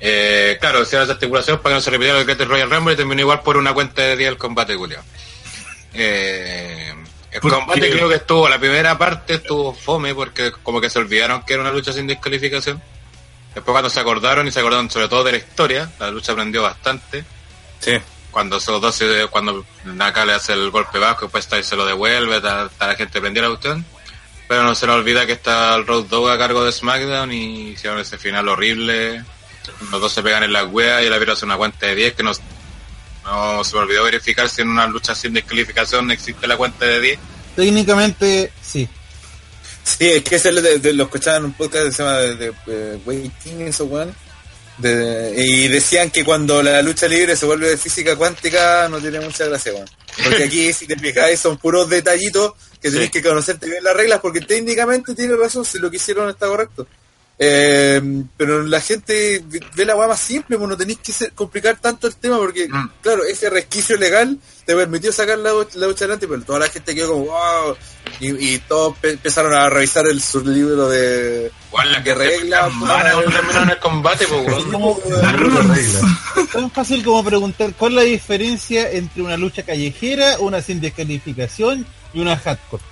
Eh, claro, hicieron esa estipulación para que no se repitiera el Greatest Royal Rumble y terminó igual por una cuenta de día el combate, Julio. Eh, el ¿Por combate qué? creo que estuvo, la primera parte estuvo fome porque como que se olvidaron que era una lucha sin descalificación. Después cuando se acordaron y se acordaron sobre todo de la historia, la lucha aprendió bastante. Sí. Cuando esos dos cuando Naka le hace el golpe bajo, después Styles se lo devuelve, está, está la gente prendida la cuestión. Pero no se nos olvida que está el Road Dogg a cargo de SmackDown y hicieron ese final horrible. Los dos se pegan en la wea y la vieron hace una cuenta de 10 que no, no se me olvidó verificar si en una lucha sin descalificación existe la cuenta de 10. Técnicamente, sí. Sí, es que ese de, de- lo escuchaba en un podcast que se llama de, de, eh, Waiting, eso, weón. De- y decían que cuando la lucha libre se vuelve de física cuántica no tiene mucha gracia, weón. Porque aquí, si te fijáis, son puros detallitos que tenés que conocerte bien las reglas, porque técnicamente tiene razón si lo que hicieron está correcto. Eh, pero la gente ve la weá más simple, pues no tenéis que ser- complicar tanto el tema, porque, Mm. claro, ese resquicio legal te permitió sacar la, la lucha adelante, pero toda la gente quedó como, wow, y, y todos pe- empezaron a revisar el sublibro de, Igual la que en el combate, pues, como- tan fácil como preguntar cuál es la diferencia entre una lucha callejera, una sin descalificación y una hardcore.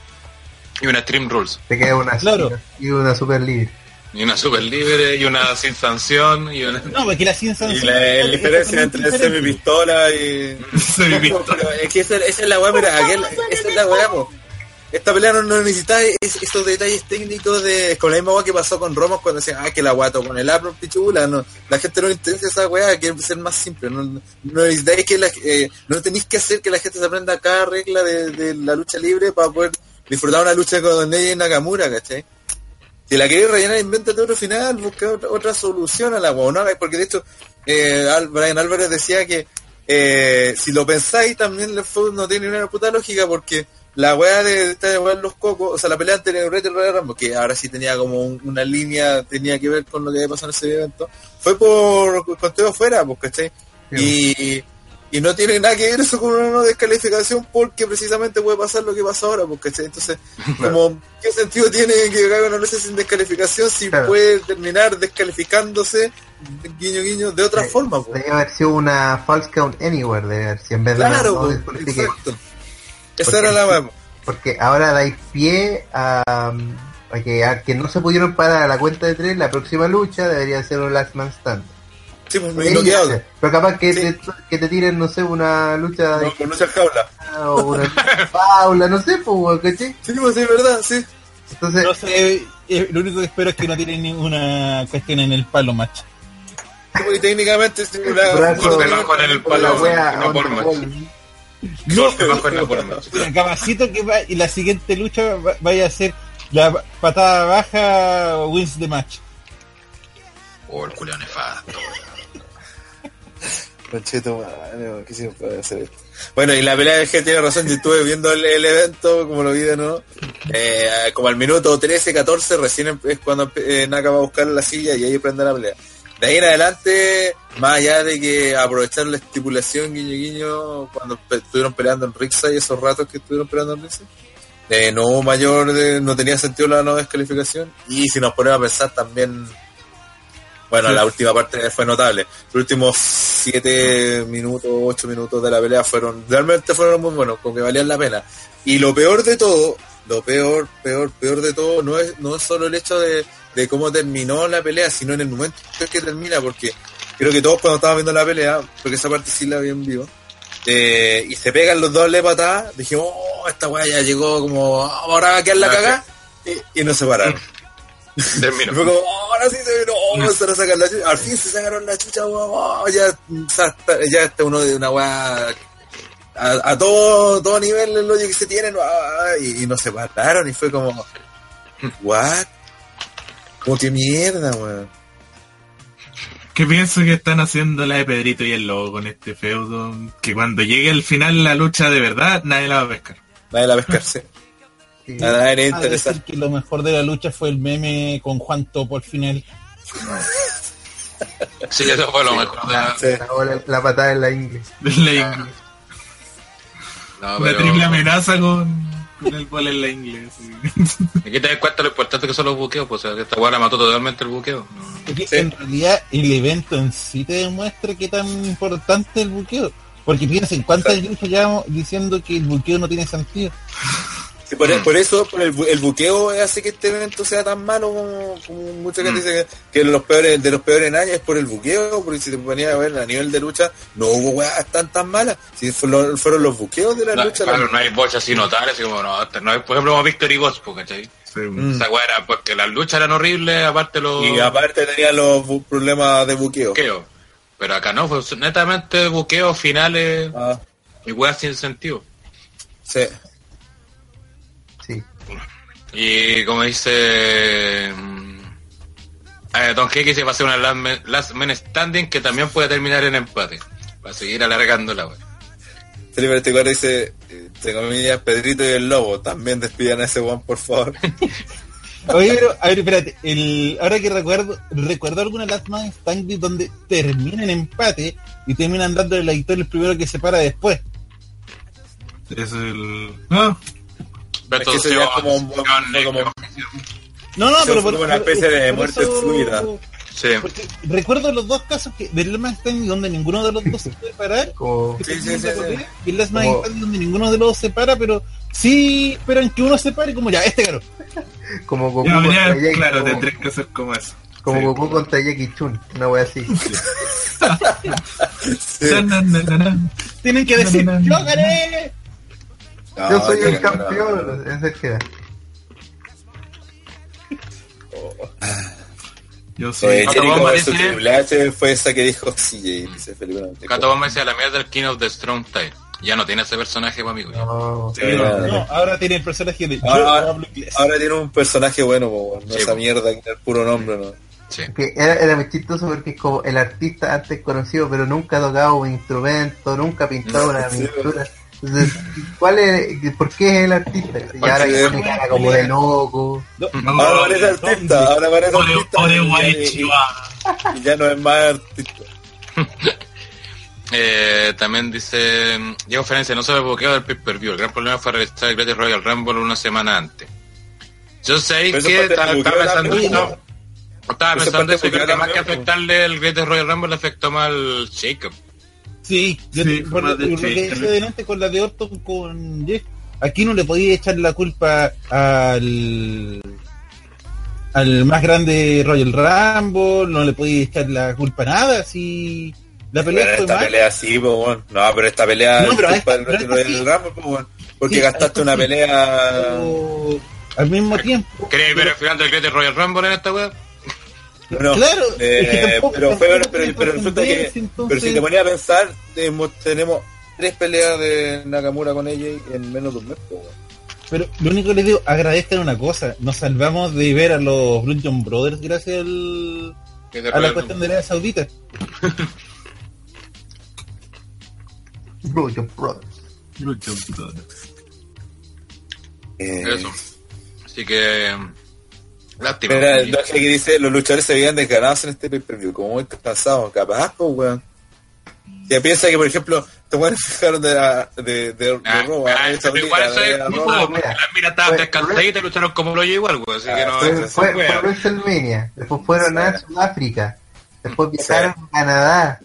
Y una Stream Rules. Te queda una Claro. y una super libre. Y una super libre, y una sin sanción, y una... No, porque la sin Y sanción. la, la es diferencia entre diferente. semipistola y... Semipistola. Pero es que esa, esa es la weá, mira, aquel- esa es la weá, po. Esta pelea no, no necesita es- esos detalles técnicos de... Con la misma weá que pasó con Romos cuando decían, ah, que la guato con el apro pichula, no. La gente no le interesa esa weá, quiere ser más simple. No, no necesitáis que la, eh, no tenéis que hacer que la gente se aprenda cada regla de, de la lucha libre para poder disfrutar una lucha con ella y Nakamura, ¿cachai? Si la queréis rellenar, invéntate otro final, busca otra, otra solución a la weá, no porque de hecho, eh, Brian Álvarez decía que eh, si lo pensáis, también el fútbol no tiene una puta lógica, porque la weá de esta de weá los cocos, o sea, la pelea anterior de Retro Royal Rumble, que ahora sí tenía como un- una línea, tenía que ver con lo que había pasado en ese evento, fue por conteo afuera, pues, ¿cachai? Y, y no tiene nada que ver eso con una no descalificación porque precisamente puede pasar lo que pasa ahora, ¿cachai? Entonces, como, ¿qué sentido tiene que haga una lucha sin descalificación si Claro. puede terminar descalificándose, guiño guiño, de otra forma, pues? Debe haber sido una false count anywhere, debe haber sido en vez de Claro, no pues, descalifique. exacto. Esa Porque era la pues. Porque ahora dais pie a, a que, a que no se pudieron parar a la cuenta de tres, la próxima lucha debería ser un Last Man Stand. Sí, pues, y lo que hablo. Pero capaz que, Sí. te, que te tiren, no sé, una lucha de No, con lucha jaula. o una lucha Paula, no sé, pues, ¿cachai? Sí, pues, sí, verdad, sí. Entonces, No sé, eh, lo único que espero es que no tienen ninguna cuestión en el palo match. Y técnicamente es brazo golpe bajo en el con la palo, en la forma. Mira, Capacito que va, y la siguiente lucha va- vaya a ser la patada baja wins the match. Oh, el culiao nefasto. Concheto, madre, ¿qué se puede hacer esto? Bueno, y la pelea de G tiene razón, yo estuve viendo el, evento, como lo vi de nuevo, eh, como al minuto 13, 14, recién es cuando eh, Naka va a buscar la silla y ahí prende la pelea. De ahí en adelante, más allá de que aprovechar la estipulación guiño guiño cuando estuvieron peleando en Rixa y esos ratos que estuvieron peleando en Rixa, eh, no mayor, no tenía sentido la no descalificación y si nos ponemos a pensar también bueno, la última parte fue notable. Los últimos siete minutos, ocho minutos de la pelea fueron, realmente fueron muy buenos, como que valían la pena. Y lo peor de todo, lo peor, peor, peor de todo, no es, no es solo el hecho de, de cómo terminó la pelea, sino en el momento en que termina, porque creo que todos cuando estábamos viendo la pelea, porque esa parte sí la vi en vivo, eh, y se pegan los doble patadas, dijimos, oh, esta weá ya llegó como, "Ah, ahora va a quedar la cagada, y, y no se pararon. Y Termino. fue como, "Oh, ahora sí se vino, oh, empezaron a sacar la chucha. Al fin se sacaron la chucha, weón, oh, ya, ya está uno de una weá a, a todo, todo nivel el odio que se tienen, ah, y, y nos separaron y fue como, what? Como que mierda, weón. Que pienso que están haciendo la de Pedrito y el Lobo con este feudo. Que cuando llegue al final la lucha de verdad, nadie la va a pescar. Nadie la pescarse. Sí. A decir que lo mejor de la lucha fue el meme con Juan Topo al final. Sí, eso fue lo mejor. de la- Sí. La, la- la patada en la inglés. De la ingle. No, pero triple amenaza con, con el bol en la inglés. sí. aquí te das cuenta lo importante que son los buqueos, pues o sea, que esta la mató totalmente el buqueo. No. Sí. en realidad el evento en sí te demuestra qué tan importante es el buqueo. Porque piensen, ¿cuántas luchas llevamos diciendo que el buqueo no tiene sentido? Sí, por, por eso por el, el buqueo hace que este evento sea tan malo como, como mucha gente Mm. dice que, que los peores, de los peores en años es por el buqueo, porque si te ponías a ver a nivel de lucha, no hubo weas tan tan malas. Si fueron, fueron los buqueos de la No, lucha. claro, la- no hay bochas así notables, así como no, no hay, por ejemplo, como Victory Bots, pues, ¿cachai? Sí. Mm. Esa weá era porque las luchas eran horribles, aparte los Y aparte tenía los bu- problemas de buqueo. Pero acá no, fue netamente buqueos finales Ah, y weas sin sentido. Sí. Y como dice mm, eh, Don G, que se va a hacer una last man, last man standing que también puede terminar en empate. Para seguir alargando la wea. Felipe 24 dice, entre comillas, Pedrito y el Lobo, también despidan a ese one, por favor. Oye, pero, a ver, espérate, el, ahora que recuerdo, recuerdo alguna Last Man Standing donde termina en empate y terminan dándole la victoria el primero que se para después. Es el. Ah, Pero Es que como un- como- No, no, pero fue por, una especie de muerte eso- fluida. Sí. Porque recuerdo los dos casos que del Last Man Standing donde ninguno de los dos se puede parar. Como, Sí, sí, terminan sí, de sí. correr, Y Como- donde ninguno de los dos se para, pero sí esperan que uno se pare como ya, este ganó. como Goku contra ya, Jackie, claro, como, que como eso. como Sí. Goku contra Jackie Chun, una wea así. Tienen que decir, No, no, no. ¡Yo gané! No, Yo soy que el campeón, ese es el que era. Yo Eh, soy. Triple H fue esa que dijo CJ, dice Felipe 94. Cato Bomba dice a la mierda del King of the Strong Tide. Ya no tiene ese personaje, pues, amigo. No, Sí, No, no, no, ahora tiene el personaje de Ahora- tiene un personaje bueno, po, no Sí, esa po. mierda que el puro nombre, ¿no? Sí. que era, era muy chistoso porque es como el artista antes conocido pero nunca ha tocado un instrumento, nunca ha pintado una Sí, pintura. Entonces, ¿cuál es, ¿por qué es el artista? Y ahora que tiene cara como de loco. No, No, Ahora parece artista, ahora parece artista y- y, y ya no es más artista. Eh, también dice Diego Ferencia, no sabe buqueo del pay-per-view. El gran problema fue registrar el Great Royal Rumble una semana antes. Yo sé Pero que estaba, pensando. ¿no? Estaba pensando eso, que más que afectarle el Great Royal Rumble le afectó más al Jacob. Sí, yo Sí, por lo, por que decía delante con la de Orton con Jeff, aquí no le podía echar la culpa al al más grande Royal Rumble, no le podía echar la culpa a nada, si la pelea Pero fue esta mal. pelea sí, po, weón. No, pero esta pelea No, es pero culpa esta- del pero Royal sí. Rumble, po, weón. Porque Sí, gastaste una sí. pelea. Pero al mismo tiempo. ¿Queréis ver el final del Great Royal Rumble en esta web? No, claro, eh, es que tampoco- pero, fue- pero, pero resulta que, entonces- pero si te ponías a pensar, tenemos, tenemos tres peleas de Nakamura con ella en menos de un mes, weón. Pero lo único que les digo, agradezcan una cosa, nos salvamos de ver a los Blue John Brothers gracias al, a la cuestión de Arabia Saudita. Yo, brothers. Lucha, puto. Eh, Eso. Así que. Lástima. Mira, Y- el Doge que dice, los luchadores se veían desganados en este pay-per-view, como muy cansados, capaz, pues, weón. Ya piensa que, por ejemplo, te pueden fijar de la, de, de, de Ah, ah, Arabia pero igual eso es como, mira. las miras estaban descansadas y te lucharon como lo igual, güey. Así que no Ah, Fue, es. fue, wea. fue WrestleMania, después fueron a. Sudáfrica, después viajaron a Canadá.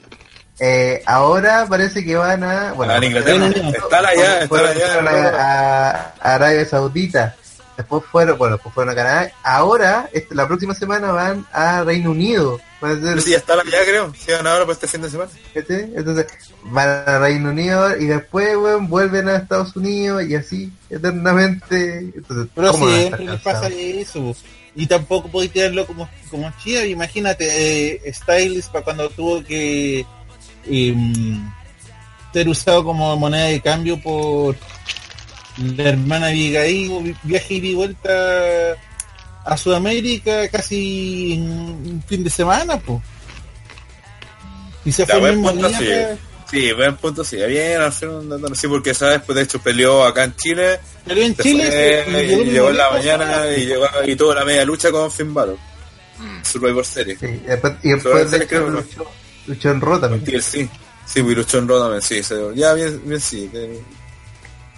Eh, ahora parece que van a. Bueno, Ah, en Inglaterra. Están allá, están a Arabia Saudita. Después fueron, bueno, después fueron a Canadá. Ahora, este, la próxima semana van a Reino Unido. Van a hacer- Sí, ya están allá, creo. Sí, van ahora para este fin de semana. ¿cachai? Entonces, van a Reino Unido y después, weón, vuelven a Estados Unidos y así, eternamente. Entonces, Pero ¿cómo van a estar siempre les pasa eso. Y tampoco podéis tirarlo como, como chía. Imagínate, eh, Styles para cuando tuvo que em, ser usado como moneda de cambio por la hermana Abigail, viaje y vuelta a Sudamérica casi en un fin de semana, pues. Y se Ya, fue el buen punto, sí. pues. Sí, buen punto, sí. Bien, hacer un dato sí, porque sabes, pues de hecho peleó acá en Chile, Pero en Chile fue, se- y llegó en la mañana y llegó y tuvo la media lucha con Finn Balor, Mm. Survivor Series. Sí, y después, y después Sobre de que luchó, luchó en también. Sí, sí. Sí, pues luchó en también, sí. ya, bien, bien, sí. que-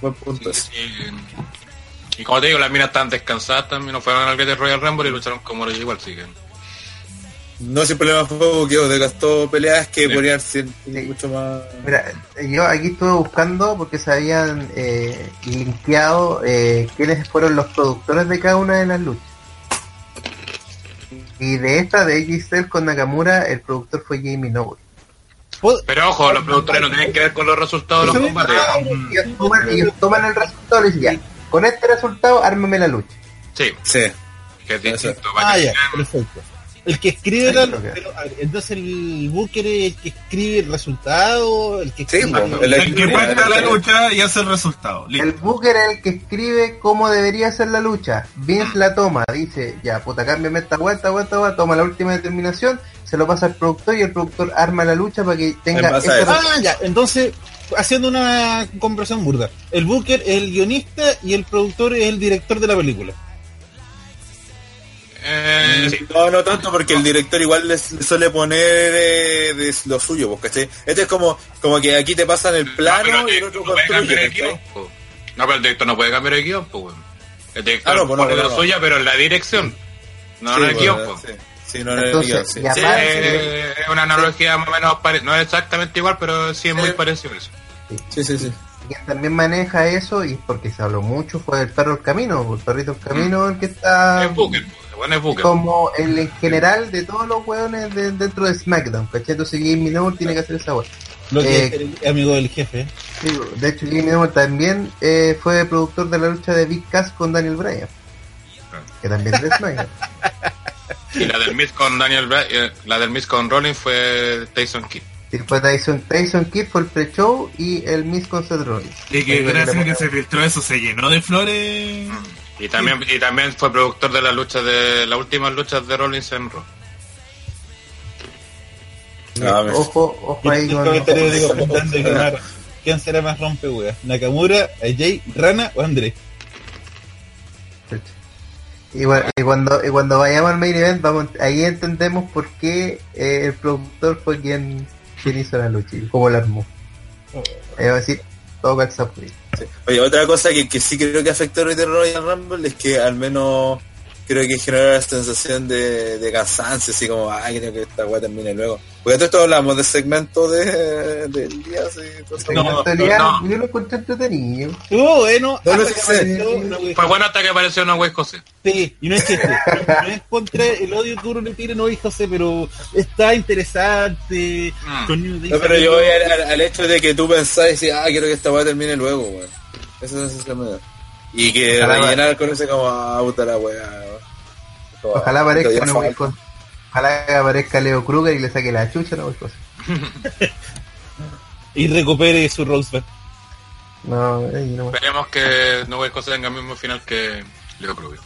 Buen punto. ese. Y, y como te digo, las minas estaban descansadas también, no fueron al Great Royal Rumble y lucharon como ellos igual, así que... No, el problema fue que desgastó peleas que Sí. podrían ser mucho más. Mira, yo aquí estuve buscando porque se habían eh, linkeado eh, quiénes fueron los productores de cada una de las luchas. Y de esta, de AJ con Nakamura, el productor fue Jamie Noble. ¿Puedo- Pero ojo, los productores no tienen que ver con los resultados de los combates. Ellos toman, ellos toman el resultado y dicen, ya, con este resultado, ármame la lucha. Sí, Sí. que es distinto. Ah, ya, perfecto. El que escribe la, pero, ver, entonces el Booker es el que escribe el resultado, el que Sí, escribe El el- que pacta la lucha y hace el resultado. Listo. El Booker es el que escribe cómo debería ser la lucha. Vince la toma, dice, ya, puta, cámbiame esta vuelta, vuelta, vuelta, toma la última determinación, se lo pasa al productor y el productor arma la lucha para que tenga En base a ese eso. Ah, ya, entonces, haciendo una conversación burda, el Booker es el guionista y el productor es el director de la película. Eh, sí. No, no tanto porque el director igual les les suele poner eh, de lo suyo, pues, ¿cachai? Este es como, como que aquí te pasan el plano No, pero y el el otro director no puede cambiar construye, el. No, pero el director no puede cambiar el guion, pues, weón. El director Ah, no, pues, no, pone no, la no. suya, pero en la dirección. No, Sí, en el pues, guion, po. sí. Sí, no en el Entonces, guion, sí. Sí, eh, es una analogía más o menos pare- no es exactamente igual, pero sí es muy parecido eso. Sí, sí, sí. Quien también maneja eso, y porque se habló mucho, fue el perro del camino. El perrito del camino, el que está Es Booker, bueno, es Booker. como el en general de todos los hueones de- dentro de SmackDown. ¿Cachai? Entonces Jamie Noble tiene que hacer esa hueá. Lo que Eh, es el amigo del jefe. Sí, de hecho, Noble también eh, fue productor de la lucha de Big Cass con Daniel Bryan. Que también es de SmackDown. Y la del Miz con Daniel Bra- eh, la del Miz con Rollins fue Tyson Kidd. Sí, fue Tyson, Tyson Kidd fue el pre-show y el Miss con Seth Rollins. Y que gracias que se filtró eso, se llenó de flores. Y también, y también fue productor de la lucha de las últimas luchas de Rollins en Raw. Ah, Ojo, ojo Y ahí el con... Mar- ¿Quién será más rompe wea? ¿Nakamura, AJ, Rana o André? Y, bueno, y cuando, y cuando vayamos al main event, vamos, ahí entendemos por qué eh, el productor fue quien, quien hizo la lucha y cómo la armó. Ahí va a decir, todo calza por ahí. Oye, otra cosa que, que sí creo que afectó a Royal Rumble es que al menos creo que generó la sensación de, de cansancio, así como, ay, creo que esta weá termine luego. Porque todo esto hablamos de segmento de, del día, así, No, actualidad, no. yo lo encontré entretenido. Estuvo bueno. No, que sé. wea. Fue bueno hasta que apareció una wey José. Sí, y no es que no es contra el odio que uno le tire, no hijo sé, pero está interesante. Mm. Con Day No, pero yo voy al, al- al hecho de que tú pensás y ah, quiero que esta weá termine luego, weón. Esa es la sensación me da. Y que rellenar con ese como, ah, puta la weá. Ojalá aparezca una buena cosa. Ojalá que aparezca Leo Kruger y le saque la chucha, no buena cosa. y recupere su Rosebud. No, no. Esperemos que no wey José tenga el mismo final que Leo Kruger.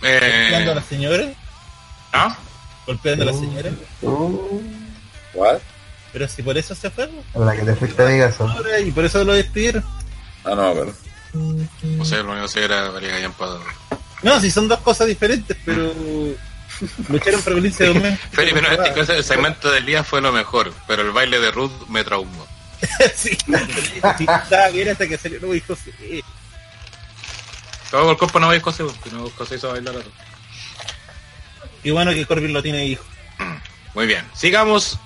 Golpeando a la Eh, señora. ¿Ah? Golpeando a la señora. Uh, ¿What? Pero si por eso se fue, a la que te fuiste a Vegas. ¿o? ahora, y por eso lo despidieron. Ah, no, pero. No sé, lo único que sé era María Gallampa. No, si son dos cosas diferentes, pero lucharon por violencia doméstica. Felipe, no, este caso, el segmento del día fue lo mejor, pero el baile de Ruth me traumó. sí, estaba bien hasta que salió, hijo sí. Todo el cuerpo no veis José, porque no José hizo bailar a Ruth. Qué bueno que Corbin lo tiene hijo. Muy bien, sigamos.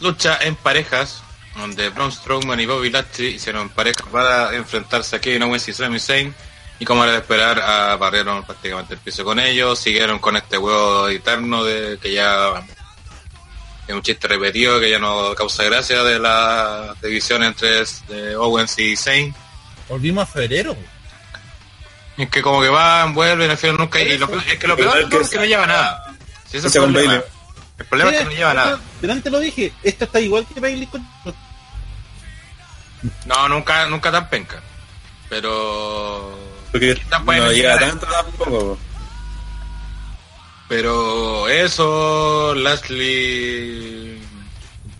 Lucha en parejas, donde Braun Strowman y Bobby Lashley hicieron parejas para enfrentarse a Kevin Owens y Sami Zayn. Y como era de esperar, ah, barrieron prácticamente el piso con ellos. Siguieron con este huevo eterno de que ya es un chiste repetido que ya no causa gracia de la división entre eh, Owens y Zayn. Volvimos a febrero. Es que como que van, vuelven, al final nunca. Y lo es que lo peor es que no lleva nada. Si ese es Ese el problema. Bailey. El problema es que no lleva nada. Delante lo dije, esto está igual que Bailey con... No, nunca, nunca tan penca. Pero. Porque no llega tanto tampoco. Pero eso, Lashley.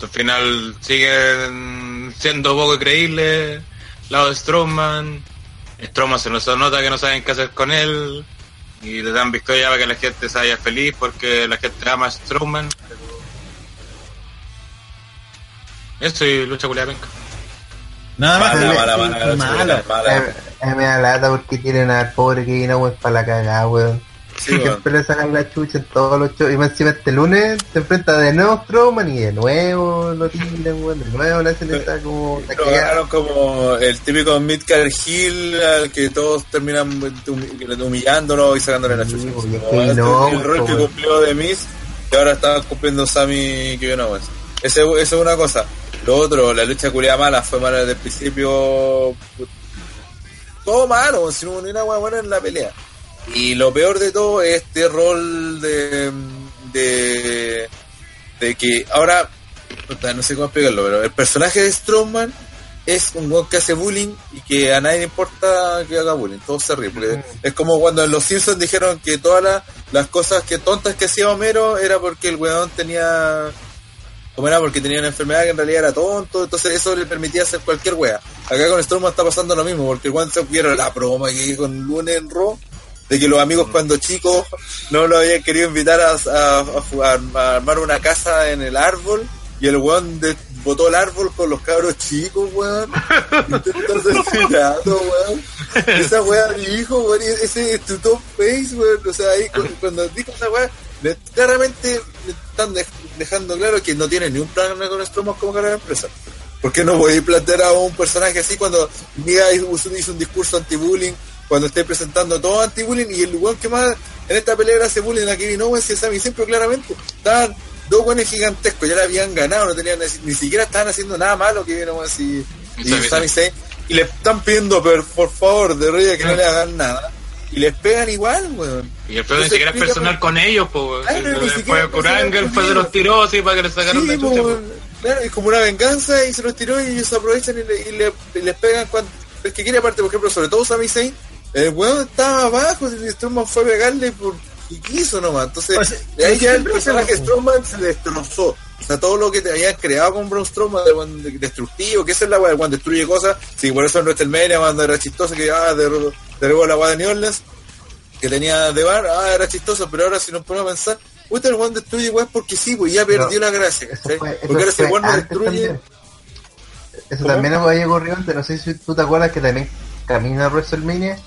Al final siguen siendo poco creíbles. Lado de Strowman. Strowman se nos nota que no saben qué hacer con él. Y le dan victoria para que la gente se vaya feliz porque la gente ama a Strowman. Eso y lucha culia penca. Nada más. Mala, que- mala, mala, que- mala, mala. mala. Eh, eh, me da lata porque tienen al pobre Kevin Owens para la cagada, weón. Sí, weón. Siempre le sacan la chucha en todos los shows. Y más encima este lunes se enfrenta de nuevo Strowman y de nuevo lo tiran, weón. De nuevo le hacen esa como la Lo ganaron como el típico Midcard Hill al que todos terminan humi- humillándolo y sacándole la Sí, chucha. Como es que este no, es el rol que weón. cumplió de Miz y ahora está cumpliendo Sammy Kevin Owens. Ese- Eso es una cosa. Lo otro, la lucha culiada mala fue mala desde el principio. Todo malo, si no ni una hueá buena en la pelea. Y lo peor de todo es este rol de, de, de que ahora, no sé cómo explicarlo, pero el personaje de Strowman es un weón que hace bullying y que a nadie le importa que haga bullying, todos se porque Es como cuando en Los Simpsons dijeron que todas las, las cosas que tontas que hacía Homero era porque el weón tenía como era porque tenía una enfermedad que en realidad era tonto, entonces eso le permitía hacer cualquier wea. Acá con Strowman está pasando lo mismo, porque weón se vieron la broma que con Lunes en Raw, de que los amigos cuando chicos no lo habían querido invitar a, a- a jugar- a armar una casa en el árbol, y el weón de- botó el árbol con los cabros chicos, weón. Intentó ser pirado, weón. Esa wea dijo, weón, y ese es tu top face, weón. O sea, ahí cu- cuando dijo esa wea, le- claramente están dejando claro que no tiene ni un plan con Strowman como cara de empresa. ¿Por qué no voy a plantear a un personaje así cuando Miga hizo, hizo un discurso anti-bullying, cuando esté presentando todo anti-bullying y el weón que más en esta pelea hace bullying a Kevin Owens y a Sami siempre claramente estaban dos buenos gigantescos, ya la habían ganado, no tenían ni, siquiera estaban haciendo nada malo Kevin Owens y, y Sami Sami Zayn y le están pidiendo pero, por favor de Rey que no le hagan nada y les pegan igual, weón. Y el pedo ni siquiera es personal con ellos, pues. Claro, ni siquiera Fue es de los tiros y para que le sacaron Sí, po. Claro, es como una venganza y se los tiró y ellos aprovechan y, le, y le- y les pegan cuando el que quiere aparte, por ejemplo, sobre todo Sami Zayn, el weón estaba abajo y Strowman fue a pegarle por y quiso nomás. Entonces, Pues, de ahí ya el personaje Strowman se destrozó. O sea, todo lo que te habían creado con Braun Strowman, de de- destructivo, que esa es la weá, cuando destruye cosas. Sí, por eso en WrestleMania, cuando era chistoso, que ah, derribó derribó la weá de New Orleans, que tenía de bar, ah, era chistoso, pero ahora si nos ponemos a pensar, puta, el weón destruye weá porque sí, pues ya perdió Pero la gracia, Porque ahora ese weón no destruye. también. Eso ¿Cómo? también había ocurrido antes, no sé si tú te acuerdas que también camino a WrestleMania,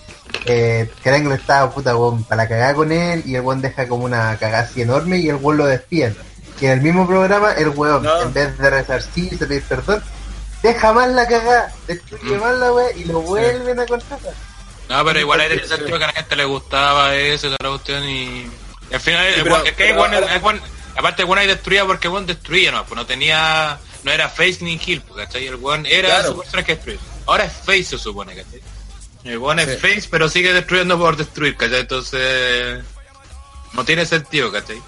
eh, Krangle estaba puta weón para la cagada con él y el weón deja como una cagada así enorme y el weón lo despiden. Y en el mismo programa el weón, No. en vez de resarcirse, pedir perdón, deja más la cagada, destruye Mm. más la wea y lo vuelven a contratar. No, pero igual ahí tenía sentido que a la gente le gustaba eso, toda la cuestión y... y al final, Sí, el pero- es que ahora- igual- aparte el weón ahí destruía porque el weón destruía, no, pues no tenía... No era face ni kill, pues, ¿cachai? El weón era Claro. su personaje que destruir. Ahora es face se supone, ¿cachai? El weón es Sí. face, pero sigue destruyendo por destruir, ¿cachai? Entonces... No tiene sentido, ¿cachai?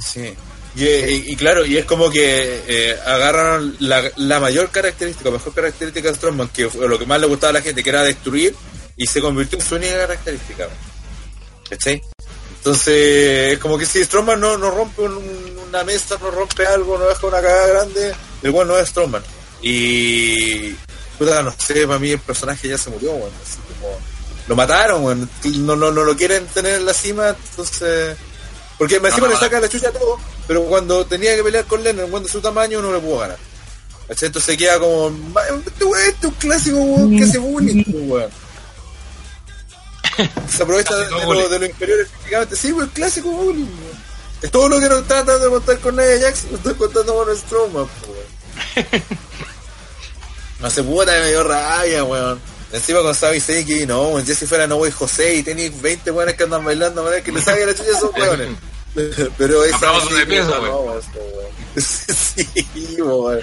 Sí. Y, y- y claro, y es como que eh, agarraron la, la mayor característica, mejor característica de Strowman, que fue lo que más le gustaba a la gente, que era destruir, y se convirtió en su única característica. ¿Cachai? Entonces, es como que si Strowman no, no rompe un- una mesa, no rompe algo, no deja una cagada grande, el bueno no es Strowman. Y, puta, no sé, para mí el personaje ya se murió, bueno, así como, lo mataron, bueno, no, no, no lo quieren tener en la cima, entonces... Porque encima No, no, le saca la chucha a todo, pero cuando tenía que pelear con Lennon, cuando su tamaño no le pudo ganar. Entonces queda como, "Ma, este weón este es un clásico weón que hace bullying, pues, weón. Se aprovecha de, lo, de lo inferior efectivamente. Sí, weón, clásico bullying, weón. Es todo lo que no está tratando de contar con Nia Jackson, lo estoy contando con Strowman, pues, weón. No se puta, me dio rabia, weón. Encima con Zayn que no, weón, ya si fuera No Way José y tenéis 20 weones que andan bailando, manera que le saquen la chucha a esos weones. Pero esa Aplausos de weón. Sí, weón.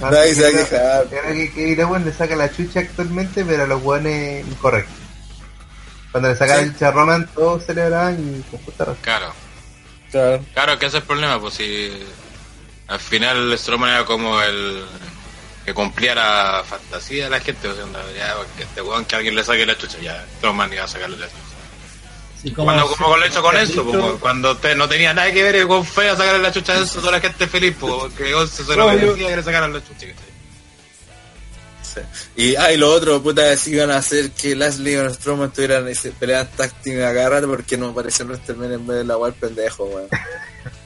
Nadie se va a quejar. Que Kevin Owens le saca la chucha actualmente, pero a los buenos incorrecto. Cuando le saca Sí. la chucha a Roman, todos celebraban y con justa razón. Claro. Claro. Claro, que ese es el problema, pues si al final Strowman era como el que cumplía la fantasía de la gente, o sea, ya, que este weón que alguien le saque la chucha, ya, Strowman iba a sacarle la chucha. Sí, como Cuando, como con lo hecho con eso, pues, cuando usted no tenía nada que ver y con feo a sacarle la chucha a eso, toda la gente feliz, pues, porque Once se lo No, que le sacaran la chucha. Y, ah, y lo otro, puta, si iban a hacer que Lashley y Strowman tuvieran ese peleas tácticas a cada rato porque no apareció en WrestleMania en vez de la web pendejo, weón.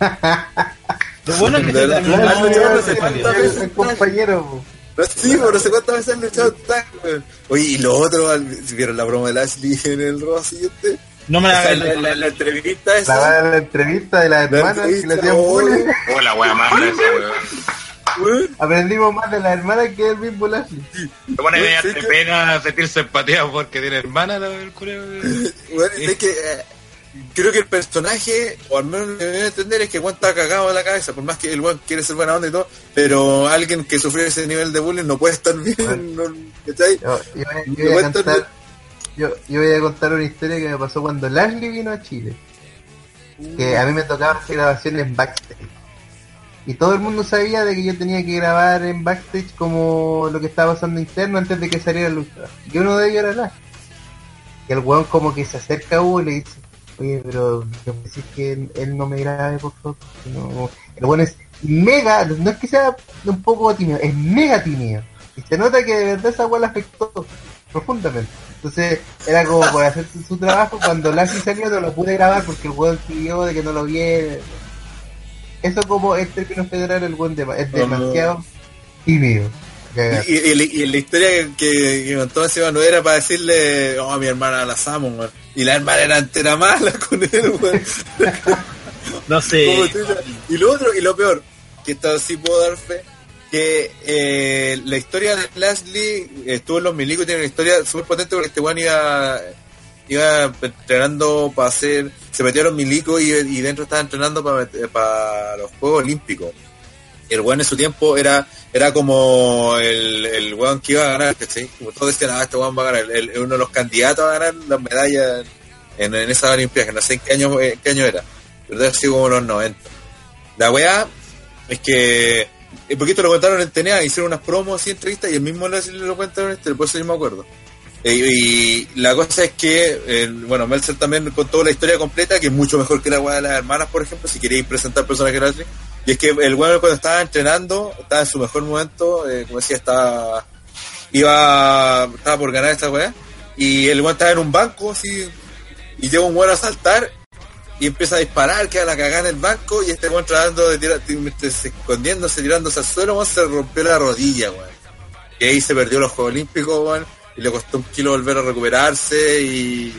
Lo bueno es que De se terminó de el compañero. No, sí, pero no sé cuántas veces han luchado tan, weón. Oye, y lo otro, ¿vieron la broma de Ashley en el robo siguiente? No me la hagas la, la, la entrevista La, esa, la entrevista de las La hermanas que le hacían bullying. Oh, la wea mala esa, weón. Aprendimos más de las hermanas que del mismo Lashley. Se pone te que- pena sentirse empatía porque tiene hermana la- el cureo. Bueno, es que eh, creo que el personaje, o al menos lo que debe entender, es que Juan está cagado en la cabeza, por más que el Juan quiere ser buena onda y todo, pero alguien que sufrió ese nivel de bullying no puede estar bien, no, ¿cachai? Yo, yo- yo Me voy a contar, yo, yo voy a contar una historia que me pasó cuando Lashley vino a Chile. Que a mí me tocaba hacer grabaciones en backstage. Y todo el mundo sabía de que yo tenía que grabar en backstage como lo que estaba pasando interno antes de que saliera el luchador. Y uno de ellos era Lashley. Y el weón como que se acerca a Hugo y le dice, oye, pero yo decís que él, él no me grabe, por favor. No. El weón es mega, no es que sea un poco tímido, es mega tímido. Y se nota que de verdad esa weá le afectó profundamente. Entonces era como por hacer su, su trabajo, cuando Lashley salió no lo pude grabar porque el weón pidió de que no lo viera. Eso como en términos federal el weón de- es demasiado tímido. Y, y- y- y la historia que, que, que contó no era para decirle, oh, a mi hermana la amo, weón. Y la hermana era entera mala con él, weón. No sé. Y lo otro, y lo peor, que esto sí puedo dar fe, que eh, la historia de Lashley estuvo en los milicos y tiene una historia súper potente porque este weón iba, iba entrenando para hacer, se metió a los milicos y, y dentro estaba entrenando para, para los Juegos Olímpicos. El weón en su tiempo era era como el, el weón que iba a ganar. Como todos decían, ah, este weón va a ganar, el- uno de los candidatos a ganar las medallas en, en esa Olimpiada, no sé en qué año, eh, qué año era, pero debe ser como los 90. La weá es que, un poquito lo contaron en TNA, hicieron unas promos y entrevistas y el mismo lo, lo contaron este, por eso yo me acuerdo. Eh, y la cosa es que, eh, bueno, Meltzer también contó la historia completa, que es mucho mejor que la weá de las hermanas, por ejemplo, si queréis presentar personajes de. Y es que el weón cuando estaba entrenando, estaba en su mejor momento, eh, como decía, estaba, iba, estaba por ganar esta weá, y el weón estaba en un banco, así, y llega un weón a saltar, y empieza a disparar, queda la cagada en el banco, y este weón tratando de tirar, escondiéndose, tirándose al suelo, se rompió la rodilla, weón. Y ahí se perdió los Juegos Olímpicos, weón, y le costó un kilo volver a recuperarse, y,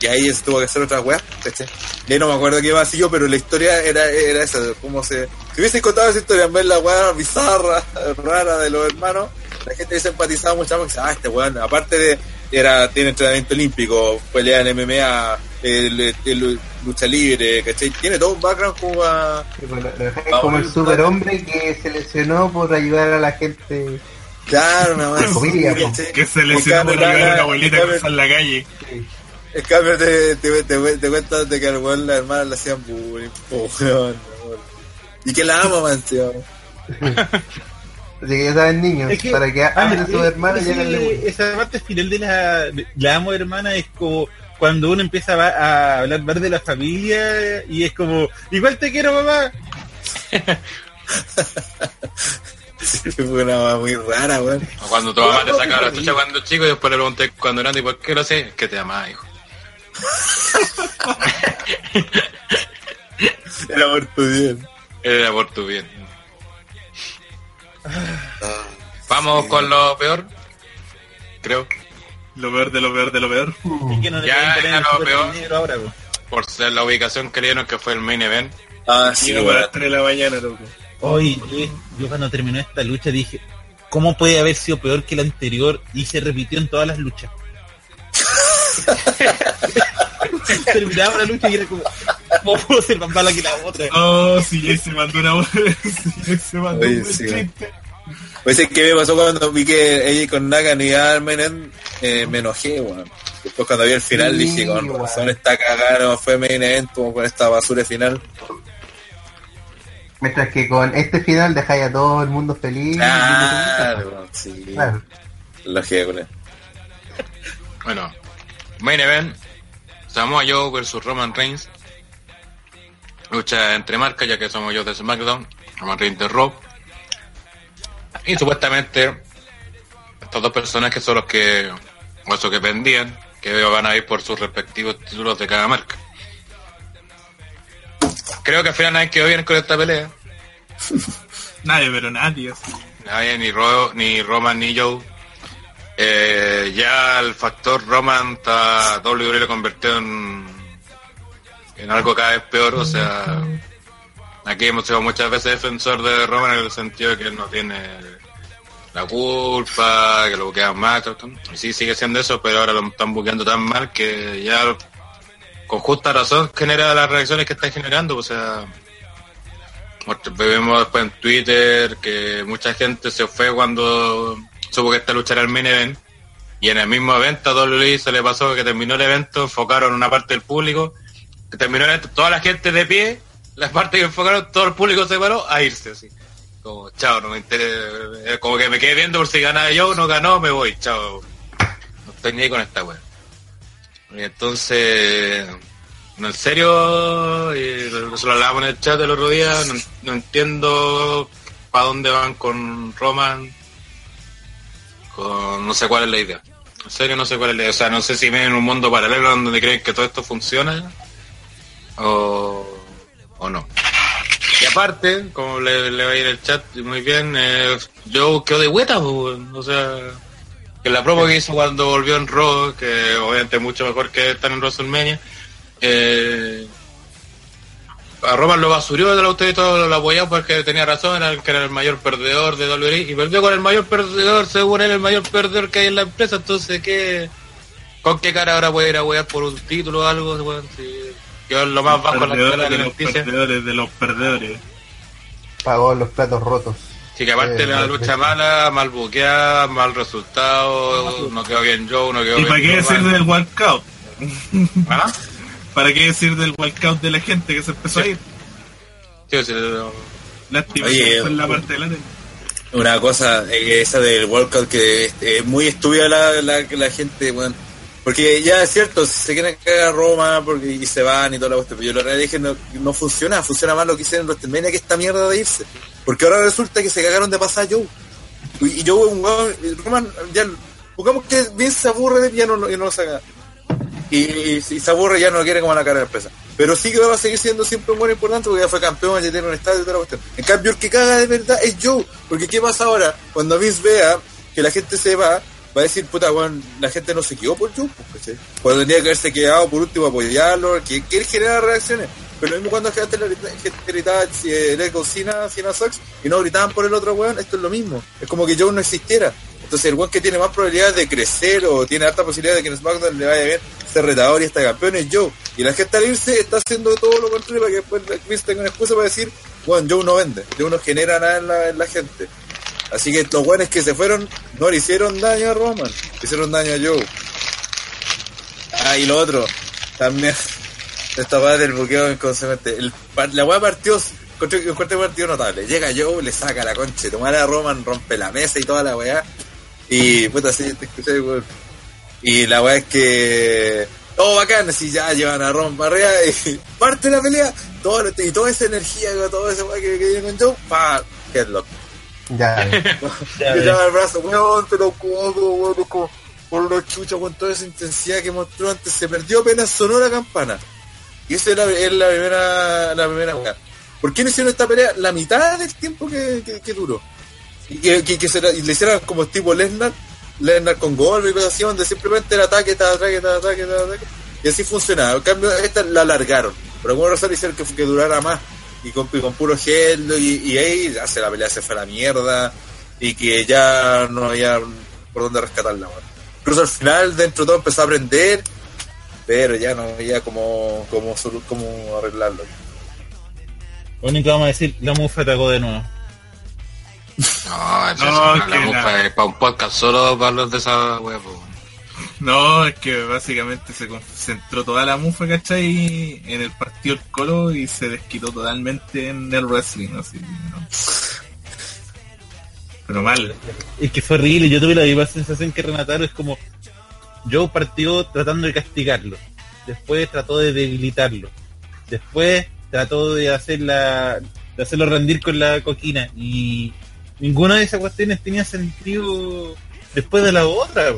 y ahí se tuvo que hacer otra weá, ¿cachai? Y ahí no me acuerdo qué más yo, pero la historia era, era esa, cómo se... Si hubiese contado esa historia en vez de la weá bizarra, rara de los hermanos, la gente hubiese empatizado mucho más, ah, este weón, aparte de, era, tiene entrenamiento olímpico, pelea en MMA, el, el- lucha libre, ¿cachai? Tiene todo un background como a... Sí, pues, como el superhombre que se lesionó por ayudar a la gente. Claro, una más. Que se lesionó por ayudar a una abuelita a cruzar la calle. En cambio te, te, te, te cuentas de que al weón la hermana le hacían bullying, po, weón, weón. Y que la ama, man, tío. Así que ya saben, niños, Es que, para que ah, amen a sus eh, hermanos y bullying. esa parte final de la, de la amo hermana es como cuando uno empieza a, a hablar más de la familia y es como, igual te quiero mamá. Fue una muy rara, weón. Cuando tu mamá te sacaba la chucha cuando chico y después le pregunté cuando grande, ¿y por qué lo sé? Que te amaba, hijo. Era por tu bien. Era por tu bien. Vamos con lo peor. Creo. Lo peor de lo peor de lo peor. Y que no Ya, el lo ahora, po. Por ser la ubicación que le dieron que fue el main event. Ah, sí, Llegamos a weón. las 3 de la mañana, loco. Hoy, yo, yo cuando terminó esta lucha dije, ¿cómo puede haber sido peor que la anterior? Y se repitió en todas las luchas. Terminaba la lucha y era como, ¿cómo puedo ser más mala que la otra? Oh, si Jay se mandó una Jay se mandó Oye, un buen sí, chiste. Pues es que me pasó cuando vi que ella con Naga no iba a dar main event, eh, me enojé, weón. Después cuando vi el final Sí, dije, con weón. razón está cagada, no fue main event, como con esta basura final. Mientras que con este final dejáis a todo el mundo feliz. Claro, weón, sí. Claro. Bueno, main event. Samoa Joe versus Roman Reigns. Lucha entre marcas, ya que somos yo de SmackDown. Roman Reigns de Raw. Y supuestamente, estos dos personajes son los que, o esos que vendían, que van a ir por sus respectivos títulos de cada marca. Creo que al final nadie quedó bien con esta pelea. Nadie, pero nadie. nadie, ni, Ro- ni Roman ni Joe. Eh, ya el factor Roman está WWE lo convirtió en, en algo cada vez peor, o sea, aquí hemos sido muchas veces defensor de Roman en el sentido de que él no tiene la culpa, que lo buquean mal, y sí sigue siendo eso, pero ahora lo están buqueando tan mal que ya con justa razón genera las reacciones que está generando, o sea, vemos después en Twitter que mucha gente se fue cuando supo que esta lucha era el main event y en el mismo evento a WWE se le pasó que terminó el evento, enfocaron una parte del público, terminó el evento, toda la gente de pie, la parte que enfocaron, todo el público se paró a irse así. Como, chao, no me interesa, eh, como que me quedé viendo por si ganaba yo, no ganó, me voy, chao. No estoy ni ahí con esta wea. Y entonces, no, en serio, y eso lo hablábamos en el chat el otro día, no entiendo para dónde van con Roman, no sé cuál es la idea. En serio no sé cuál es la idea. O sea, no sé si ven en un mundo paralelo donde creen que todo esto funciona o, o no. Y aparte, como le, va a ir el chat muy bien, eh, yo quedo de hueta, o sea, que la promo que hizo cuando volvió en Raw, que obviamente mucho mejor que estar en WrestleMania, eh, a Roman lo basurió de la usted y todo lo apoyó porque tenía razón, era el que era el mayor perdedor de WWE y perdió con el mayor perdedor, según él, el mayor perdedor que hay en la empresa, entonces ¿qué? ¿Con qué cara ahora puede ir a wear por un título o algo? weón? Si quedó en lo más bajo en la Perdedores tabla de los perdedores de los perdedores. Pagó los platos rotos. Sí, que aparte Eh, la lucha mala, mal buqueada, mal resultado, no quedó bien Joe, no quedó ¿Y bien para qué decir del walkout? ¿Ah? ¿Para qué decir del walkout de la gente que se empezó a ir? Sí, sí, no. Lástima Oye, que fue en la parte de la tele. Una cosa, eh, esa del walkout que es, es muy estúpida la, la, la gente, weón. Porque ya es cierto, se quieren cagar a Roma porque, y se van y toda la cuestión. Pero yo la realidad es que no, no funciona, funciona más lo que hicieron en WrestleMania que esta mierda de irse. Porque ahora resulta que se cagaron de pasar a Joe. Y, y Joe es un y Roman, ya, pongamos que Vince se aburre de él y ya no, lo- y no lo saca. Y, y, se aburre ya no lo quiere como la cara de la empresa. Pero sí que va a seguir siendo siempre un buen importante porque ya fue campeón, ya tiene un estadio y toda la cuestión. En cambio, el que caga de verdad es Joe. Porque ¿qué pasa ahora? Cuando Vince vea que la gente se va, va a decir, puta, weón, la gente no se quedó por Joe. pues, ¿cachai? Cuando tendría que haberse quedado por último apoyarlo, que quiere generar reacciones. Pero lo mismo cuando la gente gritaba si eh, Let's Go Cena, Cena Sucks, y no gritaban por el otro weón, esto es lo mismo. Es como que Joe no existiera. Entonces el weón que tiene más probabilidades de crecer o tiene alta posibilidad de que en SmackDown le vaya bien ser retador y está campeón es Joe. Y la gente al irse está haciendo todo lo contrario para que después Vince tenga una excusa para decir, bueno, Joe no vende, Joe no genera nada en la, en la gente. Así que los weones que se fueron no le hicieron daño a Roman, le hicieron daño a Joe. Ah, y lo otro, también, esta weá del buqueo par- la weá partió, encontré un partido notable. Llega Joe, le saca la concha, tomar a Roman, rompe la mesa y toda la weá. Y puta, sí, te escuché, weón. Y la weá es que. Todo bacán, así ya llevan a Roman para arriba y parte la pelea. Todo, y toda esa energía, toda esa weá que, que viene con Joe, pa, headlock. Ya. Ya Le el brazo, weón, te lo weón, como por la chucha, con toda esa intensidad que mostró antes, se perdió apenas sonó la campana. Y esa es la, es la primera, la primera weá. ¿Por qué no hicieron esta pelea la mitad del tiempo que, que, que duró? Y que, que, se le hicieran como tipo Lesnar, Lesnar con golpe y cosas así, donde simplemente el ataque, tal ataque, tal ataque, tal ataque. Y así funcionaba. En cambio, esta la alargaron. Por alguna razón hicieron que, durara más. Y con, y puro gel, y, y ahí hace la pelea se fue a la mierda. Y que ya no había por dónde rescatarla. Incluso al final, dentro de todo, empezó a aprender. Pero ya no había como, como, como arreglarlo. Lo único que vamos a decir, la mufa atacó de nuevo. No, eso No, es que la es para un podcast solo para hablar de esa po. No, es que básicamente se concentró toda la mufa, ¿cachai? En el partido del Colo y se desquitó totalmente en el wrestling, así. ¿no? Pero mal. Es que fue horrible, yo tuve la misma sensación que Renataro, es como, Joe partió tratando de castigarlo, después trató de debilitarlo, después trató de hacerla, de hacerlo rendir con la coquina, y ninguna de esas cuestiones tenía sentido después de la otra.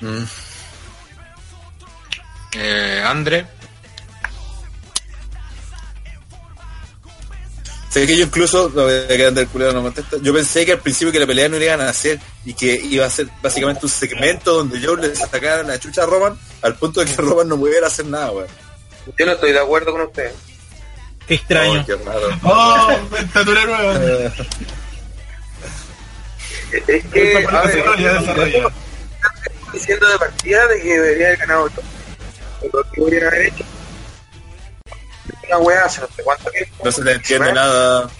Mm. Eh, Andre, Sí, Sé que yo incluso, no, Ander Culero no contesta, yo pensé que al principio que la pelea no iban a hacer y que iba a ser básicamente un segmento donde yo le sacara la chucha a Roman al punto de que Roman no pudiera hacer nada, weón. Yo no estoy de acuerdo con ustedes. Qué extraño. Oh, qué raro. ¡Oh! Nueva. Eh, Es que, a ver, Desarrolla, desarrolla. estoy diciendo de partida de que debería haber ganado todo. Lo que podrían haber hecho. Una weá hace no sé cuánto tiempo. no se le entiende nada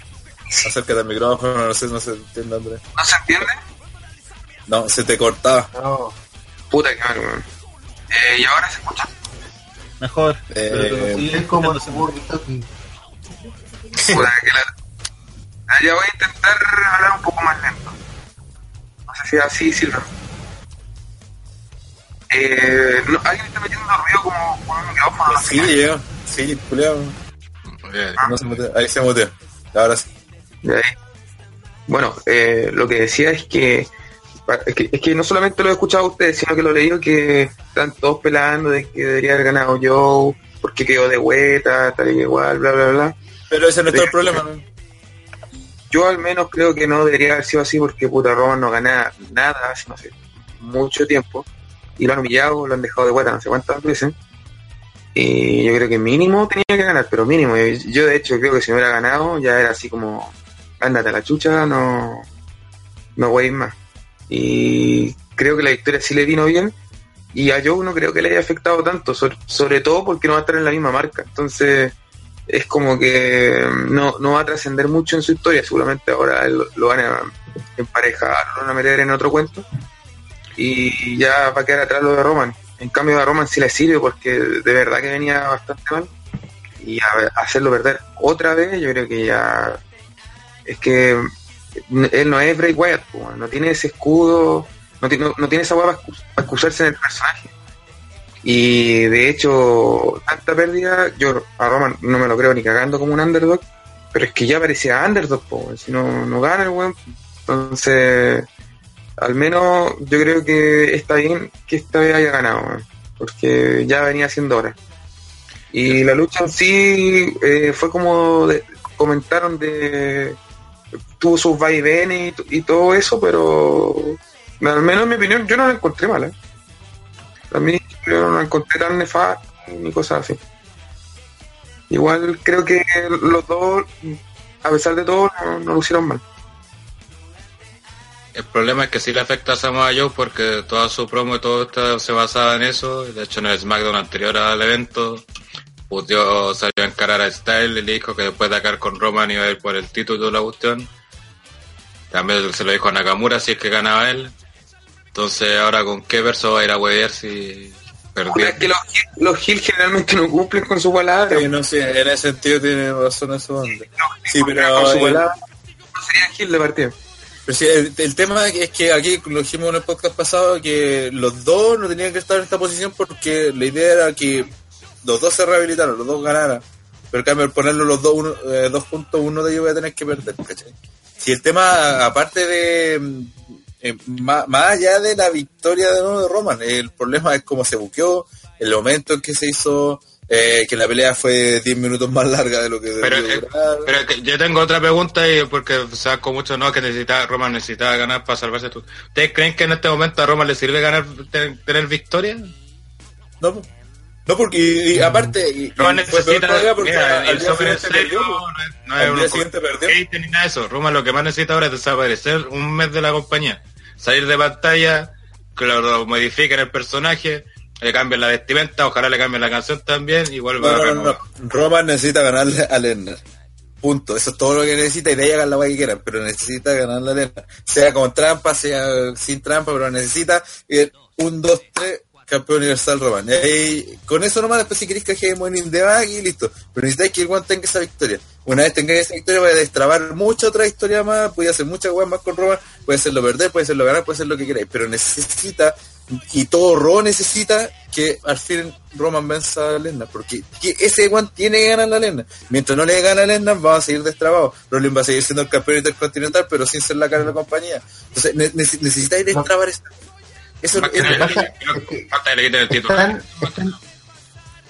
acerca del micrófono, no sé, no se entiende, Andrés. ¿No se entiende? No, se te cortaba. No. Puta que mal, weón. Eh, ¿Y ahora se escucha? Mejor. Eh, Es como el escuchándose. walkie-talkie. Puta que la... Ah, Ya voy a intentar hablar un poco más lento. No sé si así sirve. Eh, no, alguien está metiendo ruido como con un micrófono. no sí, qué. llegó. Sí, culiao. Bien. No se mutea. Ahí se muteó. Ahora sí. De ahí. Bueno, eh, lo que decía es que, es que es que no solamente lo he escuchado a ustedes, sino que lo he leído que están todos pelando de que debería haber ganado Joe, porque quedó de vuelta, tal y igual, bla, bla, bla. Pero ese no es todo el problema, ¿no? Yo al menos creo que no debería haber sido así porque puta Roman no gana nada hace no sé mucho tiempo y lo han humillado, lo han dejado de vuelta no sé cuántas veces. Y yo creo que mínimo tenía que ganar, pero mínimo. Yo, de hecho creo que si no hubiera ganado ya era así como ándate a la chucha, no no voy a ir más y creo que la victoria sí le vino bien y a Joe no creo que le haya afectado tanto, sobre todo porque no va a estar en la misma marca, entonces es como que no, no va a trascender mucho en su historia, seguramente ahora lo, van a emparejar, lo van a meter en otro cuento y ya va a quedar atrás lo de Roman. En cambio a Roman sí le sirve porque de verdad que venía bastante mal y a, hacerlo perder otra vez yo creo que ya es que él no es Bray Wyatt, no tiene ese escudo, no, no, no tiene esa hueá para excusarse en el personaje. Y de hecho, tanta pérdida, yo a Roman no me lo creo ni cagando como un underdog, pero es que ya parecía underdog, po, si no, no gana el weón. Entonces, al menos yo creo que está bien que esta vez haya ganado, weón, porque ya venía siendo hora. Y la lucha en sí eh, fue como de- comentaron de tuvo sus vaivenes y, todo eso, pero al menos en mi opinión yo no la encontré mala. Mí yo no encontré tan nefasta ni cosas así. Igual creo que los dos, a pesar de todo, no, no lo hicieron mal. El problema es que sí le afecta a Samoa Joe porque toda su promo y todo esto se basaba en eso. De hecho, en el SmackDown anterior al evento, Puteó salió a encarar a Style y le dijo que después de atacar con Roman iba a ir por el título de la cuestión. También se lo dijo a Nakamura si es que ganaba él. Entonces, ahora con qué verso va a ir a huevear si perdió. Es que los, Gil- los Gil generalmente no cumplen con su palabra. Sí, no sé, en ese sentido tiene razón eso. hombre. Sí, pero con su palabra no sería Gil de partido. Pero sí, el, el tema es que aquí lo dijimos en el podcast pasado que los dos no tenían que estar en esta posición porque la idea era que los dos se rehabilitaron, los dos ganaran. Pero en cambio, al ponerlos los dos, uno, eh, dos juntos, uno de ellos va a tener que perder, ¿cachai? Si el tema, aparte de, eh, más, más allá de la victoria de nuevo de Roman, el problema es cómo se buqueó, el momento en que se hizo, eh, que la pelea fue 10 minutos más larga de lo que Pero, debió eh, pero que yo tengo otra pregunta y porque saco mucho no que necesitaba Roman necesitaba ganar para salvarse tú. ¿Ustedes creen que en este momento a Roman le sirve ganar tener, tener victoria? No. No porque y, y aparte y, peor necesita mira, al el siguiente perdió, Serio no es- no un siguiente perdió. ni nada de eso. Roman lo que más necesita ahora es desaparecer un mes de la compañía, salir de pantalla, que lo modifiquen el personaje, le cambien la vestimenta, ojalá le cambien la canción también y vuelva No, a no, no. Roman necesita ganarle a Lennar. Punto. Eso es todo lo que necesita y de ahí hagan la guay que quieran, pero necesita ganarle a Lennar. Sea con trampa, sea sin trampa, pero necesita eh, un, dos, tres, campeón universal Roman. Ahí, con eso nomás después si queréis que Hegemony in the bag y listo. Pero necesitáis que el One tenga esa victoria. Una vez tenga esa victoria, voy a destrabar mucha otra historia más, voy a hacer muchas weas más con Roman, puede hacerlo perder, puede hacerlo ganar, puede hacer lo que queráis, pero necesita y todo Raw necesita que al fin Roman venza a Lesnar, porque que ese One tiene que ganar la Lesnar. Mientras no le gana a Lesnar, va a seguir destrabado. Rollins va a seguir siendo el campeón intercontinental, pero sin ser la cara de la compañía. Entonces, ne- nece- necesitáis destrabar esta. Eso es pasa es que están,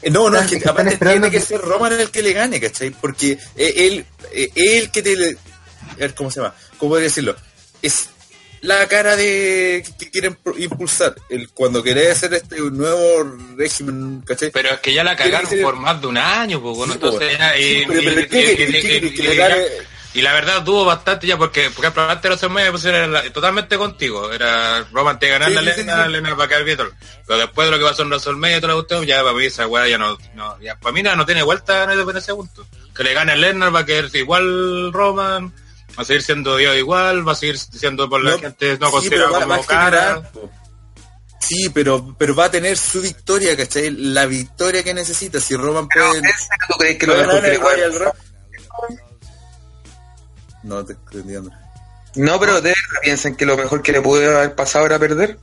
Eh, No, no, es que aparte tiene que que- ser Roman el que le gane, ¿cachai? Porque eh, él, eh, él que te... le- a ver, ¿Cómo se llama? ¿Cómo podría decirlo? Es la cara de que quieren impulsar. El, cuando querés hacer este nuevo régimen, ¿cachai? Pero es que ya la cagaron por más de un año, pues bueno, pues, entonces y, la verdad tuvo bastante ya, porque, por ejemplo, antes de los meses pues era la- totalmente contigo, era Roman te ganar Sí, la sí, sí, Lena, sí. Lena para quedar bien, todo. pero después de lo que pasó en WrestleMania y toda la cuestión, ya para mí esa weá ya no, no ya, para mí no, no tiene vuelta en el ese punto, que le gane a Lennar va a quedar igual Roman, va a seguir siendo Dios igual, va a seguir siendo por la No, gente no va- como va cara. Sí, pero, pero va a tener su victoria, ¿cachai? La victoria que necesita. Si Roman puede... ¿en tú crees que lo puede mejor que ganar le el puede Royal Rumble? No te estoy entendiendo. No, pero de verdad piensan que lo mejor que le pudo haber pasado era perder.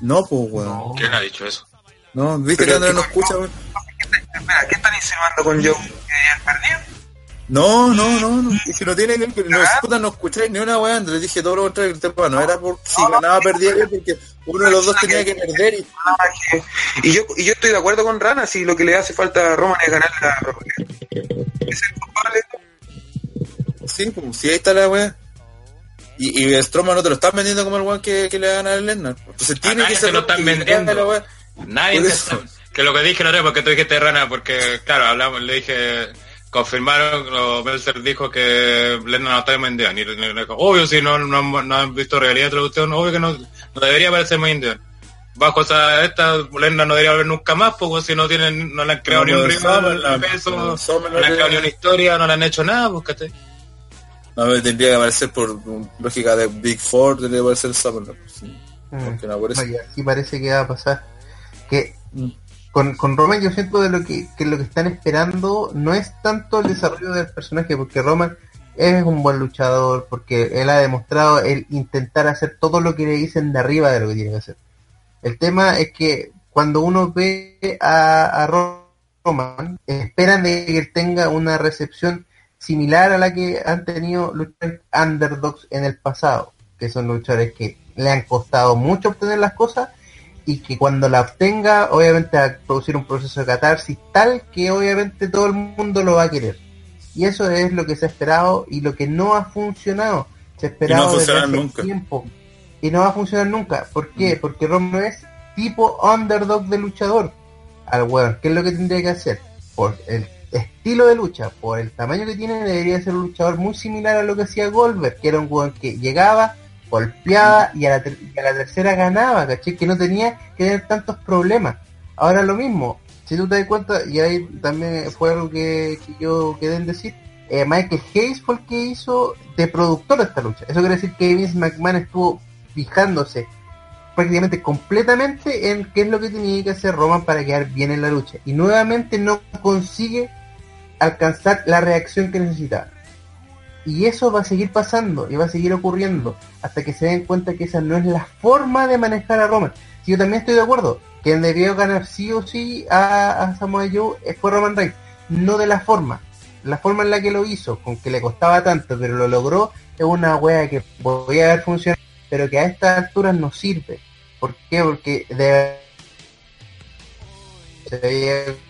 No, pues, weón. ¿Quién ha dicho eso? No, viste que Andrés ¿qué no escucha, weón. Espera, ¿qué están insinuando con Joe? ¿Que hayan perdido? No, no, no, no. Que no tiene que ver. No, puta, no escucháis ni una weá. Le dije todo lo contrario. que el tema No era por si ganaba perdía porque uno de los dos tenía que perder. Y, Ah, que- Y yo, y yo estoy de acuerdo con Rana, si lo que le hace falta a Roman es ganar la Es el culpable. Sí, pues, sí, ahí está la weá. Y, y Strowman no te lo están vendiendo como el weón que, que le va a ganar. Entonces tiene que nadie ser se lo están vendiendo. la. Nadie te- que lo que dije no era porque tú dijiste rana, porque claro, hablamos, le dije, confirmaron, lo Meltzer dijo que Lennon no está en Indian, y, y- y- obvio si no, no, no han visto realidad de traducción, obvio que no, no debería parecer más Indian. Bajo esa, esta, Lennon no debería haber nunca más, porque si no tienen, no le han creado No, ni un rival peso, no le han creado ni una historia, no le han hecho nada, ¿cachai? No, me tendría que aparecer por lógica de Big Four, tendría que aparecer Summerland. Sí. Mm. No, así parece que va a pasar. Que Mm. con, con Roman yo siento de lo que, que lo que están esperando no es tanto el desarrollo del personaje, porque Roman es un buen luchador, porque él ha demostrado el intentar hacer todo lo que le dicen de arriba de lo que tiene que hacer. El tema es que cuando uno ve a, a Roman, esperan de que él tenga una recepción similar a la que han tenido luchadores underdogs en el pasado, que son luchadores que le han costado mucho obtener las cosas y que cuando la obtenga, obviamente va a producir un proceso de catarsis tal que obviamente todo el mundo lo va a querer. Y eso es lo que se ha esperado y lo que no ha funcionado. Se ha esperado desde funcionará hace nunca. tiempo. Y no va a funcionar nunca. ¿Por qué? Porque Roman es tipo underdog de luchador al weón. ¿Qué es lo que tendría que hacer? Por el estilo de lucha, por el tamaño que tiene, debería ser un luchador muy similar a lo que hacía Goldberg, que era un weón que llegaba, golpeaba y a la, tercera ganaba, ¿cachai? Que no tenía que tener tantos problemas. Ahora lo mismo, si tú te das cuenta, y ahí también fue algo que, que yo quedé en decir, eh, Michael Hayes fue el que hizo de productor de esta lucha. Eso quiere decir que Vince McMahon estuvo fijándose prácticamente completamente en qué es lo que tenía que hacer Roman para quedar bien en la lucha. Y nuevamente no consigue alcanzar la reacción que necesitaba. Y eso va a seguir pasando y va a seguir ocurriendo hasta que se den cuenta que esa no es la forma de manejar a Roman. Si yo también estoy de acuerdo, quien debió ganar sí o sí a, a Samoa Joe eh, fue Roman Reigns, no de la forma. La forma en la que lo hizo, con que le costaba tanto, pero lo logró, es una wea que podía haber funcionado, pero que a estas alturas no sirve. ¿Por qué? Porque de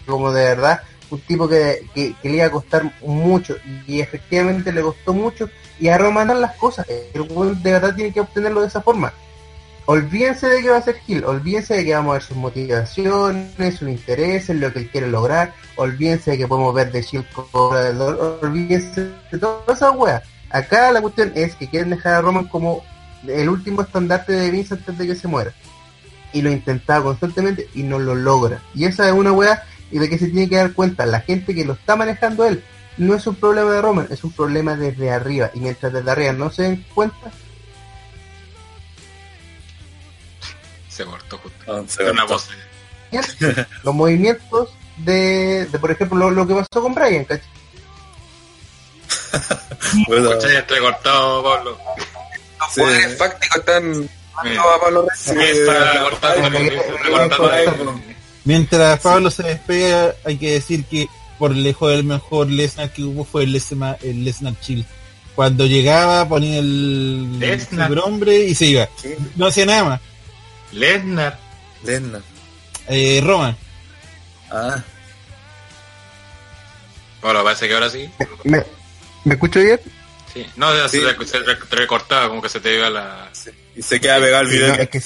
como de verdad un tipo que, que, que le iba a costar mucho y efectivamente le costó mucho y a Roman las cosas. El weón de verdad tiene que obtenerlo de esa forma. Olvídense de que va a ser Gil olvídense de que vamos a ver sus motivaciones sus intereses lo que él quiere lograr olvídense de que podemos ver de Shield olvídense de todas esas weas. Acá la cuestión es que quieren dejar a Roman como el último estandarte de Vince antes de que se muera. Y lo intentaba constantemente y no lo logra. Y esa es una weá y de que se tiene que dar cuenta la gente que lo está manejando él. No es un problema de Roman, es un problema desde arriba. Y mientras desde arriba no se den cuenta, Se cortó justo. Ah, se Una voz. los movimientos de, de, por ejemplo, lo, lo que pasó con Brian, ¿cachai? Bueno, ¿Cachai? Entrecortado, Pablo. Los Sí. poderes fácticos están Pablo Reyes. sí, Está recortando. Mientras Pablo se despega, hay que decir que por lejos el mejor Lesnar que hubo fue el Lesnar, el Lesnar Chill. Cuando llegaba ponía el Lesnar. hombre y se iba. ¿Qué? No hacía nada más. Lesnar. Lennon. Eh, Roman. Ah, Bueno, parece que ahora sí. ¿Me, ¿me escucho bien? Sí. No, ya Sí. se, se re- recortaba, como que se te iba la... sí. Y se queda pegado el Sí, video. no, es que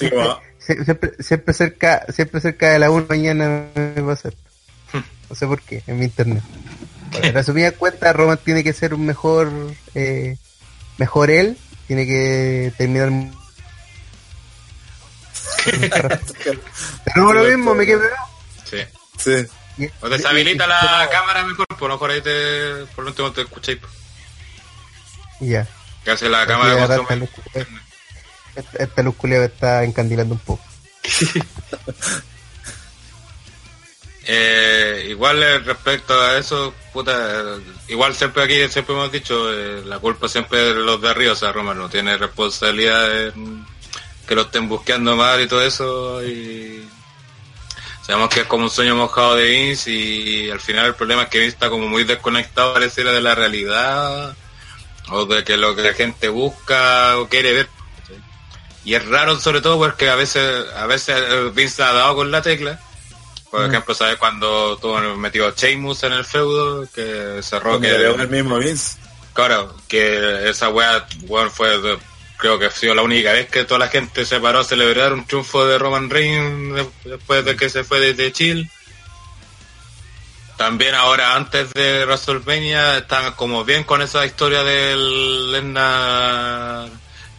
siempre, siempre cerca, siempre cerca de la 1 mañana me pasa esto. No sé por qué, en mi internet. Bueno, en resumida cuenta, Roman tiene que ser un mejor, eh, mejor él, tiene que terminar. Pero no lo mismo, me quedé. Sí. Sí. O deshabilita la cámara mejor, por lo mejor ahí te... Por lo último te escucháis. pues. Ya. Que hace la cámara esta Esta, luz me está encandilando un poco. Eh, igual eh, respecto a eso, puta, igual siempre aquí, siempre hemos dicho, eh, la culpa siempre de los de arriba, o sea, Roma no tiene responsabilidad que lo estén buscando mal y todo eso, y sabemos que es como un sueño mojado de Vince, y al final el problema es que Vince está como muy desconectado, pareciera, de la realidad, o de que lo que la gente busca o quiere ver. Y es raro sobre todo porque a veces, a veces Vince ha dado con la tecla, por Mm. ejemplo, ¿sabes? Cuando tuvo metido Sheamus en el feudo, que cerró que... el mismo Vince. Claro, que esa weá, weón, fue, de- creo que ha sido la única vez que toda la gente se paró a celebrar un triunfo de Roman Reigns de- después de que se fue desde Chile. También ahora, antes de WrestleMania, están como bien con esa historia del Lesnar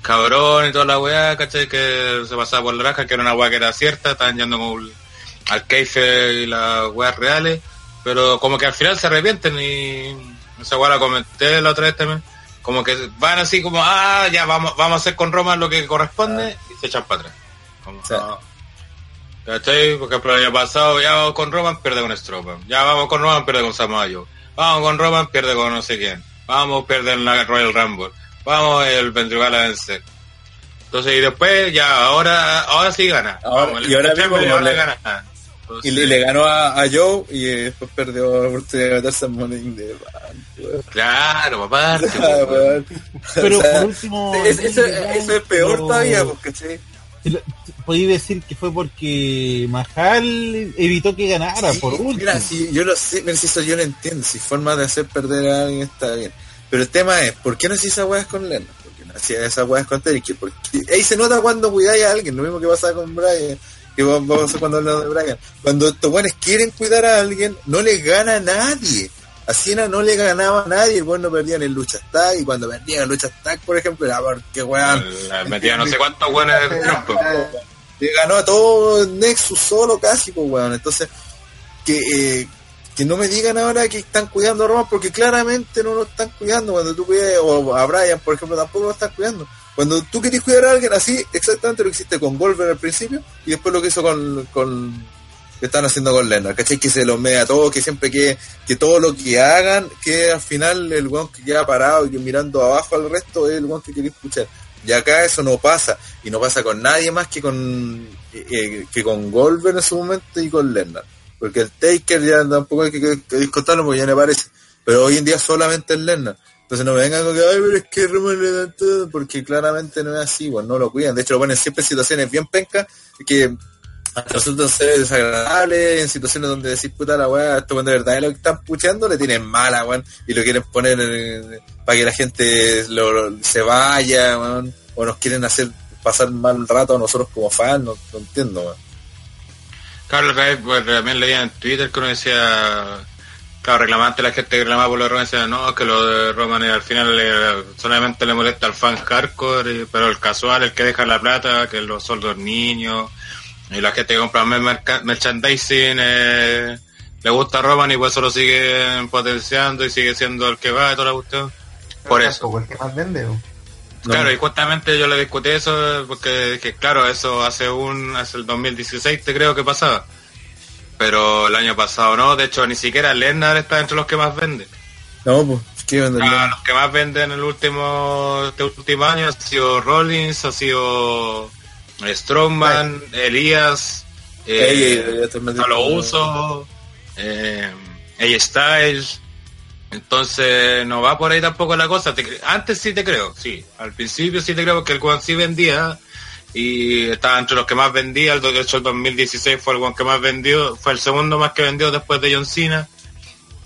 cabrón y toda la weá, ¿cachai? Que se pasaba por la raja, que era una weá que era cierta, estaban yendo como al keife y las weas reales, pero como que al final se arrepienten y esa weá la comenté la otra vez también, como que van así como, ah, ya vamos, vamos a hacer con Roma lo que corresponde y se echan para atrás. Como, Sí. ah. ¿Cachai? Por ejemplo, el año pasado ya vamos con Roman, pierde con Strowman. Ya vamos con Roman, pierde con Samoa Joe. Vamos con Roman, pierde con no sé quién. Vamos, pierde en la Royal Rumble. Vamos, el Ventrival a vencer. Entonces, y después, ya, ahora, ahora sí gana. Ahora- Vamos, y ahora mismo ahora le- gana. Entonces, Y le, le ganó a, a Joe y después perdió la oportunidad de meterse en Money in the Bank, weón. Claro, papá. Pero O sea, por último, es- eso, eso es peor pero- todavía, porque ¿cachai? Podéis decir que fue porque Mahal evitó que ganara, Sí, por último. Mira, si yo lo sé, mira, si eso yo lo entiendo, si forma de hacer perder a alguien está bien. Pero el tema es, ¿por qué no hacía esa weá con Lennon? ¿Por qué no hacía esa weá con Taker? Porque ahí se nota cuando cuidáis a alguien, lo mismo que pasa con Brian, que pasar cuando hablamos de Brian. Cuando estos weones quieren cuidar a alguien, no les gana a nadie. A Cena no le ganaba a nadie, el weón no perdía en el lucha tag, y cuando perdía en el lucha tag, por ejemplo, era porque weón, La metía no sé cuántos buenos de Trump. le ganó a todo Nexus solo casi, pues weón. Entonces, que, eh, que no me digan ahora que están cuidando a Roman porque claramente no lo están cuidando. Cuando tú cuidas, o a Brian, por ejemplo, tampoco lo están cuidando. Cuando tú querés cuidar a alguien así, exactamente lo hiciste con Goldberg al principio y después lo que hizo con, con que están haciendo con Lennon, ¿cachai? Que se los mea todo, que siempre que, que todo lo que hagan, que al final el weón que queda parado y mirando abajo al resto es el weón que quiere escuchar. Y acá eso no pasa, y no pasa con nadie más que con eh, eh, que con Goldberg en su momento y con Lennon. Porque el Taker ya tampoco hay que, que, que discutirlo porque ya me parece. Pero hoy en día solamente es Lennon. Entonces no me vengan con que, ay, pero es que Roman le dan todo, porque claramente no es así, bueno, no lo cuidan. De hecho, lo ponen siempre en situaciones bien pencas, que resultan ser desagradables, en situaciones donde decís, puta la weá, esto cuando de verdad es lo que están puchando, le tienen mala, weón, y lo quieren poner eh, para que la gente lo- lo- se vaya, weón, o nos quieren hacer pasar mal rato a nosotros como fans, no, no entiendo, weón. Claro, otra vez, pues, también leía en Twitter que uno decía, claro, reclamante la gente que reclamaba por lo de Roman decía, no, que lo de Roman al final solamente le molesta al fan hardcore, pero el casual, el que deja la plata, que los soldos niños, y la gente que compra merchandising, eh, le gusta Roman y por eso lo siguen potenciando y sigue siendo el que va y toda la cuestión. Por eso. El que más vende, weón. No. Claro, y justamente yo le discutí eso porque claro, eso hace un hace el 2016 te creo que pasaba. Pero el año pasado no, de hecho ni siquiera Lennar está entre los que más vende. No, pues. Ah, los que más venden en el último este último año ha sido Rollins, ha sido Strongman, Elías, Ey, ey, eh, a lo con- uso, eh, Styles. Entonces no va por ahí tampoco la cosa. Antes sí te creo, sí. Al principio sí te creo porque el Juan sí vendía y estaba entre los que más vendía, el, de hecho el 2016 fue el one que más vendió, fue el segundo más que vendió después de John Cena.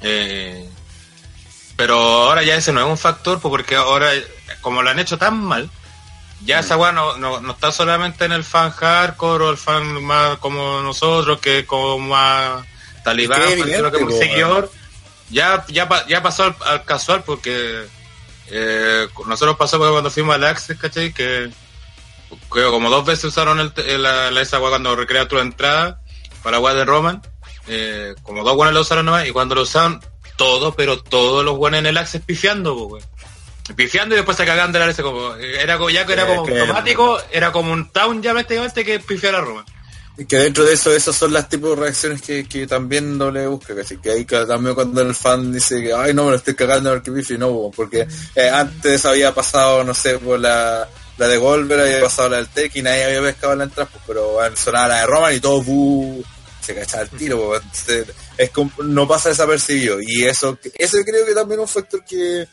Eh, pero ahora ya ese no es un factor, pues, porque ahora, como lo han hecho tan mal, ya esa weá no, no, no está solamente en el fan hardcore o el fan más como nosotros, que es como más talibán, Es que evidente, como seguidor. Ya, ya, ya pasó al, al casual porque eh, nosotros pasamos cuando fuimos al Access, ¿cachai? Que, como dos veces usaron el, la, la- esa weá cuando recrea tu entrada para weá de Roman. eh, como dos buenos lo usaron nomás y cuando lo usaron todo, pero todos los buenos en el Access pifiando, weón. Pifiando y después se cagaban de la como era como ya que era como automático, era como un town ya prácticamente que pifiara a Roman. Que dentro de eso, esas son las tipos de reacciones que, que también doble busca, ¿cachai? que ahí también cuando el fan dice que ay no me lo estoy cagando porque pifi, no, po, porque eh, antes había pasado, no sé, por la, la de Golver, había pasado la del Tech y nadie había pescado la entrada, pero bueno, sonaba la de Roman y todo bu, se cachaba el tiro, es como- no pasa desapercibido y eso, eso creo que también es un factor que,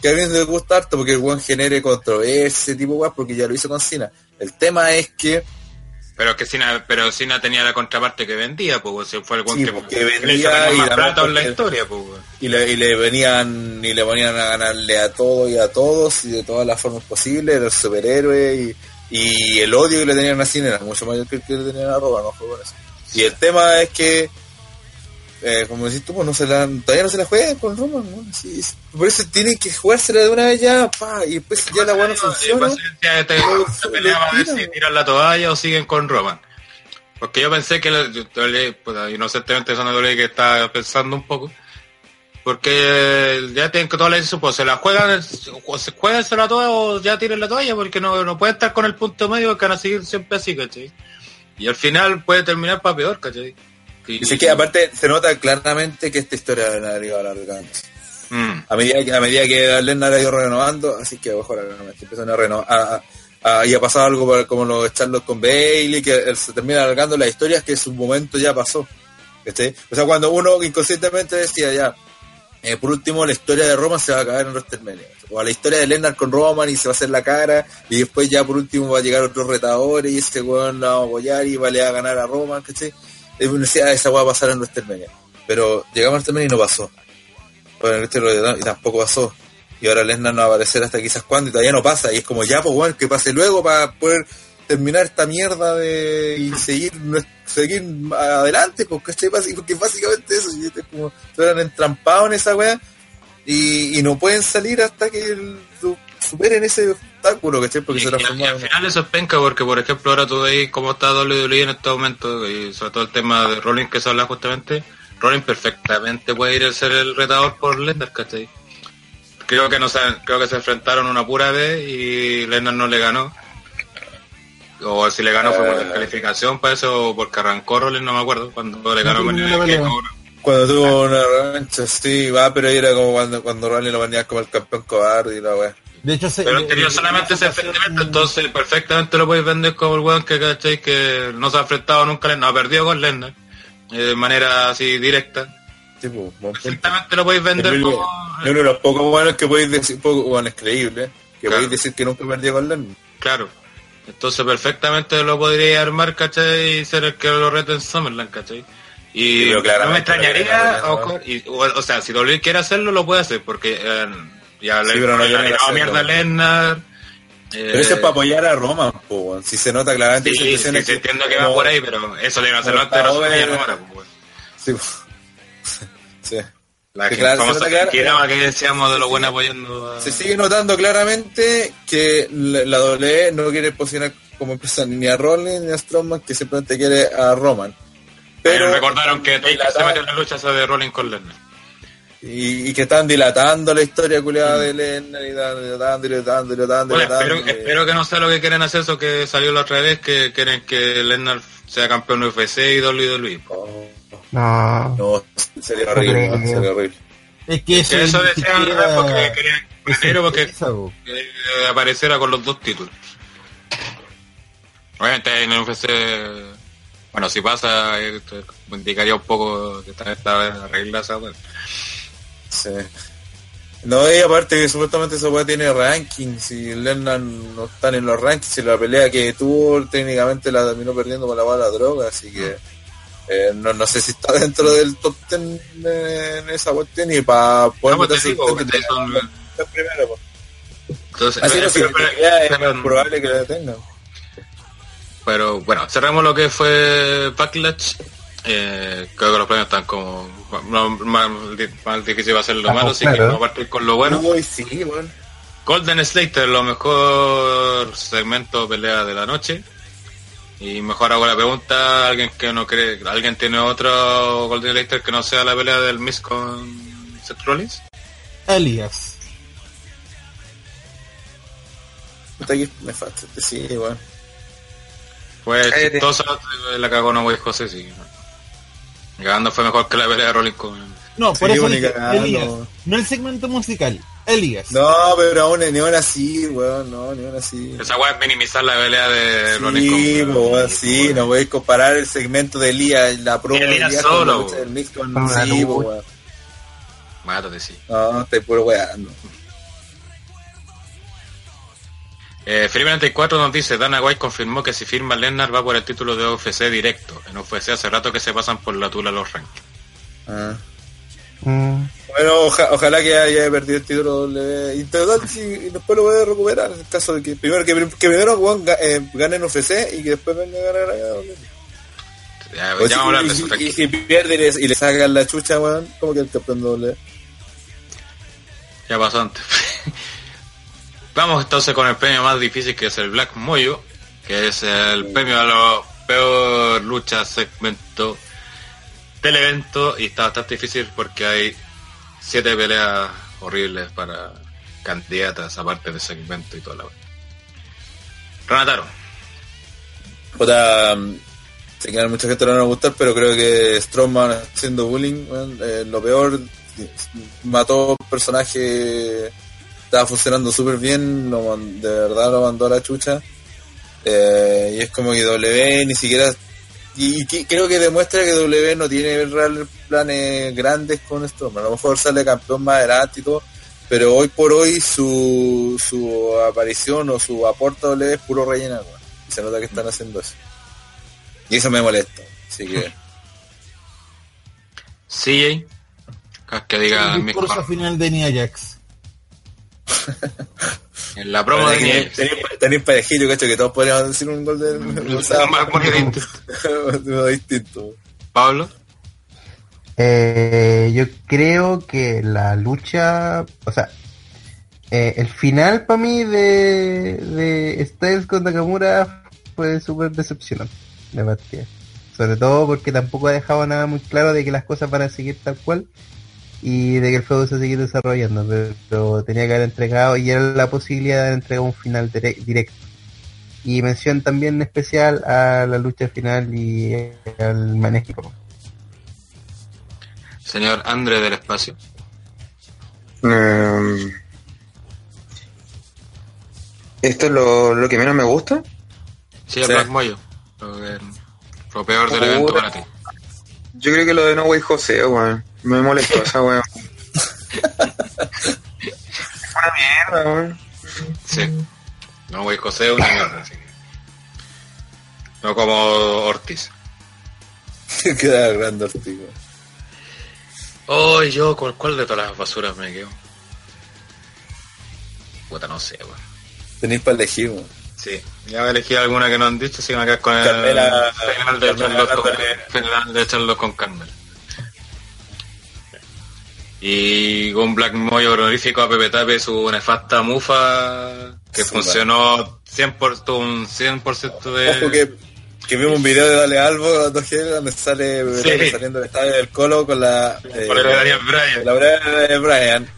que a mí me gusta harto porque el buen genere controversia, tipo weas, porque ya lo hizo con Cena. El tema es que Pero que Cena, pero Cena tenía la contraparte que vendía, pues si fue el Sí, que, le vendía y más la plata en la historia, pues y le, y le venían y le ponían a ganarle a todo y a todos y de todas las formas posibles, era el superhéroe y, y el odio que le tenían a Cena era mucho mayor que el que le tenían a Roman, no. Y el tema es que eh, como decís tú, pues no se la, todavía no se la juegan con Roman, ¿no? Sí, sí. por eso tienen que jugársela de una vez ya, pa, y después ya la buena funciona. te- se lo peleaba a ver si tiran la toalla o siguen con Roman. Porque yo pensé que, le- yo, le- pues, inocentemente eso no le que estaba pensando un poco. Porque ya tienen que toda la pues se la juegan, o se juegan la toalla o ya tiren la toalla, porque no, no pueden estar con el punto medio que van a seguir siempre así, ¿cachai? Y al final puede terminar para peor, ¿cachai? Sé que aparte se nota claramente que esta historia la iba alargándose. Mm. a medida que a medida que Lennar ha ido renovando, así que ojo realmente empiezan a renovar a, a- y ha pasado algo como lo de Charlotte con Bailey, que se termina alargando las historias que su momento ya pasó. ¿cachai? O sea, cuando uno inconscientemente decía ya, eh, por último la historia de Roman se va a acabar en WrestleMania. O la historia de Lennar con Roman y se va a hacer la cara, y después ya por último va a llegar otros retadores y ese weón la va a apoyar y va a le va a ganar a Roman, ¿cachai? Y uno decía, "Ah, esa va a pasar en WrestleMania. Pero llegamos a WrestleMania y no pasó. Bueno, y tampoco pasó. Y ahora Lesnar no va a aparecer hasta quizás cuando y todavía no pasa. Y es como ya, pues bueno, que pase luego para poder terminar esta mierda de y seguir seguir adelante. Basi- Porque básicamente eso, y es como, están entrampados en esa weá y, y no pueden salir hasta que el- superen ese obstáculo, ¿cachai? Porque Y, se y- y transformaron. al final eso es penca porque por ejemplo ahora tú veis cómo está WWE en este momento y sobre todo el tema de Rollins que se habla justamente Rollins perfectamente puede ir a ser el retador por Lesnar ¿cachai? creo que no se, creo que se enfrentaron una pura vez y Lesnar no le ganó o si le ganó fue por Eh. descalificación parece o porque arrancó Rollins no me acuerdo cuando le ganó con el pelea. Cuando tuvo una revancha, sí, va, pero era como cuando, cuando Raleigh lo venía como el campeón cobarde y la weá. De hecho, se, Pero le- solamente ese enfrentamiento, entonces perfectamente lo podéis vender como el weón que cachai que no se ha enfrentado nunca, a Lesnar, no ha perdido con Lesnar, eh, de manera así directa. Sí, pues. Perfectamente lo podéis vender como... bueno. Es uno de los pocos buenos que podéis decir, poco buenos creíbles, que Claro. podéis decir que nunca perdió con Lennon. Claro. Entonces perfectamente lo podría armar, ¿cachai? Y ser el que lo rete en Summerland, ¿cachai? Y Sí, no me extrañaría, o, y- o, o sea, si WWE quiere hacerlo, lo puede hacer, porque eh, ya le Sí, pero no le a mierda a eh, Pero eso es para apoyar a Roman, po, si se nota claramente Sí, sí, sí, entiendo que como- va por ahí, pero eso le iban a hacerlo como antes de está WrestleMania, no ahora, pues. Sí, sí. La que claro, famosa se nota clara- tiraba que decíamos de lo bueno apoyando a... Se sigue notando claramente que la, la WWE no quiere posicionar como empresa ni a Rollins ni a Strowman, que simplemente quiere a Roman. Pero Pero recordaron que Taker se metió en la lucha esa de Rolling con Lesnar. Y, y que están dilatando la historia culiada de Lennon y dilatando, dilatando, dilatando, Bueno, espero, y- espero que no sea lo que quieren hacer, eso que salió la otra vez, que quieren que Lesnar sea campeón de UFC y WWE. Oh, No. no, sería horrible, no, sería horrible. es que eso, Que eso decían siquiera porque querían primero porque que apareciera con los dos títulos. Obviamente en el UFC, bueno, si pasa, eh, indicaría un poco que está esta regla esa. Sí. No, y aparte que supuestamente esa weá tiene rankings y Lennon no están en los rankings y la pelea que tuvo técnicamente la terminó perdiendo con la bala droga, así que eh, no, no sé si está dentro del top 10 en esa cuestión y para poder No, meterse digo, el que son- top 10 primero. pues. Entonces, Así eh, no pero- significa, es más probable que la tengan. Pero bueno, cerramos lo que fue Backlash. Eh, creo que los premios están como no, más, más difícil va a ser lo malo, así que vamos a partir con lo bueno. Uy, sí, weón. Golden Slater, lo mejor segmento pelea de la noche. Y mejor hago la pregunta, alguien que no cree, alguien tiene otro Golden Slater que no sea la pelea del Miss con Seth Rollins. Elias. Me falta, sí, weón. Fue Cállate. chistosa, la cagó no Way José, sí. Ganando fue mejor que la pelea de Rollins con... No, por Sí, eso dije, cagando. Elías. No el segmento musical. Elías. No, pero aún ni aún así, weón, no, ni aún así. Esa weá es minimizar la pelea de Rollins Sí, weón, sí, no voy a comparar el segmento de Elías, la promo de Elías solo, con del mix con sí, weón. Mátate, sí. No, estoy puro weando. Eh, Free 94 nos dice, Dana White confirmó que si firma Lennart va por el título de UFC directo. En UFC hace rato que se pasan por la tula los rankings. Ah. Mm, Bueno, oja- ojalá que haya perdido el título W. Y total, sí, y después lo voy a recuperar. En el caso de que primero, que, que primero eh, gane en UFC y que después venga a ganar. Ya, si- vamos a hablar de y, eso. si- y tranquilo. si pierde y le, y le sacan la chucha, weón, como que el campeón doble. Ya pasó antes. Vamos entonces con el premio más difícil que es el Black Moyo, que es el premio a la peor lucha segmento del evento y está bastante difícil porque hay siete peleas horribles para candidatas aparte de segmento y toda la wea. Renataro, Puta, mm, sé que a mucha gente no va a gustar, pero creo que Strowman haciendo bullying, eh, lo peor, mató personaje, estaba funcionando súper bien, lo de verdad lo mandó a la chucha. Eh, y es como que W ni siquiera... Y, creo que demuestra que W no tiene reales planes grandes con Strowman. A lo mejor sale campeón más adelante y todo, pero hoy por hoy su, su aparición o su aporte a W es puro rellenar, weón. Y se nota que están haciendo eso. Y eso me molesta. Así que... CJ, cada que diga el mi discurso final de Nia Jax. En la promo de Tenéis- Nia. tenéis- parejillo, cacho, que todos podríamos decir un gol de... uno distinto. Pablo, eh, yo creo que la lucha, o sea, eh, el final para mí de, de Styles con Nakamura fue súper decepcionante de partida. Sobre todo porque tampoco ha dejado nada muy claro de que las cosas van a seguir tal cual y de que el juego se sigue desarrollando, pero, tenía que haber entregado y era la posibilidad de entregar un final dire- directo. Y mención también especial a la lucha final y al manejo. señor André del Espacio. Eh, esto es lo, lo que menos me gusta. Sí, el Sí. Black Moyo. Lo, peor del evento para ti. Yo creo que lo de No Way José, weón. Me molestó esa weón. Fue una mierda, weón. Sí. No, güey, José es una mierda, así que- No como Ortiz. Queda grande Ortiz, weón. Oh, yo, ¿cuál, cuál de todas las basuras me quedo? Puta, no sé, weón. Tenéis para elegir, weón. Sí, ya me elegí alguna que no han dicho, así que me quedo con el Carmela- final de Carmela echarlos con, dándole- final de echarlos con Carmel. Y un Black Moyo honorífico a Pepe Tape, su nefasta mufa, que Sí, funcionó 100%, tuvo un 100% de... Ojo que, que vimos un video de Dale Albo, 2G, donde sale Sí. saliendo del estadio del Colo con la... eh, Por el de Daniel Bryan. la de Brian.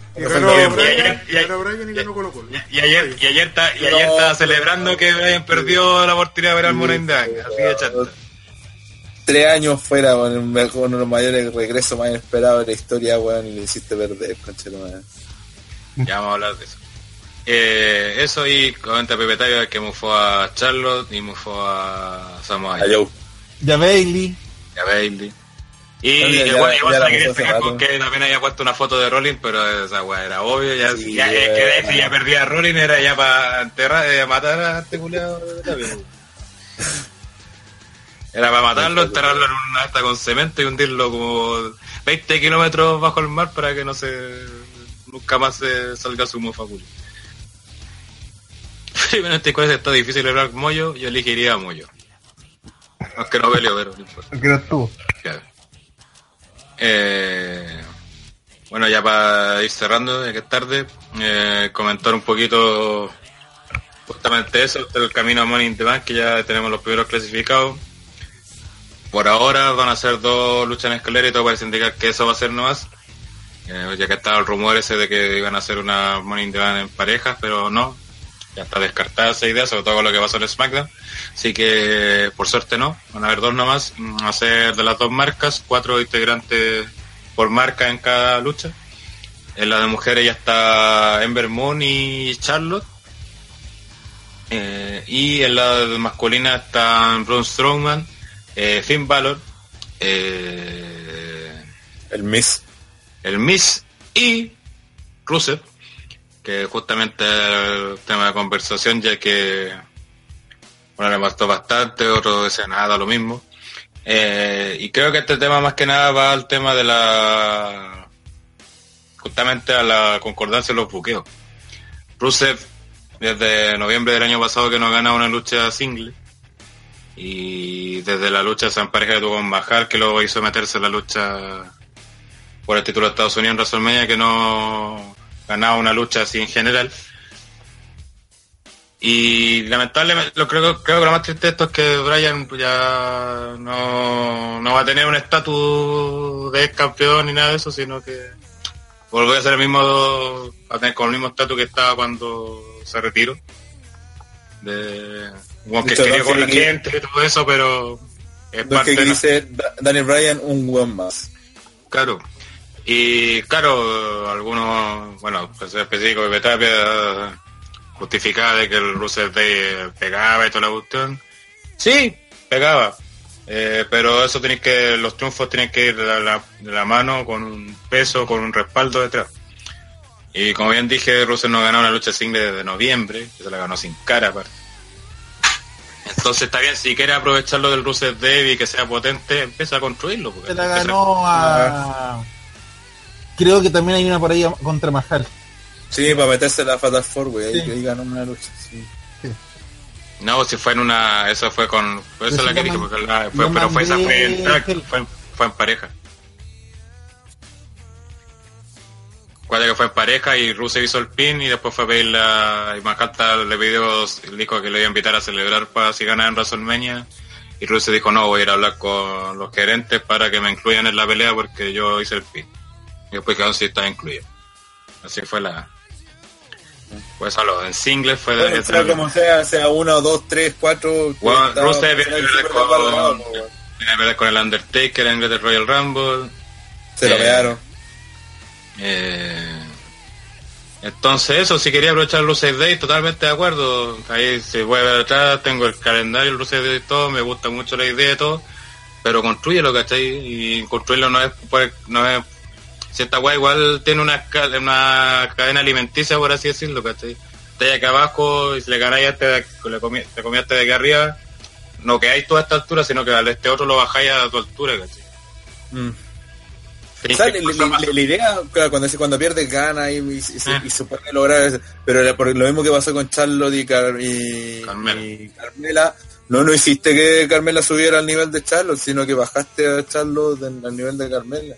Y ayer, y ayer, ta- y ayer No. estaba celebrando que Brian perdió la oportunidad de ver al Morning Dang, así de chato. Tres años fuera, con uno de los mayores regresos más inesperados de la historia, weón, y le hiciste perder, conchero, weón. Ya vamos a hablar de eso. Eh, eso y comenta Pepe Tayo que mufó a Charlotte y mufó a Samoa A Joe. Ya Bailey. y a Bailey. Y Ya- ya- igual, ya porque también había puesto una foto de Rolling, pero esa weá era obvio, ya, Sí, ya es que de hecho weá. ya perdía a Rolling, era ya para enterrar, eh, matar a este también. Era para matarlo, enterrarlo en una asta con cemento y hundirlo como 20 kilómetros bajo el mar para que no se nunca más se salga su mofa. Primero este cosa está difícil hablar Moyo, yo elegiría a Moyo. Aunque no peleo, pero no importa. Que no estuvo. Claro. Eh, bueno, ya para ir cerrando, ya que es tarde, eh, comentar un poquito justamente eso, el camino a Money in the Bank, que ya tenemos los primeros clasificados. Por ahora van a ser dos luchas en escalera y todo parece indicar que eso va a ser nomás. Eh, ya que estaba el rumor ese de que iban a hacer una Money in en parejas, pero no. Ya está descartada esa idea, sobre todo con lo que pasó en SmackDown. Así que, por suerte no, van a haber dos nomás. Mm, Va a ser de las dos marcas, cuatro integrantes por marca en cada lucha. En la de mujeres ya está Ember Moon y Charlotte. Eh, y en la masculina están Braun Strowman, eh, Finn Balor, eh, El Miss. el Miss y Rusev, que justamente el tema de conversación, ya que uno le bastó bastante, otro decía nada, lo mismo. Eh, y creo que este tema más que nada va al tema de la justamente a la concordancia de los buqueos. Rusev desde noviembre del año pasado que no gana una lucha single y desde la lucha de San Pareja que tuvo con Mahal que luego hizo meterse en la lucha por el título de Estados Unidos en WrestleMania que no ganaba una lucha así en general. Y lamentablemente, lo creo, creo que lo más triste de esto es que Brian ya no, no va a tener un estatus de ex campeón ni nada de eso, sino que volvió a ser el mismo, a tener con el mismo estatus que estaba cuando se retiró. De, como que quería con la gente y todo eso, pero es parte que la- dice Da- Daniel Bryan, un buen más. Claro. Y claro, algunos, bueno, pues específico de Betapia justificaba de que el Russell Day pegaba y toda la cuestión. Sí, pegaba. Eh, pero eso tenéis que, los triunfos tienen que ir de la, de la mano con un peso, con un respaldo detrás. Y como bien dije, Russell no ganó una lucha single desde noviembre, que se la ganó sin cara aparte. Entonces está bien, si quiere aprovecharlo del Russell Day y que sea potente, empieza a construirlo. porque Se la ganó a. Creo que también hay una por ahí contra Mahal. Sí, para meterse la Fatal Four, güey. Ahí, Sí. ahí ganó una lucha. Sí. No, si fue en una, eso fue con, fue esa Pero la que dije, man- porque la- fue, pero fue esa fue en pareja. Que fue en pareja y Rusev hizo el pin y después fue a pedir la, y Manhattan le pidió, dijo que le iba a invitar a celebrar para si ganaba en WrestleMania y Rusev dijo no, voy a ir a hablar con los gerentes para que me incluyan en la pelea porque yo hice el pin. Y después quedó si estaba incluido. Así fue la, pues a lo, en singles fue de, sea como sea, sea uno, dos, tres, cuatro. Bueno, Rusev con- pelear con el Undertaker en el Royal Rumble. Se lo Eh, pegaron. Eh, entonces eso, si quería aprovechar Rusev Day, totalmente de acuerdo. Ahí se puede ver atrás, tengo el calendario, el Rusev Day y todo, me gusta mucho la idea y todo, pero construyelo, ¿cachai? Y construirlo no es, pues, no es, si esta weá igual tiene una, una cadena alimenticia, por así decirlo, ¿cachai? Estáis acá abajo y si le ganáis este, de- le comi- te comías de aquí arriba, no quedáis toda esta altura, sino que al este otro lo bajáis a tu altura, ¿cachai? Mm. O sea, la, la- la- la idea, claro, cuando, cuando pierde gana y, y, Ah. y puede lograr eso. Pero por lo mismo que pasó con Charlotte y, Car- y- Carmela. Carmela, no, no hiciste que Carmela subiera al nivel de Charlotte, sino que bajaste a Charlotte al nivel de Carmela.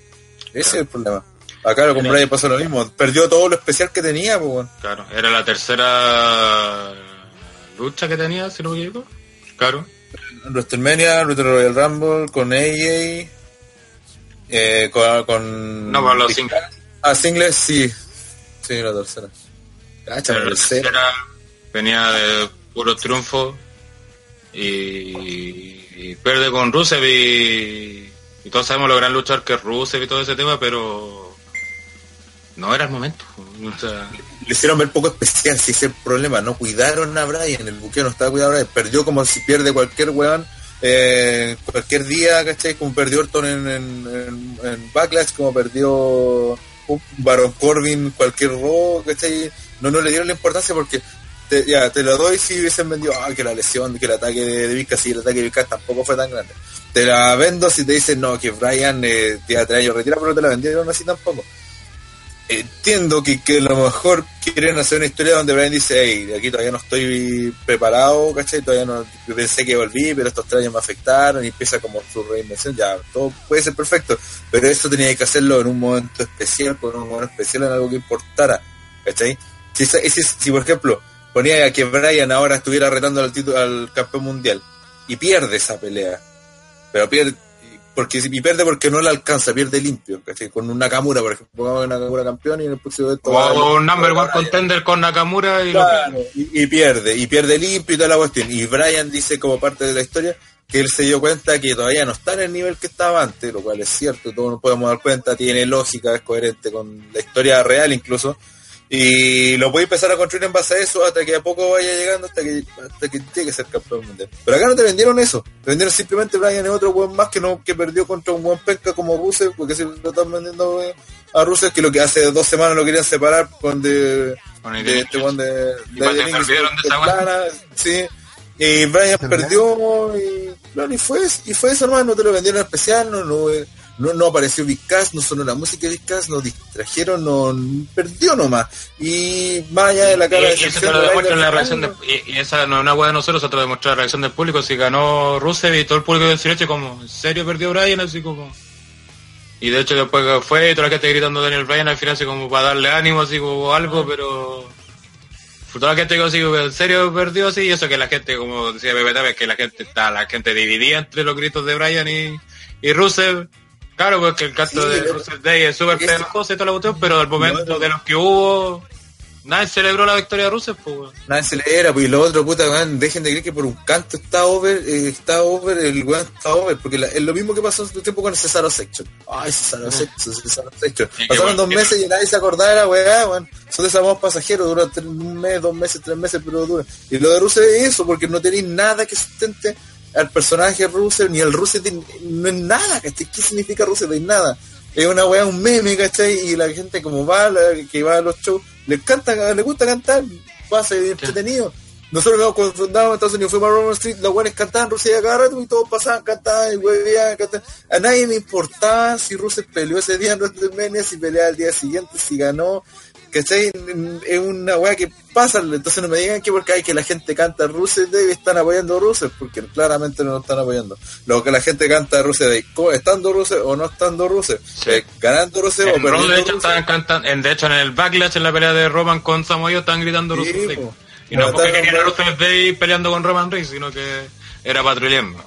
Ese es el problema. Acá con Bryan pasó lo mismo. Perdió todo lo especial que tenía, pues, bueno. Claro, era la tercera lucha que tenía, si no me equivoco. Claro. WrestleMania, Royal Rumble, con AJ, eh, con, con... No, con los singles. Ah, singles, sí. Sí, la tercera. Cacha, Pero la tercera. tercera venía de puro triunfo y, y pierde con Rusev y, y todos sabemos lo gran luchador que es Rusev y todo ese tema, pero no era el momento. O sea, Le hicieron ver poco especial, si ese es el problema. No cuidaron a Brian, el buqueo no estaba cuidado a Brian. Perdió como si pierde cualquier weón eh, cualquier día, ¿cachai? Como perdió Orton en, Backlash, como perdió Baron Corbin, cualquier Raw, ¿cachai? No, no le dieron la importancia porque te, ya, te lo doy si hubiesen vendido, ah, que la lesión, que el ataque de, de Vizca, sí, el ataque de Vizca tampoco fue tan grande. Te la vendo si te dicen, no, que Brian eh, tiene tres años retirado, pero te la vendieron así tampoco. Entiendo que, que a lo mejor quieren hacer una historia donde Brian dice, hey, aquí todavía no estoy preparado, ¿cachai? Todavía no pensé que volví, pero estos tres años me afectaron y empieza como su reinvención, ya, todo puede ser perfecto, pero eso tenía que hacerlo en un momento especial, con un momento especial en algo que importara, ¿cachai? Si, si, por ejemplo ponía que Brian ahora estuviera retando al título al campeón mundial y pierde esa pelea, pero pierde porque y pierde porque no la alcanza, pierde limpio, ¿cachai? Con un Nakamura, por ejemplo, a Nakamura campeón y en el próximo evento va O un number one contender con Nakamura y lo y, y pierde, y pierde limpio y toda la cuestión. Y Brian dice como parte de la historia que él se dio cuenta que todavía no está en el nivel que estaba antes, lo cual es cierto, todos nos podemos dar cuenta, tiene lógica, es coherente con la historia real incluso. Y lo puede empezar a construir en base a eso hasta que a poco vaya llegando, hasta que hasta que llegue a ser campeón mundial. Pero acá no te vendieron eso, te vendieron simplemente Brian es otro buen más que no que perdió contra un buen penca como Rusev, porque si lo están vendiendo eh, a Rusev, que lo que hace dos semanas lo querían separar con de, Con el de este one de, de Plana, sí. Y Brian ¿Se perdió y claro, y fue, y fue eso hermano, no te lo vendieron en especial, no, no, eh, no, no apareció Big Cass, no sonó la música de nos distrajeron, no perdió nomás. Y más allá de la cara de y, eso lo demuestra la reacción de, y, y esa no es una hueá de nosotros, lo demuestra la reacción del público, si ganó Rusev y todo el público del silencio como, ¿en serio perdió Brian? Así como... Y de hecho después fue y toda la gente gritando Daniel Bryan al final así como para darle ánimo, así como algo, pero... Fue toda la gente que así, ¿en serio perdió así? Y eso que la gente, como decía Pepe Tapia, que la gente está, la gente dividía entre los gritos de Bryan y, y Rusev. Claro, pues que el canto Sí, de pero- Rusev Day es súper pegajoso y todo lo boteo, pero al momento de los que hubo, nadie celebró la victoria de Rusev, pues. Nadie se le era, pues y lo otro, puta, weón, dejen de creer que por un canto está over, eh, está over, el weón está over, porque la- es lo mismo que pasó en su tiempo con Cesaro Section. Ay, Cesaro Section, Cesaro Section. Pasaron dos meses y nadie se acordaba de la weá, weón. Son desamodos pasajeros, dura tres- un mes, dos meses, tres meses, pero dura. Y lo de Rusev es eso, porque no tenéis nada que sustente al personaje Rusev, ni Rusev, de- no es nada, ¿cachai? ¿Qué significa Rusev? No es nada. Es una weá, un meme, ¿cachai? Y la gente como va, la- que va a los shows, le encanta, le gusta cantar, pasa y entretenido. Nosotros nos confundamos en Estados Unidos, fuimos a Roman Street, los buenos cantaban Rusia cada rato y todos pasaban, cantaban y cantaban. A nadie le importaba si Rusia peleó ese día en WrestleMania, si peleaba el día siguiente, si ganó. ¿Cachai? Es una weá que pasa, entonces no me digan que porque hay que la gente canta Rusia Day están apoyando a Rusia, porque claramente no lo están apoyando. Lo que la gente canta Rusia Day. ¿estando Rusia o no estando Rusia? Eh, ¿Ganando Rusia o En Raw, perdiendo de hecho, Rusev? estaban cantando, en, de hecho, en el backlash, en la pelea de Roman con Samoa, estaban gritando Sí, Rusev Day. Y no porque querían a a- Rusev Day peleando con Roman Reigns, sino que era patrullando.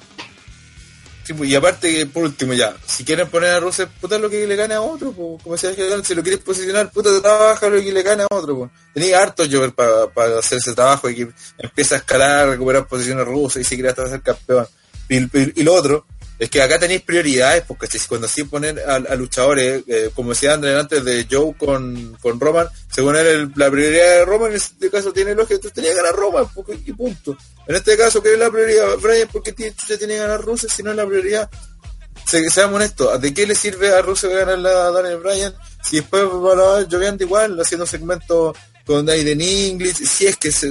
Pues, y aparte, por último, ya, si quieren poner a Rusev, puta lo que le gane a otro, como decía si lo quieres posicionar, puta, trabaja lo que le gane a otro, pues. Tenía harto Jover para hacer ese trabajo y que empieza a escalar, recuperar posiciones rusas y si quiere hasta ser campeón. Y, y- y lo otro, es que acá tenéis prioridades, porque cuando sí ponen a, a luchadores, eh, como decía André antes de Joe con, con Roman, según él el- la prioridad de Roman en este caso tiene lógica, entonces tenía que ganar Roman, porque, y punto. En este caso, ¿qué es la prioridad? Brian, porque tiene, chucha tiene que ganar Rusia, si no es la prioridad. Se, seamos honestos, ¿de qué le sirve a Rusia ganar a Daniel Bryan si después va a lloviendo igual, haciendo segmentos con Aiden English, si es que se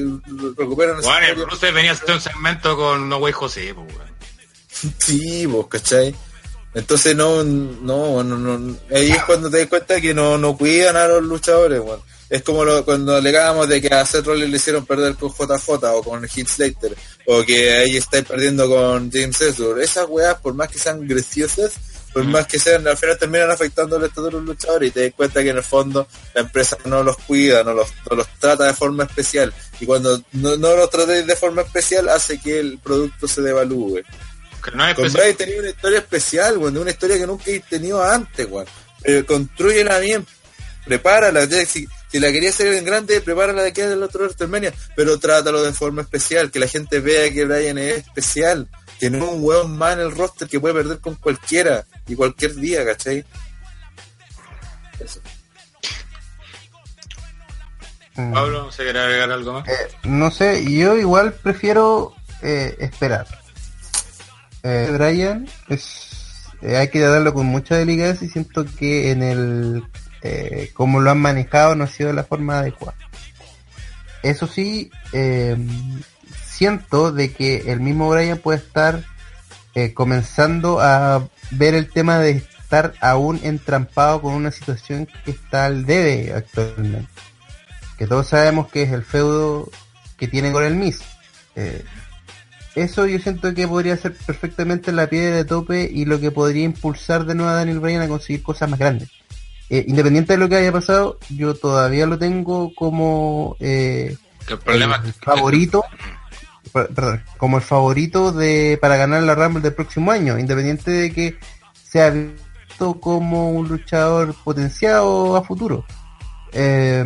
recuperan Bueno? Rusev venía a hacer un segmento con No Way José, pues, weón. Sí, vos, ¿cachai? Entonces no, no, no, no, ahí es cuando te das cuenta que no, no cuidan a los luchadores, weón. Es como lo- cuando alegábamos de que a Seth Rollins le hicieron perder con JJ o con Heath Slater, o que ahí estáis perdiendo con James Ellsworth. Esas weas, por más que sean graciosas, por más que sean, al final terminan afectando al estado de los luchadores y te das cuenta que en el fondo la empresa no los cuida, no los, no los trata de forma especial. Y cuando no, no los tratáis de forma especial hace que el producto se devalúe. Que no es Con tenía una historia especial, weón, de una historia que nunca he tenido antes, weón. Pero construyela bien, prepárala, si, si la quería hacer en grande, prepárala de aquí del otro WrestleMania, pero trátalo de forma especial, que la gente vea que Brian es especial, que no es un weón más en el roster que puede perder con cualquiera y cualquier día, ¿cachai? Eso. Mm. Pablo, ¿se quiere agregar algo más? Eh, no sé, yo igual prefiero eh, esperar. Eh, Brian es eh, hay que darlo con mucha delicadeza y siento que en el eh, como lo han manejado no ha sido la forma adecuada. Eso sí, eh, siento de que el mismo Brian puede estar comenzando a ver el tema de estar aún entrampado con una situación que está al debe actualmente. Que todos sabemos que es el feudo que tiene con el Miss. Eso yo siento que podría ser perfectamente la piedra de tope y lo que podría impulsar de nuevo a Daniel Bryan a conseguir cosas más grandes. Eh, independiente de lo que haya pasado, yo todavía lo tengo como eh, el problema el favorito, per- perdón, como el favorito de para ganar la Rumble del próximo año, independiente de que sea visto como un luchador potenciado a futuro. Eh,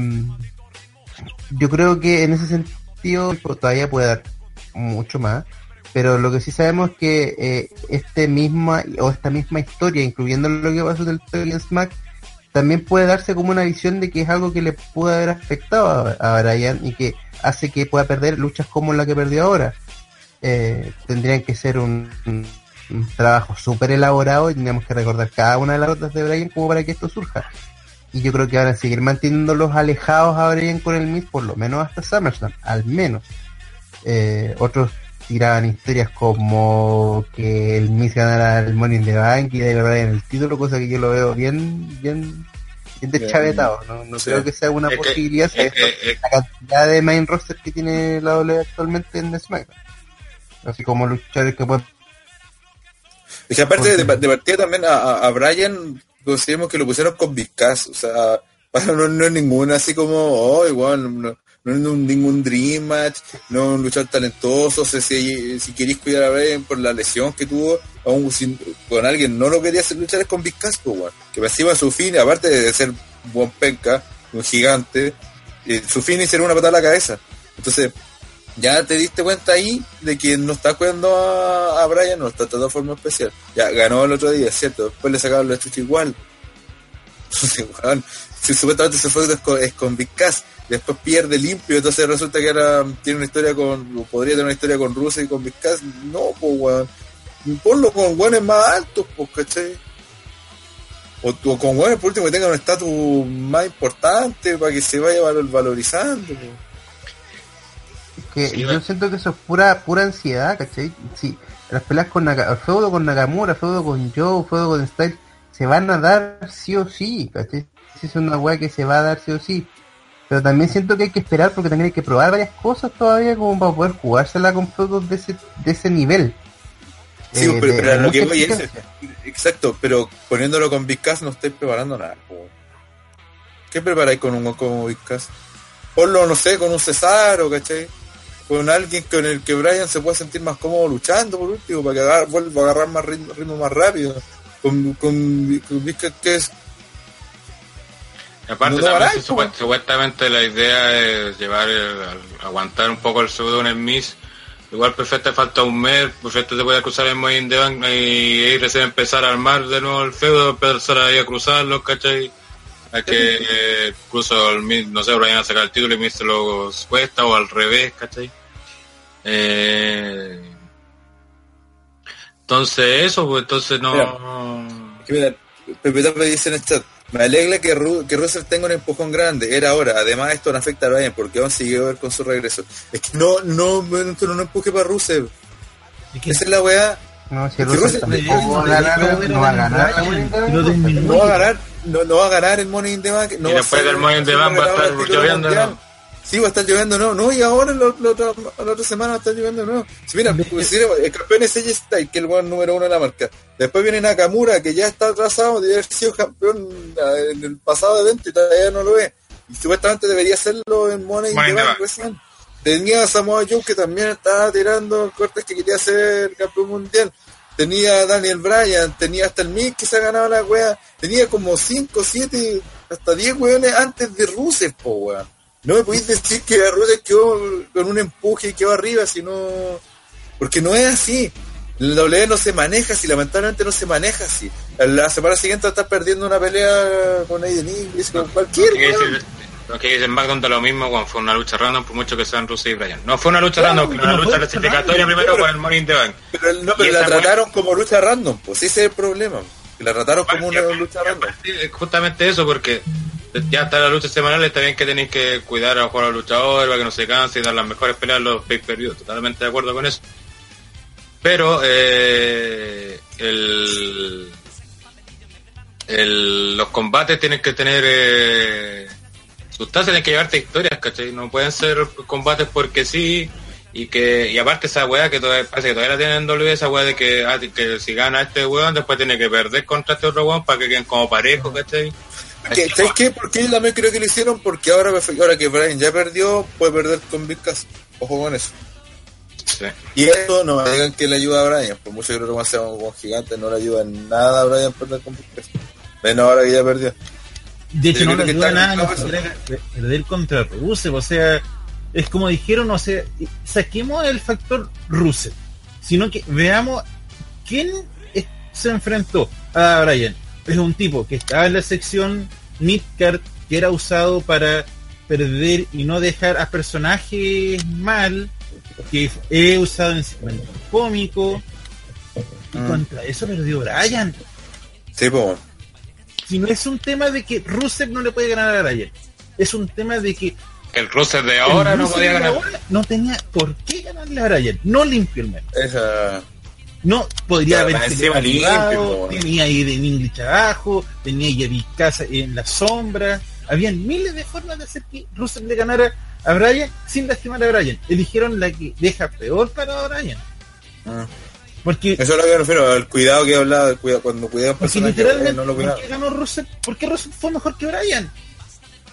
yo creo que en ese sentido todavía puede dar mucho más, pero lo que sí sabemos es que eh, este misma o esta misma historia, incluyendo lo que pasó del Tony Smack, también puede darse como una visión de que es algo que le puede haber afectado a, a Brian y que hace que pueda perder luchas como la que perdió ahora. Eh, tendrían que ser un, trabajo súper elaborado y tendríamos que recordar cada una de las rutas de Brian como para que esto surja. Y yo creo que van a seguir manteniéndolos alejados a Brian con el Miz por lo menos hasta SummerSlam, al menos. Eh, otros tiraban historias como que el Miz ganara el Money in the Bank y de Brian el título, cosa que yo lo veo bien, bien, bien deschavetado. No, no Sí. creo que sea una Es que- posibilidad es esto, que- es- la cantidad de main roster que tiene la W actualmente en SmackDown. Así como luchadores que pueden Es que aparte de, de partida también a, a, Brian consideramos que lo pusieron con Vizcas, o sea, para no, no es ninguna así como, oh, igual, no, no es ningún dream match, no es un talentoso, sea, si, si queréis cuidar a Brian por la lesión que tuvo, con alguien no lo quería hacer luchar es con Vizcas, pues, weón. que encima su fin, aparte de ser buen penca, un gigante, eh, su fin ser una patada a la cabeza. Entonces, ya te diste cuenta ahí de que no está cuidando a, a Brian, no está tratando de forma especial. Ya ganó el otro día, cierto. Después le sacaron la chucha igual. Si supuestamente se fue es con, es con Big Cass, después pierde limpio, entonces resulta que ahora tiene una historia con, podría tener una historia con Rusia y con Big Cass. No, pues weón. Ponlo con weones más altos, pues, ¿cachai? O, o con weones por último que tengan un estatus más importante para que se vaya valor- valorizando. pues. que Sí, yo siento que eso es pura pura ansiedad, ¿cachai? Sí, las peleas con Naka, el feudo con Nakamura, el feudo con Joe, el feudo con Styles, se van a dar sí o sí, ¿cachai? Sí, Es una weá que se va a dar sí o sí. Pero también siento que hay que esperar porque también hay que probar varias cosas todavía como para poder jugársela con feudos de ese, de ese nivel. Sí, Eh, pero, de- pero de a lo que mucha voy es, exigencia. exacto, pero poniéndolo con Vizcas no estáis preparando nada. ¿Qué preparáis con un como Vizcas? Ponlo, no sé, con un Cesaro, ¿cachai? Con alguien con el que Brian se pueda sentir más cómodo luchando, por último, para que agar- vuelva a agarrar más ritmo, ritmo más rápido. Con, con, con Vizcas que es... Aparte, también, supuestamente la idea es llevar, el- al- aguantar un poco el pseudo en el Miss. Igual perfecto, falta un mes, perfecto te puede cruzar el Money in the Bank y ahí recién empezar a armar de nuevo el feudo, empezar ahí a cruzarlo, ¿cachai? A que eh, incluso el Miz, no sé, vayan a sacar el título y Miz se lo cuesta o al revés, ¿cachai? Eh, entonces eso, pues entonces no... Que mira, Pepe Top me dice en el chat, me alegra que, Ru que Russell tenga un empujón grande, era hora, además esto no afecta a Brian porque aún sigue a ver con su regreso. Es que no, no, no, no, no empuje para Russell. Es que Esa es la weá. No, si que Russell Russell- tampoco va a ganar, no va a ganar. No va a ganar, no, no va a ganar el Money in the Bank. No Y después del Money in the Bank va a estar lloviendo. Sí, va a estar lloviendo, no, no, y ahora la, la otra, la otra semana va a estar lloviendo, no. Si mira, pues, el campeón es AJ Styles, que es el buen número uno de la marca. Después viene Nakamura, que ya está atrasado, de haber sido campeón eh, en el pasado evento y todavía no lo es. Y supuestamente debería hacerlo en Money Money in the Bank Bank. recién. Tenía a Samoa Joe, que también estaba tirando cortes que quería ser campeón mundial. Tenía a Daniel Bryan, tenía hasta el Mick que se ha ganado la wea. Tenía como 5, 7, hasta 10 weones antes de Rusev, po weón. No me podéis decir que Rusev quedó con un empuje y quedó arriba, sino... Porque no es así. El W no se maneja así, lamentablemente no se maneja así. La semana siguiente estar perdiendo una pelea con Aiden English, con cualquier Lo que dicen da lo mismo cuando fue una lucha random, por mucho que sean Rusev y Bryan. No fue una lucha Claro, random, fue una no lucha clasificatoria primero con el in the Bank. Pero, no, pero la fue- trataron como lucha random, pues ese es el problema. Que la trataron como una lucha random. aparte, es justamente eso, porque ya está la lucha semanal, está bien que tenéis que cuidar a los luchadores para que no se canse y dar las mejores peleas a los pay-per-view. Totalmente de acuerdo con eso. Pero eh, los combates tienen que tener eh, sustancia, tienen que llevarte historias, ¿cachai? No pueden ser combates porque sí. Y que y aparte esa weá que todavía, parece que todavía la tienen en esa weá de que, ah, que si gana este weón, después tiene que perder contra este otro weón para que queden como parejos, ¿cachai? Que- ¿Sabes qué? ¿Por qué también creo que lo hicieron? Porque ahora, ahora que Brian ya perdió, puede perder con Big Cass. Ojo con eso. Sí. Y eso no me digan que le ayuda a Brian. Por mucho que lo que sea un gigante, no le ayuda en nada a Brian a perder con Big Cass. Menos ahora que ya perdió. De hecho, Yo no le ayuda nada, no perder contra Rusev, o sea, es como dijeron, o sea, saquemos el factor Rusev, sino que veamos quién se enfrentó a Brian. Es un tipo que estaba en la sección midcard, que era usado para perder y no dejar a personajes mal, que he usado en segmentos cómicos, y Mm. contra eso perdió Brian Sí, pues. si no es un tema de que Rusev no le puede ganar a Bryan, es un tema de que El Rusev de ahora no podía ganar. ahora no tenía por qué ganarle a Bryan, no limpio el menos. Esa. No podría Claro, haber sido limpio, tenía ahí de English abajo, tenía ahí a Vizcasa en la sombra, habían miles de formas de hacer que Rusev le ganara a Bryan sin lastimar a Bryan. Eligieron la que deja peor para Bryan. Mm. Porque, Eso es lo que me refiero, al cuidado que he hablado, cuidado, cuando cuidé a un porque personaje, literalmente, no lo ¿por cuidaba. qué ganó Rusev? ¿Por qué Rusev fue mejor que Bryan?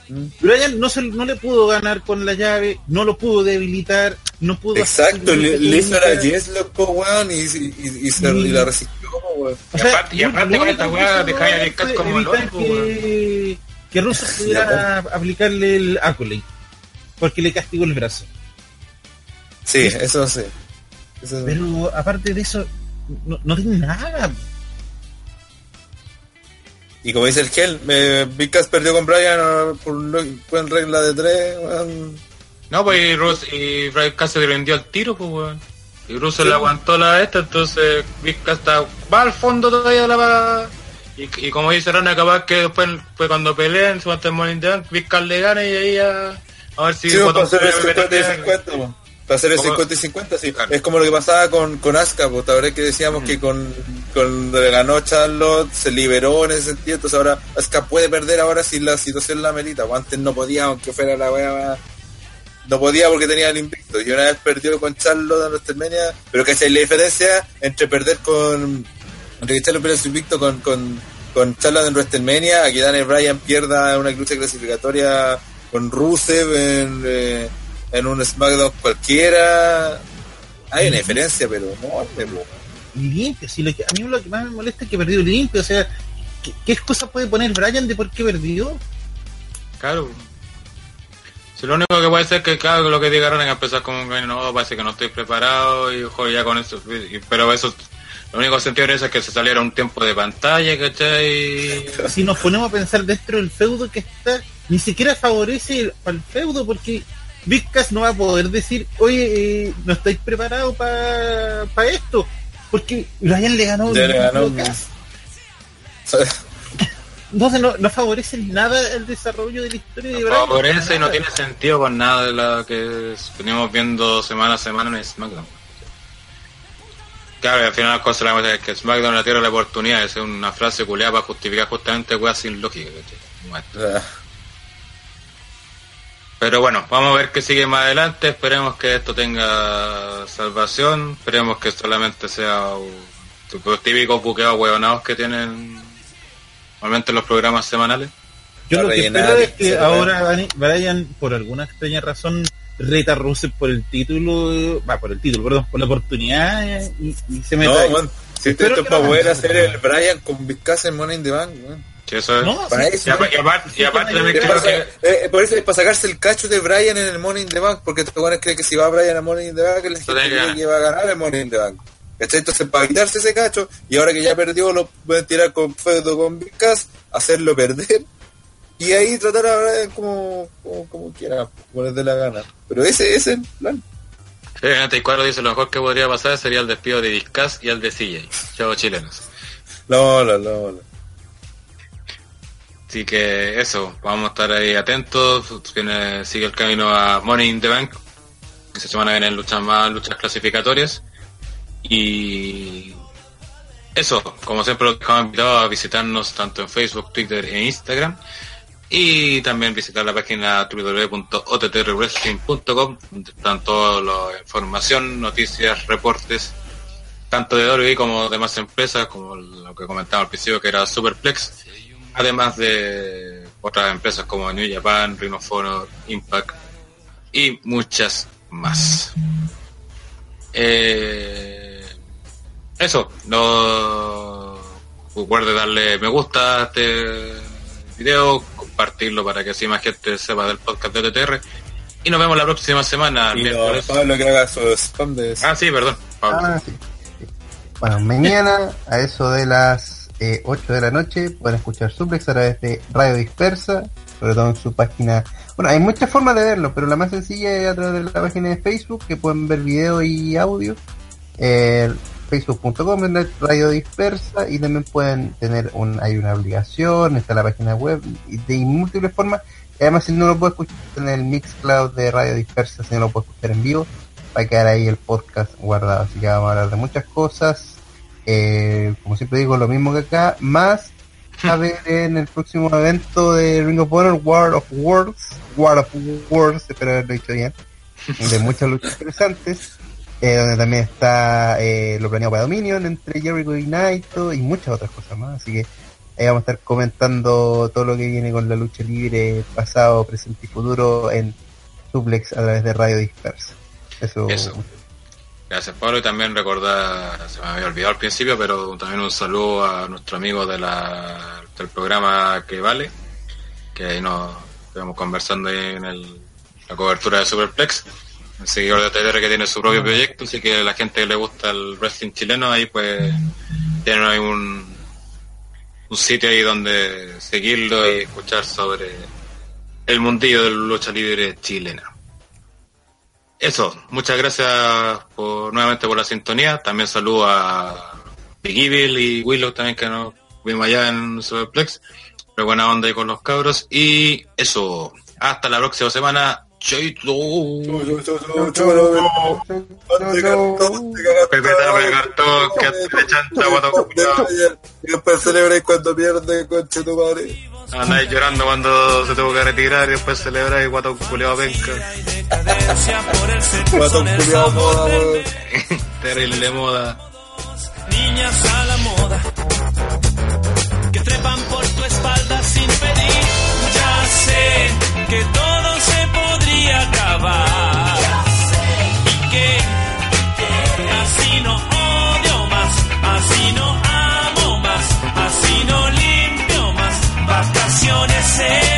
Mm. Bryan no, se, no le pudo ganar con la llave, no lo pudo debilitar, no pudo... Exacto, le, le hizo la Yes Loco, weón, y, y, y, se- y la resistió, weón. O Y aparte- y aparte con esta weá hizo dejáis a Bryan Vizcas fue como evitar loco, que, que Russo pudiera aplicarle el accolade, porque le castigó el brazo. Sí, eso sí. Eso sí. Pero aparte de eso, no, no tiene nada. Y como dice el Gel, eh, perdió con Brian eh, por, por en regla de tres. No, pues y, Rus y Brian Cass se vendió al tiro, pues weón. Y Russo le aguantó la esta, entonces Big Cass está va al fondo todavía de la va- y, y como dice Rana, capaz que después pues, cuando peleen, a estar Morning Dunk, le gana y ahí a, a ver si Sí, para Bottom hacer el puede 50 y meter- 50, weón. Para hacer el ¿Cómo? 50 y 50, sí. Claro. Es como lo que pasaba con, con Asuka, pues, ¿te que decíamos que con, con ganó Charlotte, se liberó en ese sentido, entonces ahora Asuka puede perder ahora si la situación la merita, pues antes no podía, aunque fuera la wea no podía porque tenía el invicto, y una vez perdió con Charlotte en WrestleMania, pero que la diferencia entre perder con, entre que Charlotte pierde su invicto con, con, con Charlotte en WrestleMania, a que Daniel Bryan pierda una lucha clasificatoria con Rusev en, eh, en un SmackDown cualquiera. Hay una diferencia, pero no. Limpio, si lo que, a mí lo que más me molesta es que perdió limpio. O sea, ¿qué, qué excusa puede poner Bryan de por qué perdió? Claro. Si lo único que puede ser que claro, lo que digan es empezar como que no, parece que no estoy preparado y joder, ya con eso. y- pero eso, lo único sentido de eso es que se saliera un tiempo de pantalla, ¿cachai? Si nos ponemos a pensar dentro del feudo que está, ni siquiera favorece el- al feudo porque Big Cass no va a poder decir, oye, eh, no estáis preparados para esto. Porque Bryan le ganó Ya le un ganó. Entonces no, no favorece nada el desarrollo de la historia de Bryan. Favorece y no tiene sentido con nada de lo que venimos viendo semana a semana en SmackDown. Claro, y al final las cosas la verdad es que SmackDown le tierra la oportunidad de ser una frase culiada para justificar justamente weas sin lógica, ¿cachai? Pero bueno, vamos a ver qué sigue más adelante. Esperemos que esto tenga salvación. Esperemos que solamente sea un- los típicos buqueos huevonados que tienen normalmente en los programas semanales. Yo lo que espero es que ahora Bryan, por alguna extraña razón, reta a Rusev por el título, va, por el título, perdón, por la oportunidad eh, y, y se meta No, ahí. man, si esto, es para poder hacer el Brian con Big Cass en Money in the Bank, weón. Sí, eso es. No, Para sí, eso, Y, apa- y aparte, y aparte también creo que... eh, por eso es para sacarse el cacho de Brian en el Money in the Bank, porque estos weones creen que si va Brian a Money in the Bank, la gente cree que va a ganar el Money in the Bank. Entonces, para quitarse ese cacho, y ahora que ya perdió, lo pueden tirar con feudo con Big Cass, hacerlo perder, Y ahí tratar a como, como, como quiera, como les dé la gana. Pero ese, ese es el plan. Sí, cuadro dice lo mejor que podría pasar sería el despido de Discas y el de CJ. Chao chilenos. No, no, no, no. Así que eso, vamos a estar ahí atentos. Sigue el camino a Money in the Bank. Esta semana vienen luchas más, luchas clasificatorias. Y eso, como siempre, los dejamos invitados a visitarnos tanto en Facebook, Twitter e Instagram. Y también visitar la página www.ottrwrestling.com, donde están toda la información, noticias, reportes, tanto de WWE como de demás empresas, como lo que comentaba al principio, que era Superplex, además de otras empresas como New Japan, Ring of Honor, Impact y muchas más. Eh, eso, no recuerde darle me gusta a este video, compartirlo para que así más gente sepa del podcast de TTR. Y nos vemos la próxima semana. Y no, Pablo que haga su spam de Ah, sí, perdón. Pablo. Ah, sí. Bueno, mañana a eso de las eh, 8 de la noche pueden escuchar Suplex a través de Radio Dispersa, sobre todo en su página. Bueno, hay muchas formas de verlo, pero la más sencilla es a través de la página de Facebook, que pueden ver video y audio. Eh, facebook.com radio dispersa y también pueden tener un, hay una obligación, está la página web de múltiples formas. Además si no lo puede escuchar en el Mixcloud de radio dispersa, si no lo puede escuchar en vivo, va a quedar ahí el podcast guardado. Así que vamos a hablar de muchas cosas. Eh, como siempre digo, lo mismo que acá, más a ver en el próximo evento de Ring of Honor, War of Worlds, War of Worlds, espero haberlo dicho bien, de muchas luchas interesantes, eh, donde también está eh, lo planeado para Dominion entre Jericho y Naito y muchas otras cosas más, así que ahí vamos a estar comentando todo lo que viene con la lucha libre, pasado, presente y futuro en Suplex a través de Radio Dispersa. Eso. Eso. Gracias Pablo y también recordar, se me había olvidado al principio, pero también un saludo a nuestro amigo de la, del programa que vale, que ahí nos estuvimos conversando ahí en el, la cobertura de Superplex, el seguidor de TTR que tiene su propio proyecto, así que la gente que le gusta el wrestling chileno ahí pues tienen ahí un, un sitio ahí donde seguirlo y escuchar sobre el mundillo de la lucha libre chilena. Eso, muchas gracias por, nuevamente por la sintonía. También saludo a Big Evil y Willow también que nos vimos allá en Superplex. Pero buena onda ahí con los cabros. Y eso, hasta la próxima semana. Chaito. Pepe Tabre, cartón, que te chanta, guato. Y después celebréis cuando pierde, conche tu madre. Andáis llorando cuando se tuvo que retirar y después celebráis guato culiao penca. Guatón culiao moda. Terrible moda. niñas a la moda que trepan por tu espalda sin pedir. Ya sé que todo no odio más, así no amo más, así no limpio más. Vacaciones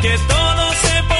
que todo se puede.